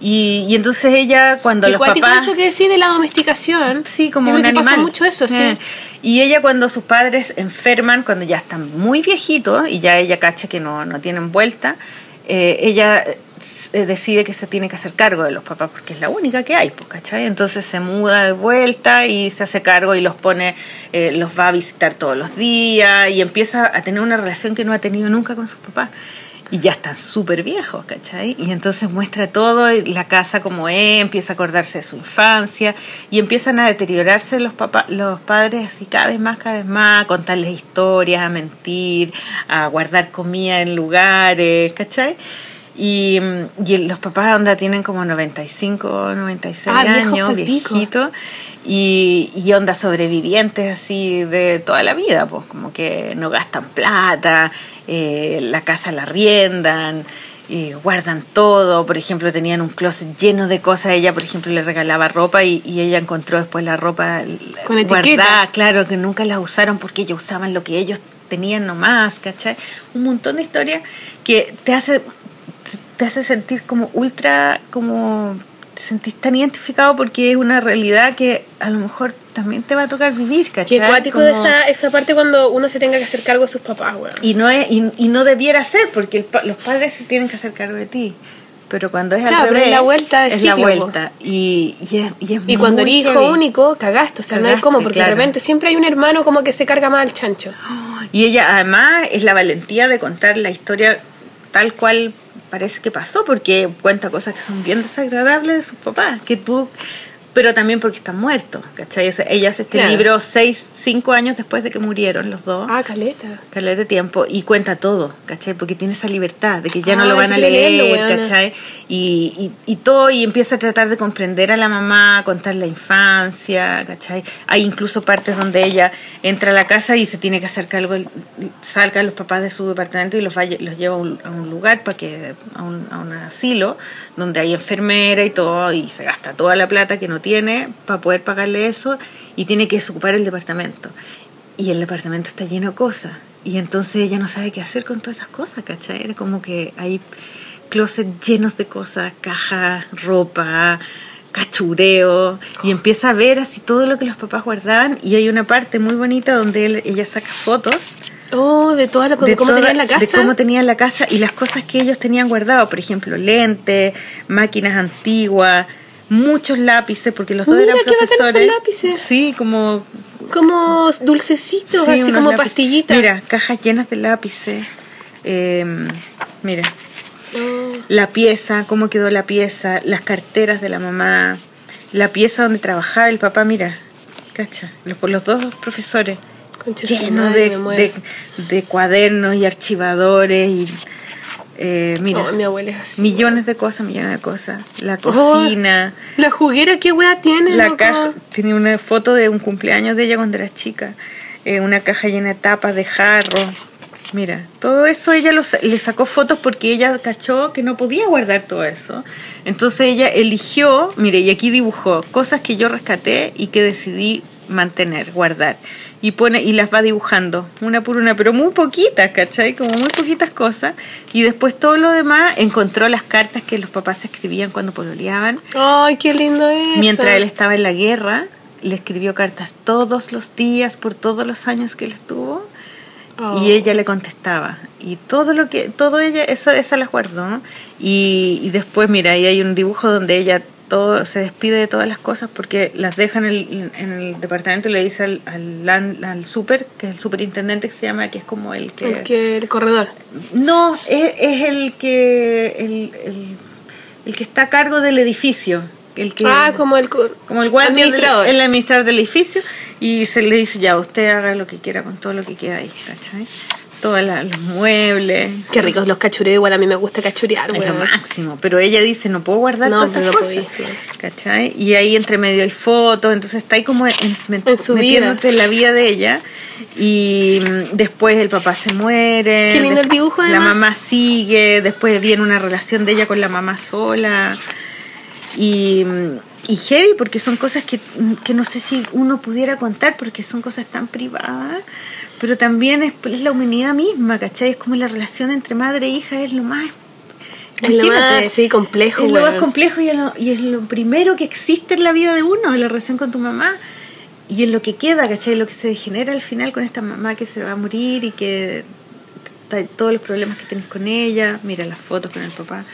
y, y entonces ella, cuando los papás... eso que decide la domesticación. Sí, como un que animal. pasa mucho eso, sí. Eh, Y ella cuando sus padres enferman, cuando ya están muy viejitos y ya ella cacha que no, no tienen vuelta, eh, ella eh, decide que se tiene que hacer cargo de los papás porque es la única que hay, pues, ¿cachai? Entonces se muda de vuelta y se hace cargo y los pone, eh, los va a visitar todos los días y empieza a tener una relación que no ha tenido nunca con sus papás. Y ya están súper viejos, ¿cachai? Y entonces muestra todo, la casa como es, empieza a acordarse de su infancia y empiezan a deteriorarse los, papá, los padres así cada vez más, cada vez más, a contarles historias, a mentir, a guardar comida en lugares, ¿cachai? Y, mm, y los papás onda tienen como 95, 96 Ah, años, viejitos, y, y onda sobrevivientes así de toda la vida, pues como que no gastan plata, eh, la casa la riendan, y guardan todo, por ejemplo tenían un closet lleno de cosas, ella por ejemplo le regalaba ropa y, y ella encontró después la ropa Con etiqueta. guardada, claro, que nunca la usaron porque ellos usaban lo que ellos tenían nomás, ¿cachai? Un montón de historias que te hace, te hace sentir como ultra, como te sentís tan identificado porque es una realidad que a lo mejor también te va a tocar vivir, ¿cachai? Qué cuático de esa, esa parte cuando uno se tenga que hacer cargo de sus papás, weón. y no es y, y no debiera ser porque el pa- los padres se tienen que hacer cargo de ti pero cuando es Claro, al revés es la vuelta es la ciclo, vuelta y, y es, y es Y cuando eres hijo único, cagaste. O sea, no hay como, porque claro. de repente siempre hay un hermano como que se carga más al chancho. y ella además es la valentía de contar la historia tal cual parece que pasó porque cuenta cosas que son bien desagradables de sus papás que tú pero también porque están muertos ¿cachai? O sea, ella hace este Claro. libro seis, cinco años después de que murieron los dos Ah, caleta. caleta de tiempo y cuenta todo, ¿cachai? Porque tiene esa libertad de que ya no lo van a leerlo, leer, weona. ¿cachai? Y, y, y todo, y empieza a tratar de comprender a la mamá, contar la infancia, ¿cachai? Hay incluso partes donde ella entra a la casa y se tiene que hacer cargo, salga los papás de su departamento y los, va- los lleva a un, a un lugar, para que, a, un, a un asilo, donde hay enfermera y todo, y se gasta toda la plata que no tiene para poder pagarle eso, y tiene que desocupar el departamento y el departamento está lleno de cosas. Y entonces ella no sabe qué hacer con todas esas cosas, ¿cachai? Era como que hay closets llenos de cosas, cajas, ropa, cachureo, y empieza a ver así todo lo que los papás guardaban. Y hay una parte muy bonita donde él- ella saca fotos Oh, de todas las cosas, de cómo toda- tenían la casa. de cómo tenían la casa y las cosas que ellos tenían guardado, por ejemplo, lentes, máquinas antiguas, muchos lápices, porque los dos Mira, eran qué profesores. lápices. Sí, como Como dulcecitos, Sí, así como lápices. pastillitas. Mira, cajas llenas de lápices. Eh, mira, Oh. la pieza, cómo quedó la pieza, las carteras de la mamá, la pieza donde trabajaba el papá, mira, cacha, los, los dos profesores, Concha su lleno madre, de, de, de cuadernos y archivadores y, eh, mira, Oh, mi abuela es así. millones de cosas, millones de cosas, la Oh, cocina. La juguera, ¿qué wea tiene? La caja, tiene una foto de un cumpleaños de ella cuando era chica. eh, una caja llena de tapas de jarro. Mira, todo eso ella lo le sacó fotos porque ella cachó que no podía guardar todo eso. Entonces ella eligió, mire, y aquí dibujó cosas que yo rescaté y que decidí mantener, guardar. Y pone y las va dibujando una por una, pero muy poquitas, ¿cachai? Como muy poquitas cosas. Y después todo lo demás encontró las cartas que los papás escribían cuando pololeaban Ay, qué lindo es. Mientras él estaba en la guerra, le escribió cartas todos los días por todos los años que él estuvo Oh. y ella le contestaba y todo lo que todo ella eso esa las guardó y, y después mira ahí hay un dibujo donde ella todo, se despide de todas las cosas porque las deja en el, en el departamento y le dice al, al, al super, que es el superintendente que se llama, que es como el que... El, que, el corredor. No, es, es el que el, el, el que está a cargo del edificio. El que, Ah, como el... co- como el guardia, del- administrador. el administrador del edificio, y se le dice, ya, usted haga lo que quiera con todo lo que queda ahí, ¿cachai? Todos la- los muebles. Qué ricos los cachureos, igual a mí me gusta cachurear, Es lo máximo, pero ella dice, no puedo guardar No, todas estas no cosas, ¿cachai? Y ahí entre medio hay fotos, entonces está ahí como en, En su vida. metiéndote en la vida de ella. Y mm, después el papá se muere. Qué lindo el dibujo, La además. mamá sigue, después viene una relación de ella con la mamá sola. Y, mm, y heavy, porque son cosas que, que no sé si uno pudiera contar, porque son cosas tan privadas, pero también es, es la humanidad misma, ¿cachai? Es como la relación entre madre e hija, es lo más... Es lo más, sí, complejo, Es lo más complejo y es lo, y es lo primero que existe en la vida de uno, en la relación con tu mamá. Y en lo que queda, ¿cachai? Lo que se degenera al final con esta mamá que se va a morir y que todos los problemas que tienes con ella, mira las fotos con el papá.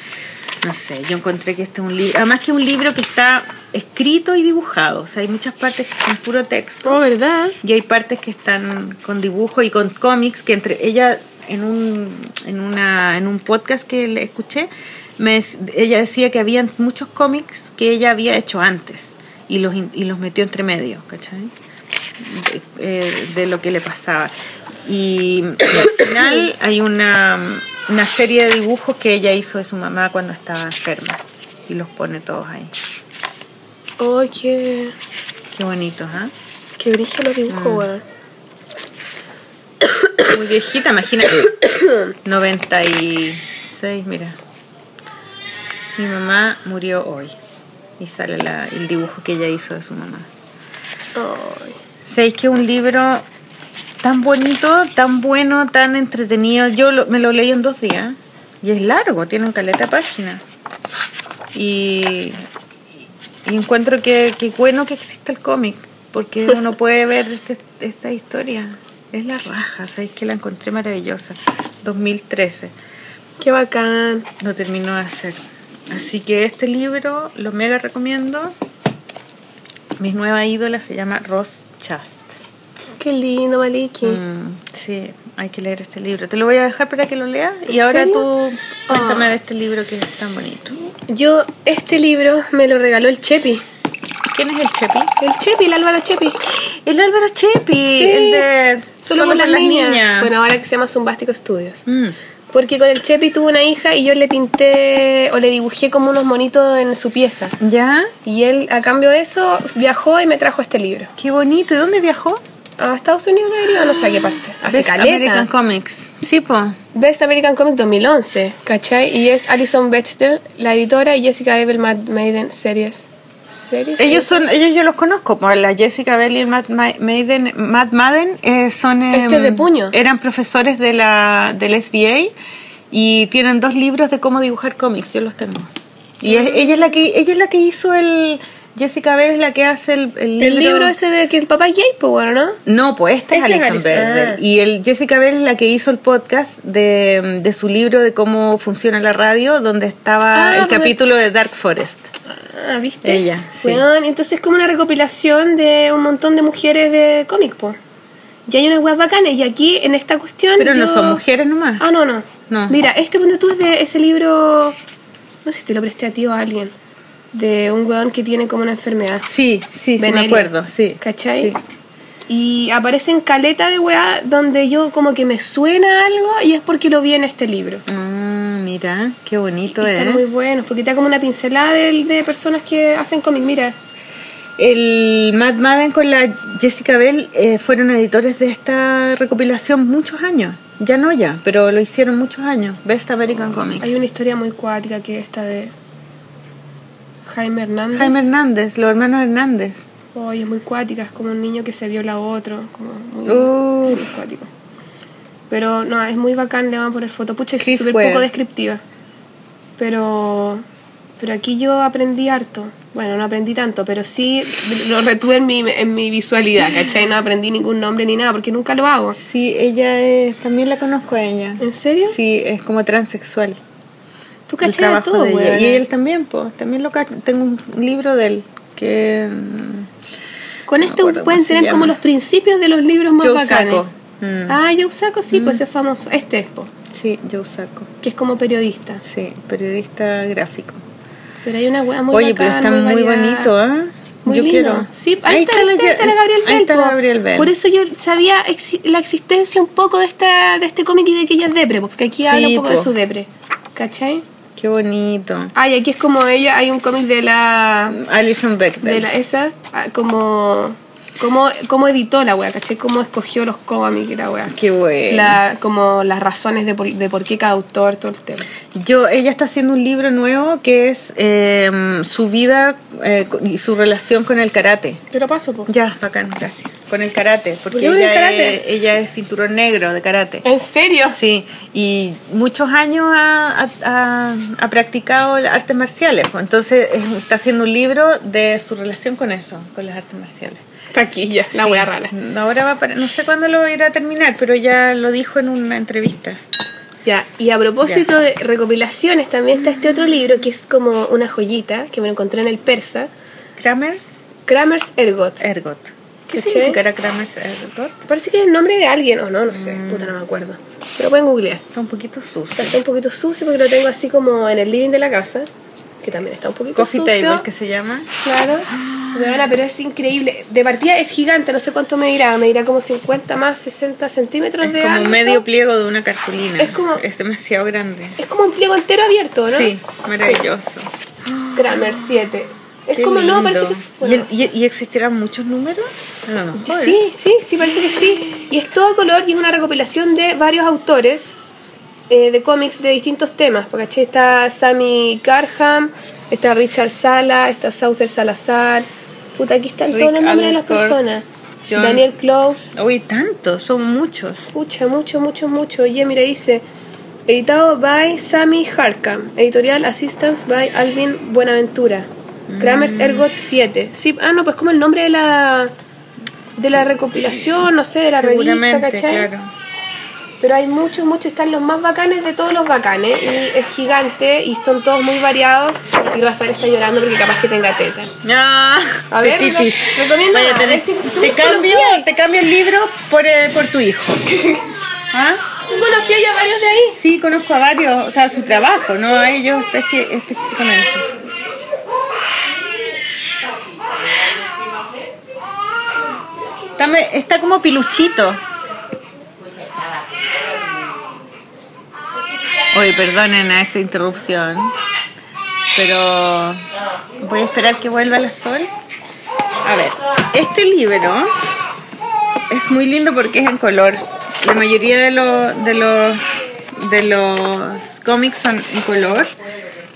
No sé, yo encontré que este es un libro, además que es un libro que está escrito y dibujado, o sea, hay muchas partes que son puro texto Oh, ¿verdad? y hay partes que están con dibujo y con cómics que entre ella en un en una en un podcast que le escuché me, ella decía que habían muchos cómics que ella había hecho antes y los y los metió entre medio ¿cachai? De, eh, de lo que le pasaba y, y al final hay una una serie de dibujos que ella hizo de su mamá cuando estaba enferma y los pone todos ahí Oh, qué, qué bonitos ¿ah? qué brillo los dibujos, Mm. Muy viejita, imagínate. 96, mira. Mi mamá murió hoy. Y sale la- el dibujo que ella hizo de su mamá. Ay. ¿Sabéis que un libro tan bonito, tan bueno, tan entretenido? Yo lo- me lo leí en dos días. Y es largo, tiene un caleta de páginas. Y, y encuentro que, que bueno que exista el cómic. Porque uno puede ver este- esta historia. Es la raja, ¿sabéis que la encontré maravillosa? 2013 Qué bacán. lo terminó de hacer. Así que este libro lo mega recomiendo. Mi nueva ídola se llama Ross Chast. Qué lindo, Maliki. Mm, sí, hay que leer este libro. Te lo voy a dejar para que lo leas. Y ¿En ahora serio? tú cuéntame Ah. de este libro que es tan bonito. Yo, este libro me lo regaló el Chepi. ¿Quién es el Chepi? El Chepi, el Álvaro Chepi. El Álvaro Chepi, Sí. el de Solo, por las, niñas. Bueno, ahora que se llama Zumbástico Studios. Mm. Porque con el Chepi tuvo una hija y yo le pinté o le dibujé como unos monitos en su pieza. ¿Ya? Y él, a cambio de eso, viajó y me trajo este libro. Qué bonito. ¿Y dónde viajó? A Estados Unidos debería, no sé a qué parte. Hace Best caleta. American Comics. Sí, po. Best American Comic 2011, ¿cachai? Y es Alison Bechdel, la editora, y Jessica Ebel Mad Maiden Series. ¿Series? Ellos son, ellos yo los conozco, por la Jessica Bell y el Matt Ma- Maiden, Matt Madden eh, son eh, Este es de puño. eran profesores de la del SBA y tienen dos libros de cómo dibujar cómics, yo los tengo. Y es- ella es la que ella es la que hizo el Jessica Bell es la que hace el, el libro. El libro ese de que el papá es gay, pues bueno, ¿no? No, pues esta es es Alison Alison. Bell. Ah. Y el Jessica Bell es la que hizo el podcast de, de su libro de cómo funciona la radio, donde estaba Ah, el pues- capítulo de Dark Forest. Ah, ¿viste? Ella, sí. Entonces es como una recopilación de un montón de mujeres de cómic, po. Y hay unas weas bacanas, y aquí en esta cuestión. Pero no son mujeres nomás. Ah, no, no. No. Mira, este punto tú es de ese libro. No sé si te lo presté a ti o a alguien. De un weón que tiene como una enfermedad. Sí, sí, sí, me acuerdo, sí. ¿Cachai? Sí. Y aparecen caleta de weá donde yo como que me suena algo y es porque lo vi en este libro. Ah, mira, qué bonito Y es. están muy buenos, porque te da como una pincelada de, de personas que hacen cómic. Mira, El Matt Madden con la Jessica Bell eh, fueron editores de esta recopilación muchos años. Ya no ya, pero lo hicieron muchos años. Best American Comics. hay una historia muy cuática que es esta de Jaime Hernández. Jaime Hernández, los hermanos Hernández. Oye, es muy cuática, es como un niño que se viola a otro. Como muy Uf. sí, cuático. Pero no, es muy bacán, le van a poner foto. Pucha, es súper poco descriptiva. Pero, pero aquí yo aprendí harto. Bueno, no aprendí tanto, pero sí lo retuve en mi, en mi visualidad, ¿cachai? No aprendí ningún nombre ni nada, porque nunca lo hago. Sí, ella es, también la conozco a ella. ¿En serio? Sí, es como transexual. Tú el cachai de todo, weona. Y él también, pues. También lo cacho. Tengo un libro de él que. mm, Con no este pueden tener como los principios de los libros más Joe bacanes. Mm. Ah, Joe Sacco, sí, pues es famoso. Este es, po, Sí, Joe Sacco. que es como periodista. Sí, periodista gráfico. Pero hay una wea muy Oye, pero está muy, variada. bonito, ¿ah? Muy Yo lindo. quiero. Sí, ahí, está, la, ahí está la Gabriel ahí Bell. está la. Gabriel Bell. Por eso yo sabía la existencia un poco de esta de este cómic y de que ella es depre, po, porque aquí Sí, habla un poco de su depre. ¿Cachai? Qué bonito. Ah, y aquí es como ella, hay un cómic de la Alison Bechdel. de la esa ah, como como como editó la wea, ¿cachai? Cómo escogió los cómics y la wea. Qué bueno. La, como las razones de por, de por qué cada autor, todo el tema. Yo, ella está haciendo un libro nuevo que es eh, su vida eh, y su relación con el karate. Te lo paso, po. Ya, bacán, gracias. Con el karate, porque ¿Por ella, el karate? Es, ella es cinturón negro de karate. ¿En serio? Sí, y muchos años ha, ha- ha- practicado artes marciales. Entonces está haciendo un libro de su relación con eso, con las artes marciales. Taquilla, la Sí. wea rara. Ahora va para, no sé cuándo lo irá a terminar, pero ya lo dijo en una entrevista. Ya, y a propósito de recopilaciones, también está este otro libro que es como una joyita que me lo encontré en el persa, Kramers Kramer's Ergot. Ergot. ¿Qué ¿Cachai? significará Kramers Ergot? Parece que es el nombre de alguien, o no, no sé, puta, no me acuerdo. Pero pueden googlear. Está un poquito sucio. Está un poquito sucio porque lo tengo así como en el living de la casa, que también está un poquito Coffee sucio. table, que se llama. Claro. Weona, pero es increíble. De partida es gigante, no sé cuánto me dirá. Me dirá como 50 más 60 centímetros Es de como alto. medio pliego de una cartulina. Es como- Es demasiado grande. Es como un pliego entero abierto, ¿no? Sí, maravilloso. Kramer 7. Es Qué como, no, parece lindo. que... ¿Y, bueno, el- y- y existirán muchos números? Mejor. Sí, sí, sí, parece que sí. Y es todo a color y es una recopilación de varios autores eh, de cómics de distintos temas. Porque ¿cachai? está Sammy Carham, está Richard Sala, está Souther Salazar. Puta, aquí están Rick todos los nombres de las personas. John- Daniel Close. Uy, tantos, son muchos. Pucha, mucho, mucho, mucho. Oye, mira, dice. Editado by Sammy Harkam. Editorial Assistance by Alvin Buenaventura. Kramer's Mm. Ergot 7. Sí, ah, no, pues como el nombre de la de la recopilación, no sé, de la revista, ¿cachai? claro. Pero hay muchos, muchos, están los más bacanes de todos los bacanes. Y es gigante y son todos muy variados. Y Rafael está llorando porque capaz que tenga teta. Ah, A ver, tetitis. Vaya, te, si te cambio, te cambio el libro por, eh, por tu hijo. ¿Ah? ¿Tú conocías ya varios de ahí? Sí, conozco a varios, o sea, su trabajo, no a ellos específicamente. Está, me- está como piluchito. Oye, perdonen a esta interrupción, pero voy a esperar que vuelva la sol. A ver, este libro es muy lindo porque es en color. La mayoría de, los de los de los cómics son en color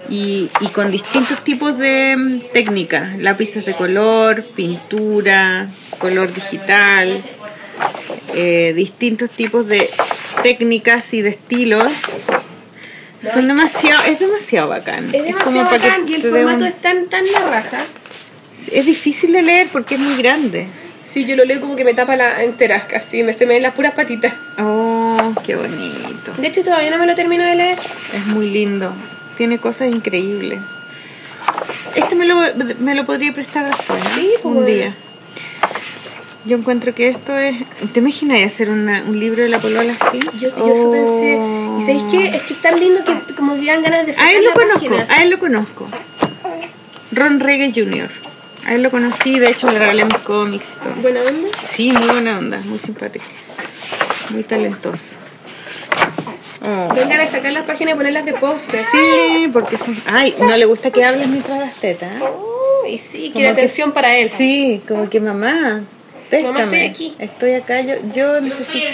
y, y con distintos tipos de mm, técnicas, lápices de color, pintura, color digital, eh, distintos tipos de técnicas y de estilos. Son demasiado, es demasiado bacán. Es demasiado para que bacán y el formato un- es tan, tan la raja. es difícil de leer porque es muy grande. Sí, yo lo leo como que me tapa la entera, casi, me se me ven las puras patitas. Oh, qué bonito. De hecho, todavía no me lo termino de leer. Es muy lindo. Tiene cosas increíbles. Este me lo, me lo podría prestar después. Sí, pues, un bueno. día. Yo encuentro que esto es. ¿Te imaginas hacer una- un libro de la polola así? Yo, yo eso pensé. Oh. ¿Y sabéis qué? Es que es tan lindo que como que dan ganas de A sacar él lo conozco, página. a él lo conozco. Ron Reggae Jr. A él lo conocí, de hecho le regalé mis cómics y todo. Buena onda. Sí, muy buena onda, muy simpático. Muy talentoso. Oh. Vengan a sacar las páginas y ponerlas de póster. Sí, porque son. Ay, no le gusta que hables mientras das teta. ¿eh? y sí, quiere que- atención para él. Sí, como que mamá, péscame. Mamá, estoy aquí. Estoy acá, yo, yo necesito.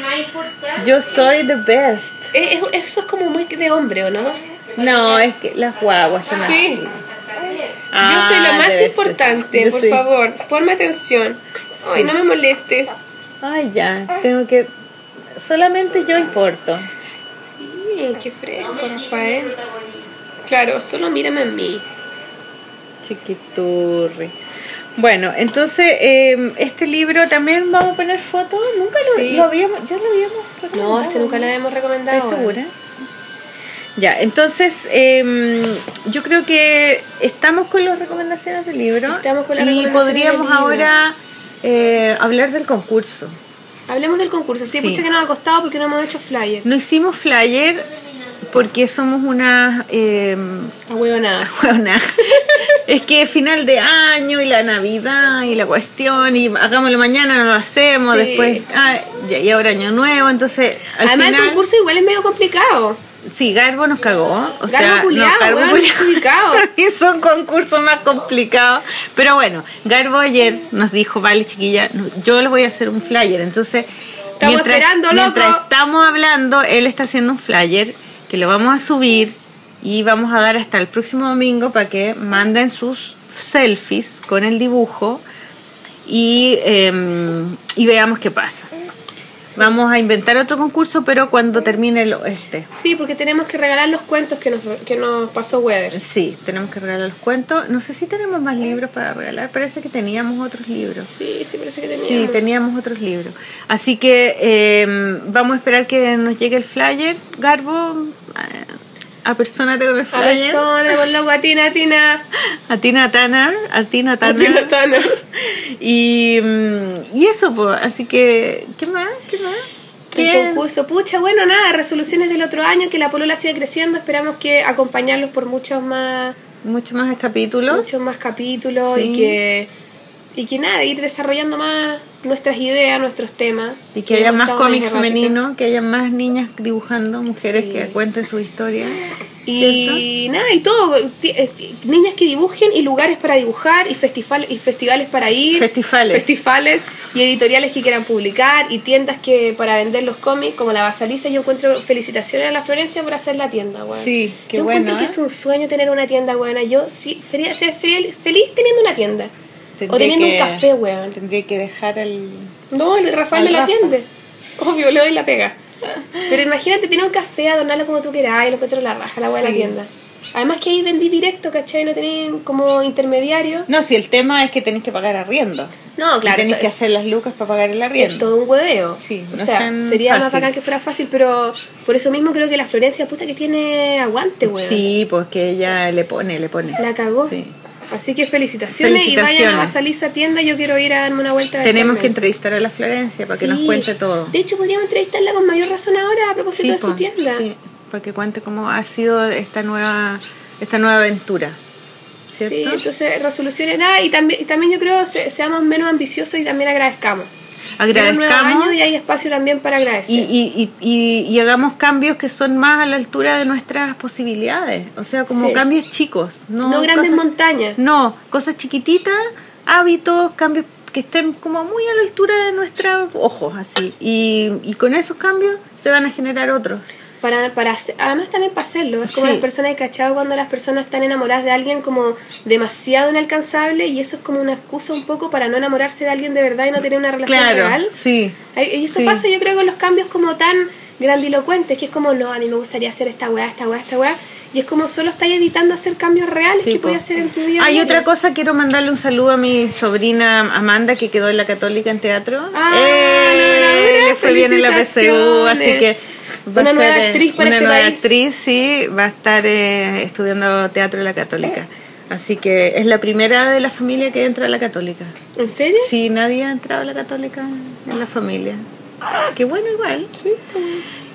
Yo soy the best. Es- es- eso es como muy de hombre, ¿o no? No, es que las guaguas son así. Sí. Ah, yo soy la más ser. importante, por soy- favor, ponme atención. Ay, no me molestes. Ay, ya, tengo que. Solamente yo importo. Sí, qué fresco, Rafael. Claro, solo mírame a mí. Chiquiturri. Bueno, entonces, eh, este libro también vamos a poner fotos. Nunca lo, Sí. lo habíamos, ya lo habíamos No, este nunca lo habíamos recomendado. ¿Estás segura? Ya, entonces em, yo creo que estamos con las recomendaciones del libro Estamos con las y podríamos del ahora eh, hablar del concurso. Hablemos del concurso. Sí, Sí. que nos ha costado porque no hemos hecho flyer. No hicimos flyer porque somos unas eh, nada. hueonas. es que es final de año y la Navidad y la cuestión y hagámoslo mañana, no lo hacemos, Sí. después, ah, y ahora año nuevo, entonces al Además, el final... concurso igual es medio complicado. Sí, Garbo nos cagó. O Garbo sea, culiao, no, Garbo weón. Hizo un concurso más complicado. Pero bueno, Garbo ayer nos dijo, vale chiquilla, yo les voy a hacer un flyer. Entonces, Estamos esperando, loco. mientras estamos hablando, él está haciendo un flyer que lo vamos a subir y vamos a dar hasta el próximo domingo para que manden sus selfies con el dibujo y, em, y veamos qué pasa. Vamos a inventar otro concurso, pero cuando termine el, este. Sí, porque tenemos que regalar los cuentos que nos, que nos pasó Weathers. Sí, tenemos que regalar los cuentos. No sé si tenemos más libros para regalar. Parece que teníamos otros libros. Sí, sí, parece que teníamos. Sí, teníamos otros libros. Así que eh, vamos a esperar que nos llegue el flyer. Garbo, apersónate con el A flyer. persona, con loco, a Tina, Tina. A Tina Tanner. A Tina A Tanner. Tina Turner. Y, mm, y eso, pues. Así que, ¿qué más? ¿Qué más? El ¿Qué? concurso. Pucha, bueno, nada, resoluciones del otro año, que la polola siga creciendo. Esperamos que acompañarlos por muchos más, Mucho más capítulos. muchos más capítulos Sí. y que y que nada, ir desarrollando más nuestras ideas, nuestros temas. Y que haya más cómic femenino, que haya más niñas dibujando, mujeres Sí. que cuenten su historia. Y nada, y todo, eh, niñas que dibujen y lugares para dibujar y, festivales y festivales para ir. Festivales. Festivales y editoriales que quieran publicar y tiendas que para vender los cómics, como la Basaliza. Yo encuentro felicitaciones a la Florencia por hacer la tienda, weón. Sí, qué Yo encuentro bueno, que ¿eh? es un sueño tener una tienda, buena. Yo sí, sería ser feliz, feliz teniendo una tienda. O teniendo que- un café, weón. Tendría que dejar el... No, el Rafael Al me Rafa. atiende. Obvio, le doy la pega. Pero imagínate tener un café, adornarlo como tú quieras y lo encuentro la raja, la weá de la Sí. tienda. Además que ahí vendí directo, ¿cachai? No tenía como intermediario. No, si el tema es que tenéis que pagar arriendo. No, claro, tenéis que hacer las lucas para pagar el Es arriendo. todo un hueveo. Sí, o es sea, tan sería más bacán que fuera fácil, pero por eso mismo creo que la Florencia, puta que tiene aguante, weón. Sí, pues que ella le pone, le pone. La cagó. Sí. Así que felicitaciones, y vayan a. Basaliza tienda, yo quiero ir a darme una vuelta. Tenemos que entrevistar a la Florencia para que nos cuente todo. De hecho, podríamos entrevistarla con mayor razón ahora a propósito de su tienda. sí, para que cuente cómo ha sido esta nueva, esta nueva aventura. ¿Cierto? Sí, entonces resoluciones nada y también, y también yo creo se- seamos menos ambiciosos y también agradezcamos. Nuevo Agradezcamos año y hay espacio también para agradecer. y, y, y, y, y hagamos cambios que son más a la altura de nuestras posibilidades. O sea, como Sí. cambios chicos. No, no grandes cosas- montañas. No, cosas chiquititas, hábitos, cambios que estén como muy a la altura de nuestros ojos, así. Y, y con esos cambios se van a generar otros. Para, para además también para hacerlo. Es como Sí. las personas de cachado cuando las personas están enamoradas de alguien como demasiado inalcanzable y eso es como una excusa un poco para no enamorarse de alguien de verdad y no tener una relación Claro, real. sí. Y eso Sí. pasa yo creo con los cambios como tan grandilocuentes, que es como, no, a mí me gustaría hacer esta weá, esta weá, esta weá. Y es como solo estáis evitando hacer cambios reales Sí, que podías hacer en tu vida. Hay otra cosa, quiero mandarle un saludo a mi sobrina Amanda que quedó en la Católica en teatro. Ah, ¡Eh! la Laura, le fue bien en la PSU, así que va Una nueva ser, actriz para una este nueva país. actriz, sí, va a estar eh, estudiando teatro en la Católica. Así que es la primera de la familia que entra a la Católica. ¿En serio? Sí, nadie ha entrado a la Católica en la familia. Qué bueno igual. Sí.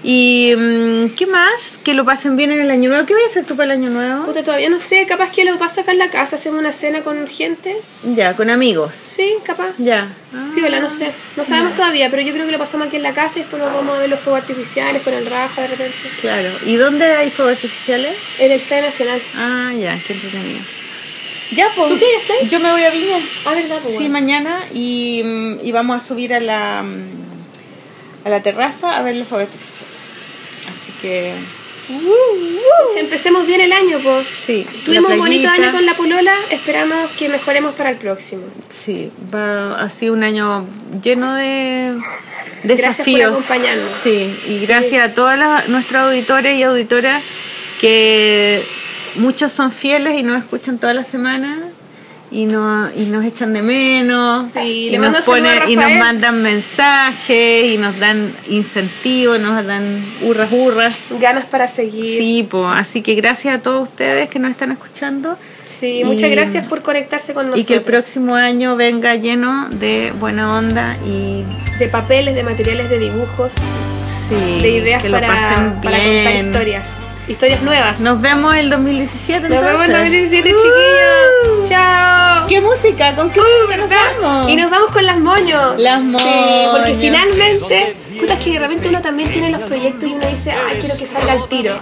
Y mm, ¿qué más? Que lo pasen bien en el año nuevo. ¿Qué voy a hacer tú para el año nuevo? Puta, todavía no sé, capaz que lo paso acá en la casa, hacemos una cena con gente. Ya, con amigos. Sí, capaz. Ya. Ah. No sé. No sabemos todavía, pero yo creo que lo pasamos aquí en la casa y después nos vamos a ver los fuegos artificiales con el Rafa de repente. Claro. ¿Y dónde hay fuegos artificiales? En el Estadio Nacional. Ah, ya, qué entretenido. Ya, pues. ¿Tú qué hacer? Yo me voy a Viña. Ah, ¿verdad? Pues, Sí, bueno. mañana y, mm, y vamos a subir a la mm, a la terraza a ver los fuegos artificiales. Que Pucha, Empecemos bien el año, pues. sí. Tuvimos un bonito año con la polola, esperamos que mejoremos para el próximo. Sí, va, ha sido un año lleno de Gracias por desafíos. acompañarnos. Sí, y Sí. gracias a todos nuestros auditores y auditoras que muchos son fieles y nos escuchan toda la semana y, no, y nos echan de menos Sí, y, nos ponen, y nos mandan mensajes y nos dan incentivos, nos dan hurras, hurras. Ganas para seguir. Sí, pues, así que gracias a todos ustedes que nos están escuchando Sí, muchas gracias por conectarse con nosotros. y que el próximo año venga lleno de buena onda y De papeles, de materiales, de dibujos, sí, de ideas que lo pasen para contar bien. historias. Historias nuevas. Nos vemos el 2017 Nos vemos en entonces. 2017, chiquillos. Chao. ¿Qué música? ¿Con qué música nos vamos? Y nos vamos con las moños. Las Sí, moños. porque finalmente, puta, es que de repente uno también tiene los proyectos y uno dice, ay, quiero que salga al tiro.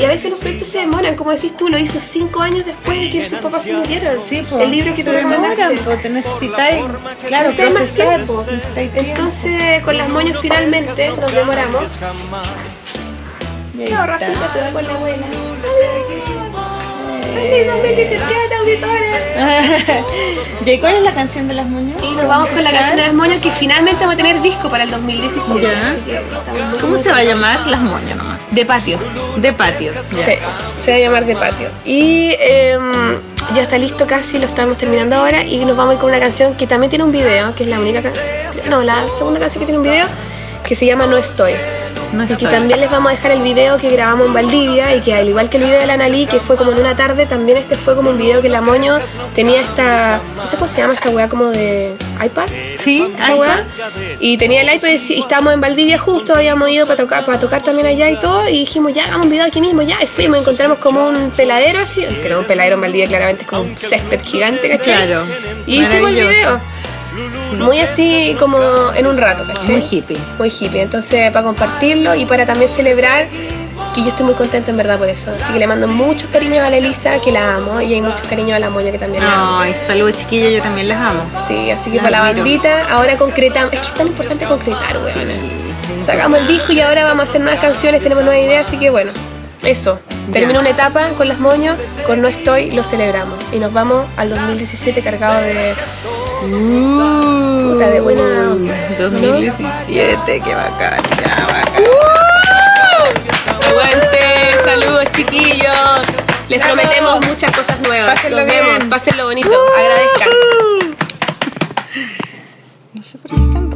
Y a veces los proyectos se demoran, como decís tú, lo hizo cinco años después de que sus papás se murieron. Sí, po. El libro que tú demoran, po, te necesitáis, claro, Necesitáis más procesar, tiempo. necesitáis tiempo. Entonces, con las moños finalmente nos demoramos. Está. Rafita, se va con la abuela. ¡Feliz 2017, auditores! ¿Y cuál es la canción de las moños? Y nos vamos con la canción de las moños que finalmente vamos a tener disco para el 2017. Ya. ¿Cómo se va a llamar? Las moños nomás. De patio. De patio. ya. Sí, se va a llamar de patio. Y em, ya está listo casi, lo estamos terminando ahora. Y nos vamos a ir con una canción que también tiene un video, que es la única. ca- No, la segunda canción que tiene un video, que se llama No Estoy. No Y que también les vamos a dejar el video que grabamos en Valdivia y que al igual que el video de la Analí, que fue como en una tarde, también este fue como un video que la Moño tenía esta, no sé cómo se llama esta weá como de iPad. Sí, weá. Y tenía el iPad y estábamos en Valdivia justo, habíamos ido para tocar, para tocar también allá y todo, y dijimos, ya hagamos un video aquí mismo, ya, y fuimos, encontramos como un peladero así, que no un peladero en Valdivia, claramente es como un césped gigante, ¿cachai? Claro. Y hicimos el video. Muy así como en un rato, ¿cachai? Muy hippie. Muy hippie. Entonces, para compartirlo y para también celebrar que yo estoy muy contenta en verdad por eso. Así que le mando muchos cariños a la Elisa, que la amo, y hay muchos cariños a la Moña, que también la amo. Ay, saludos chiquillos, yo también las amo. Sí, así que Las para la bandita, ahora concretamos. Es que es tan importante concretar, weón. Sacamos el disco y ahora vamos a hacer nuevas canciones, tenemos nuevas ideas, así que bueno, eso. Termina una etapa con las moños, con No Estoy, lo celebramos. Y nos vamos al 2017 cargado de. Puta, de buena onda, ¿no? 2017, qué bacán, ya bacán. Aguante, saludos chiquillos. Les prometemos muchas cosas nuevas. Pásenlo Nos vemos, bien. pásenlo bonito, agradezcan. No sé por qué es tan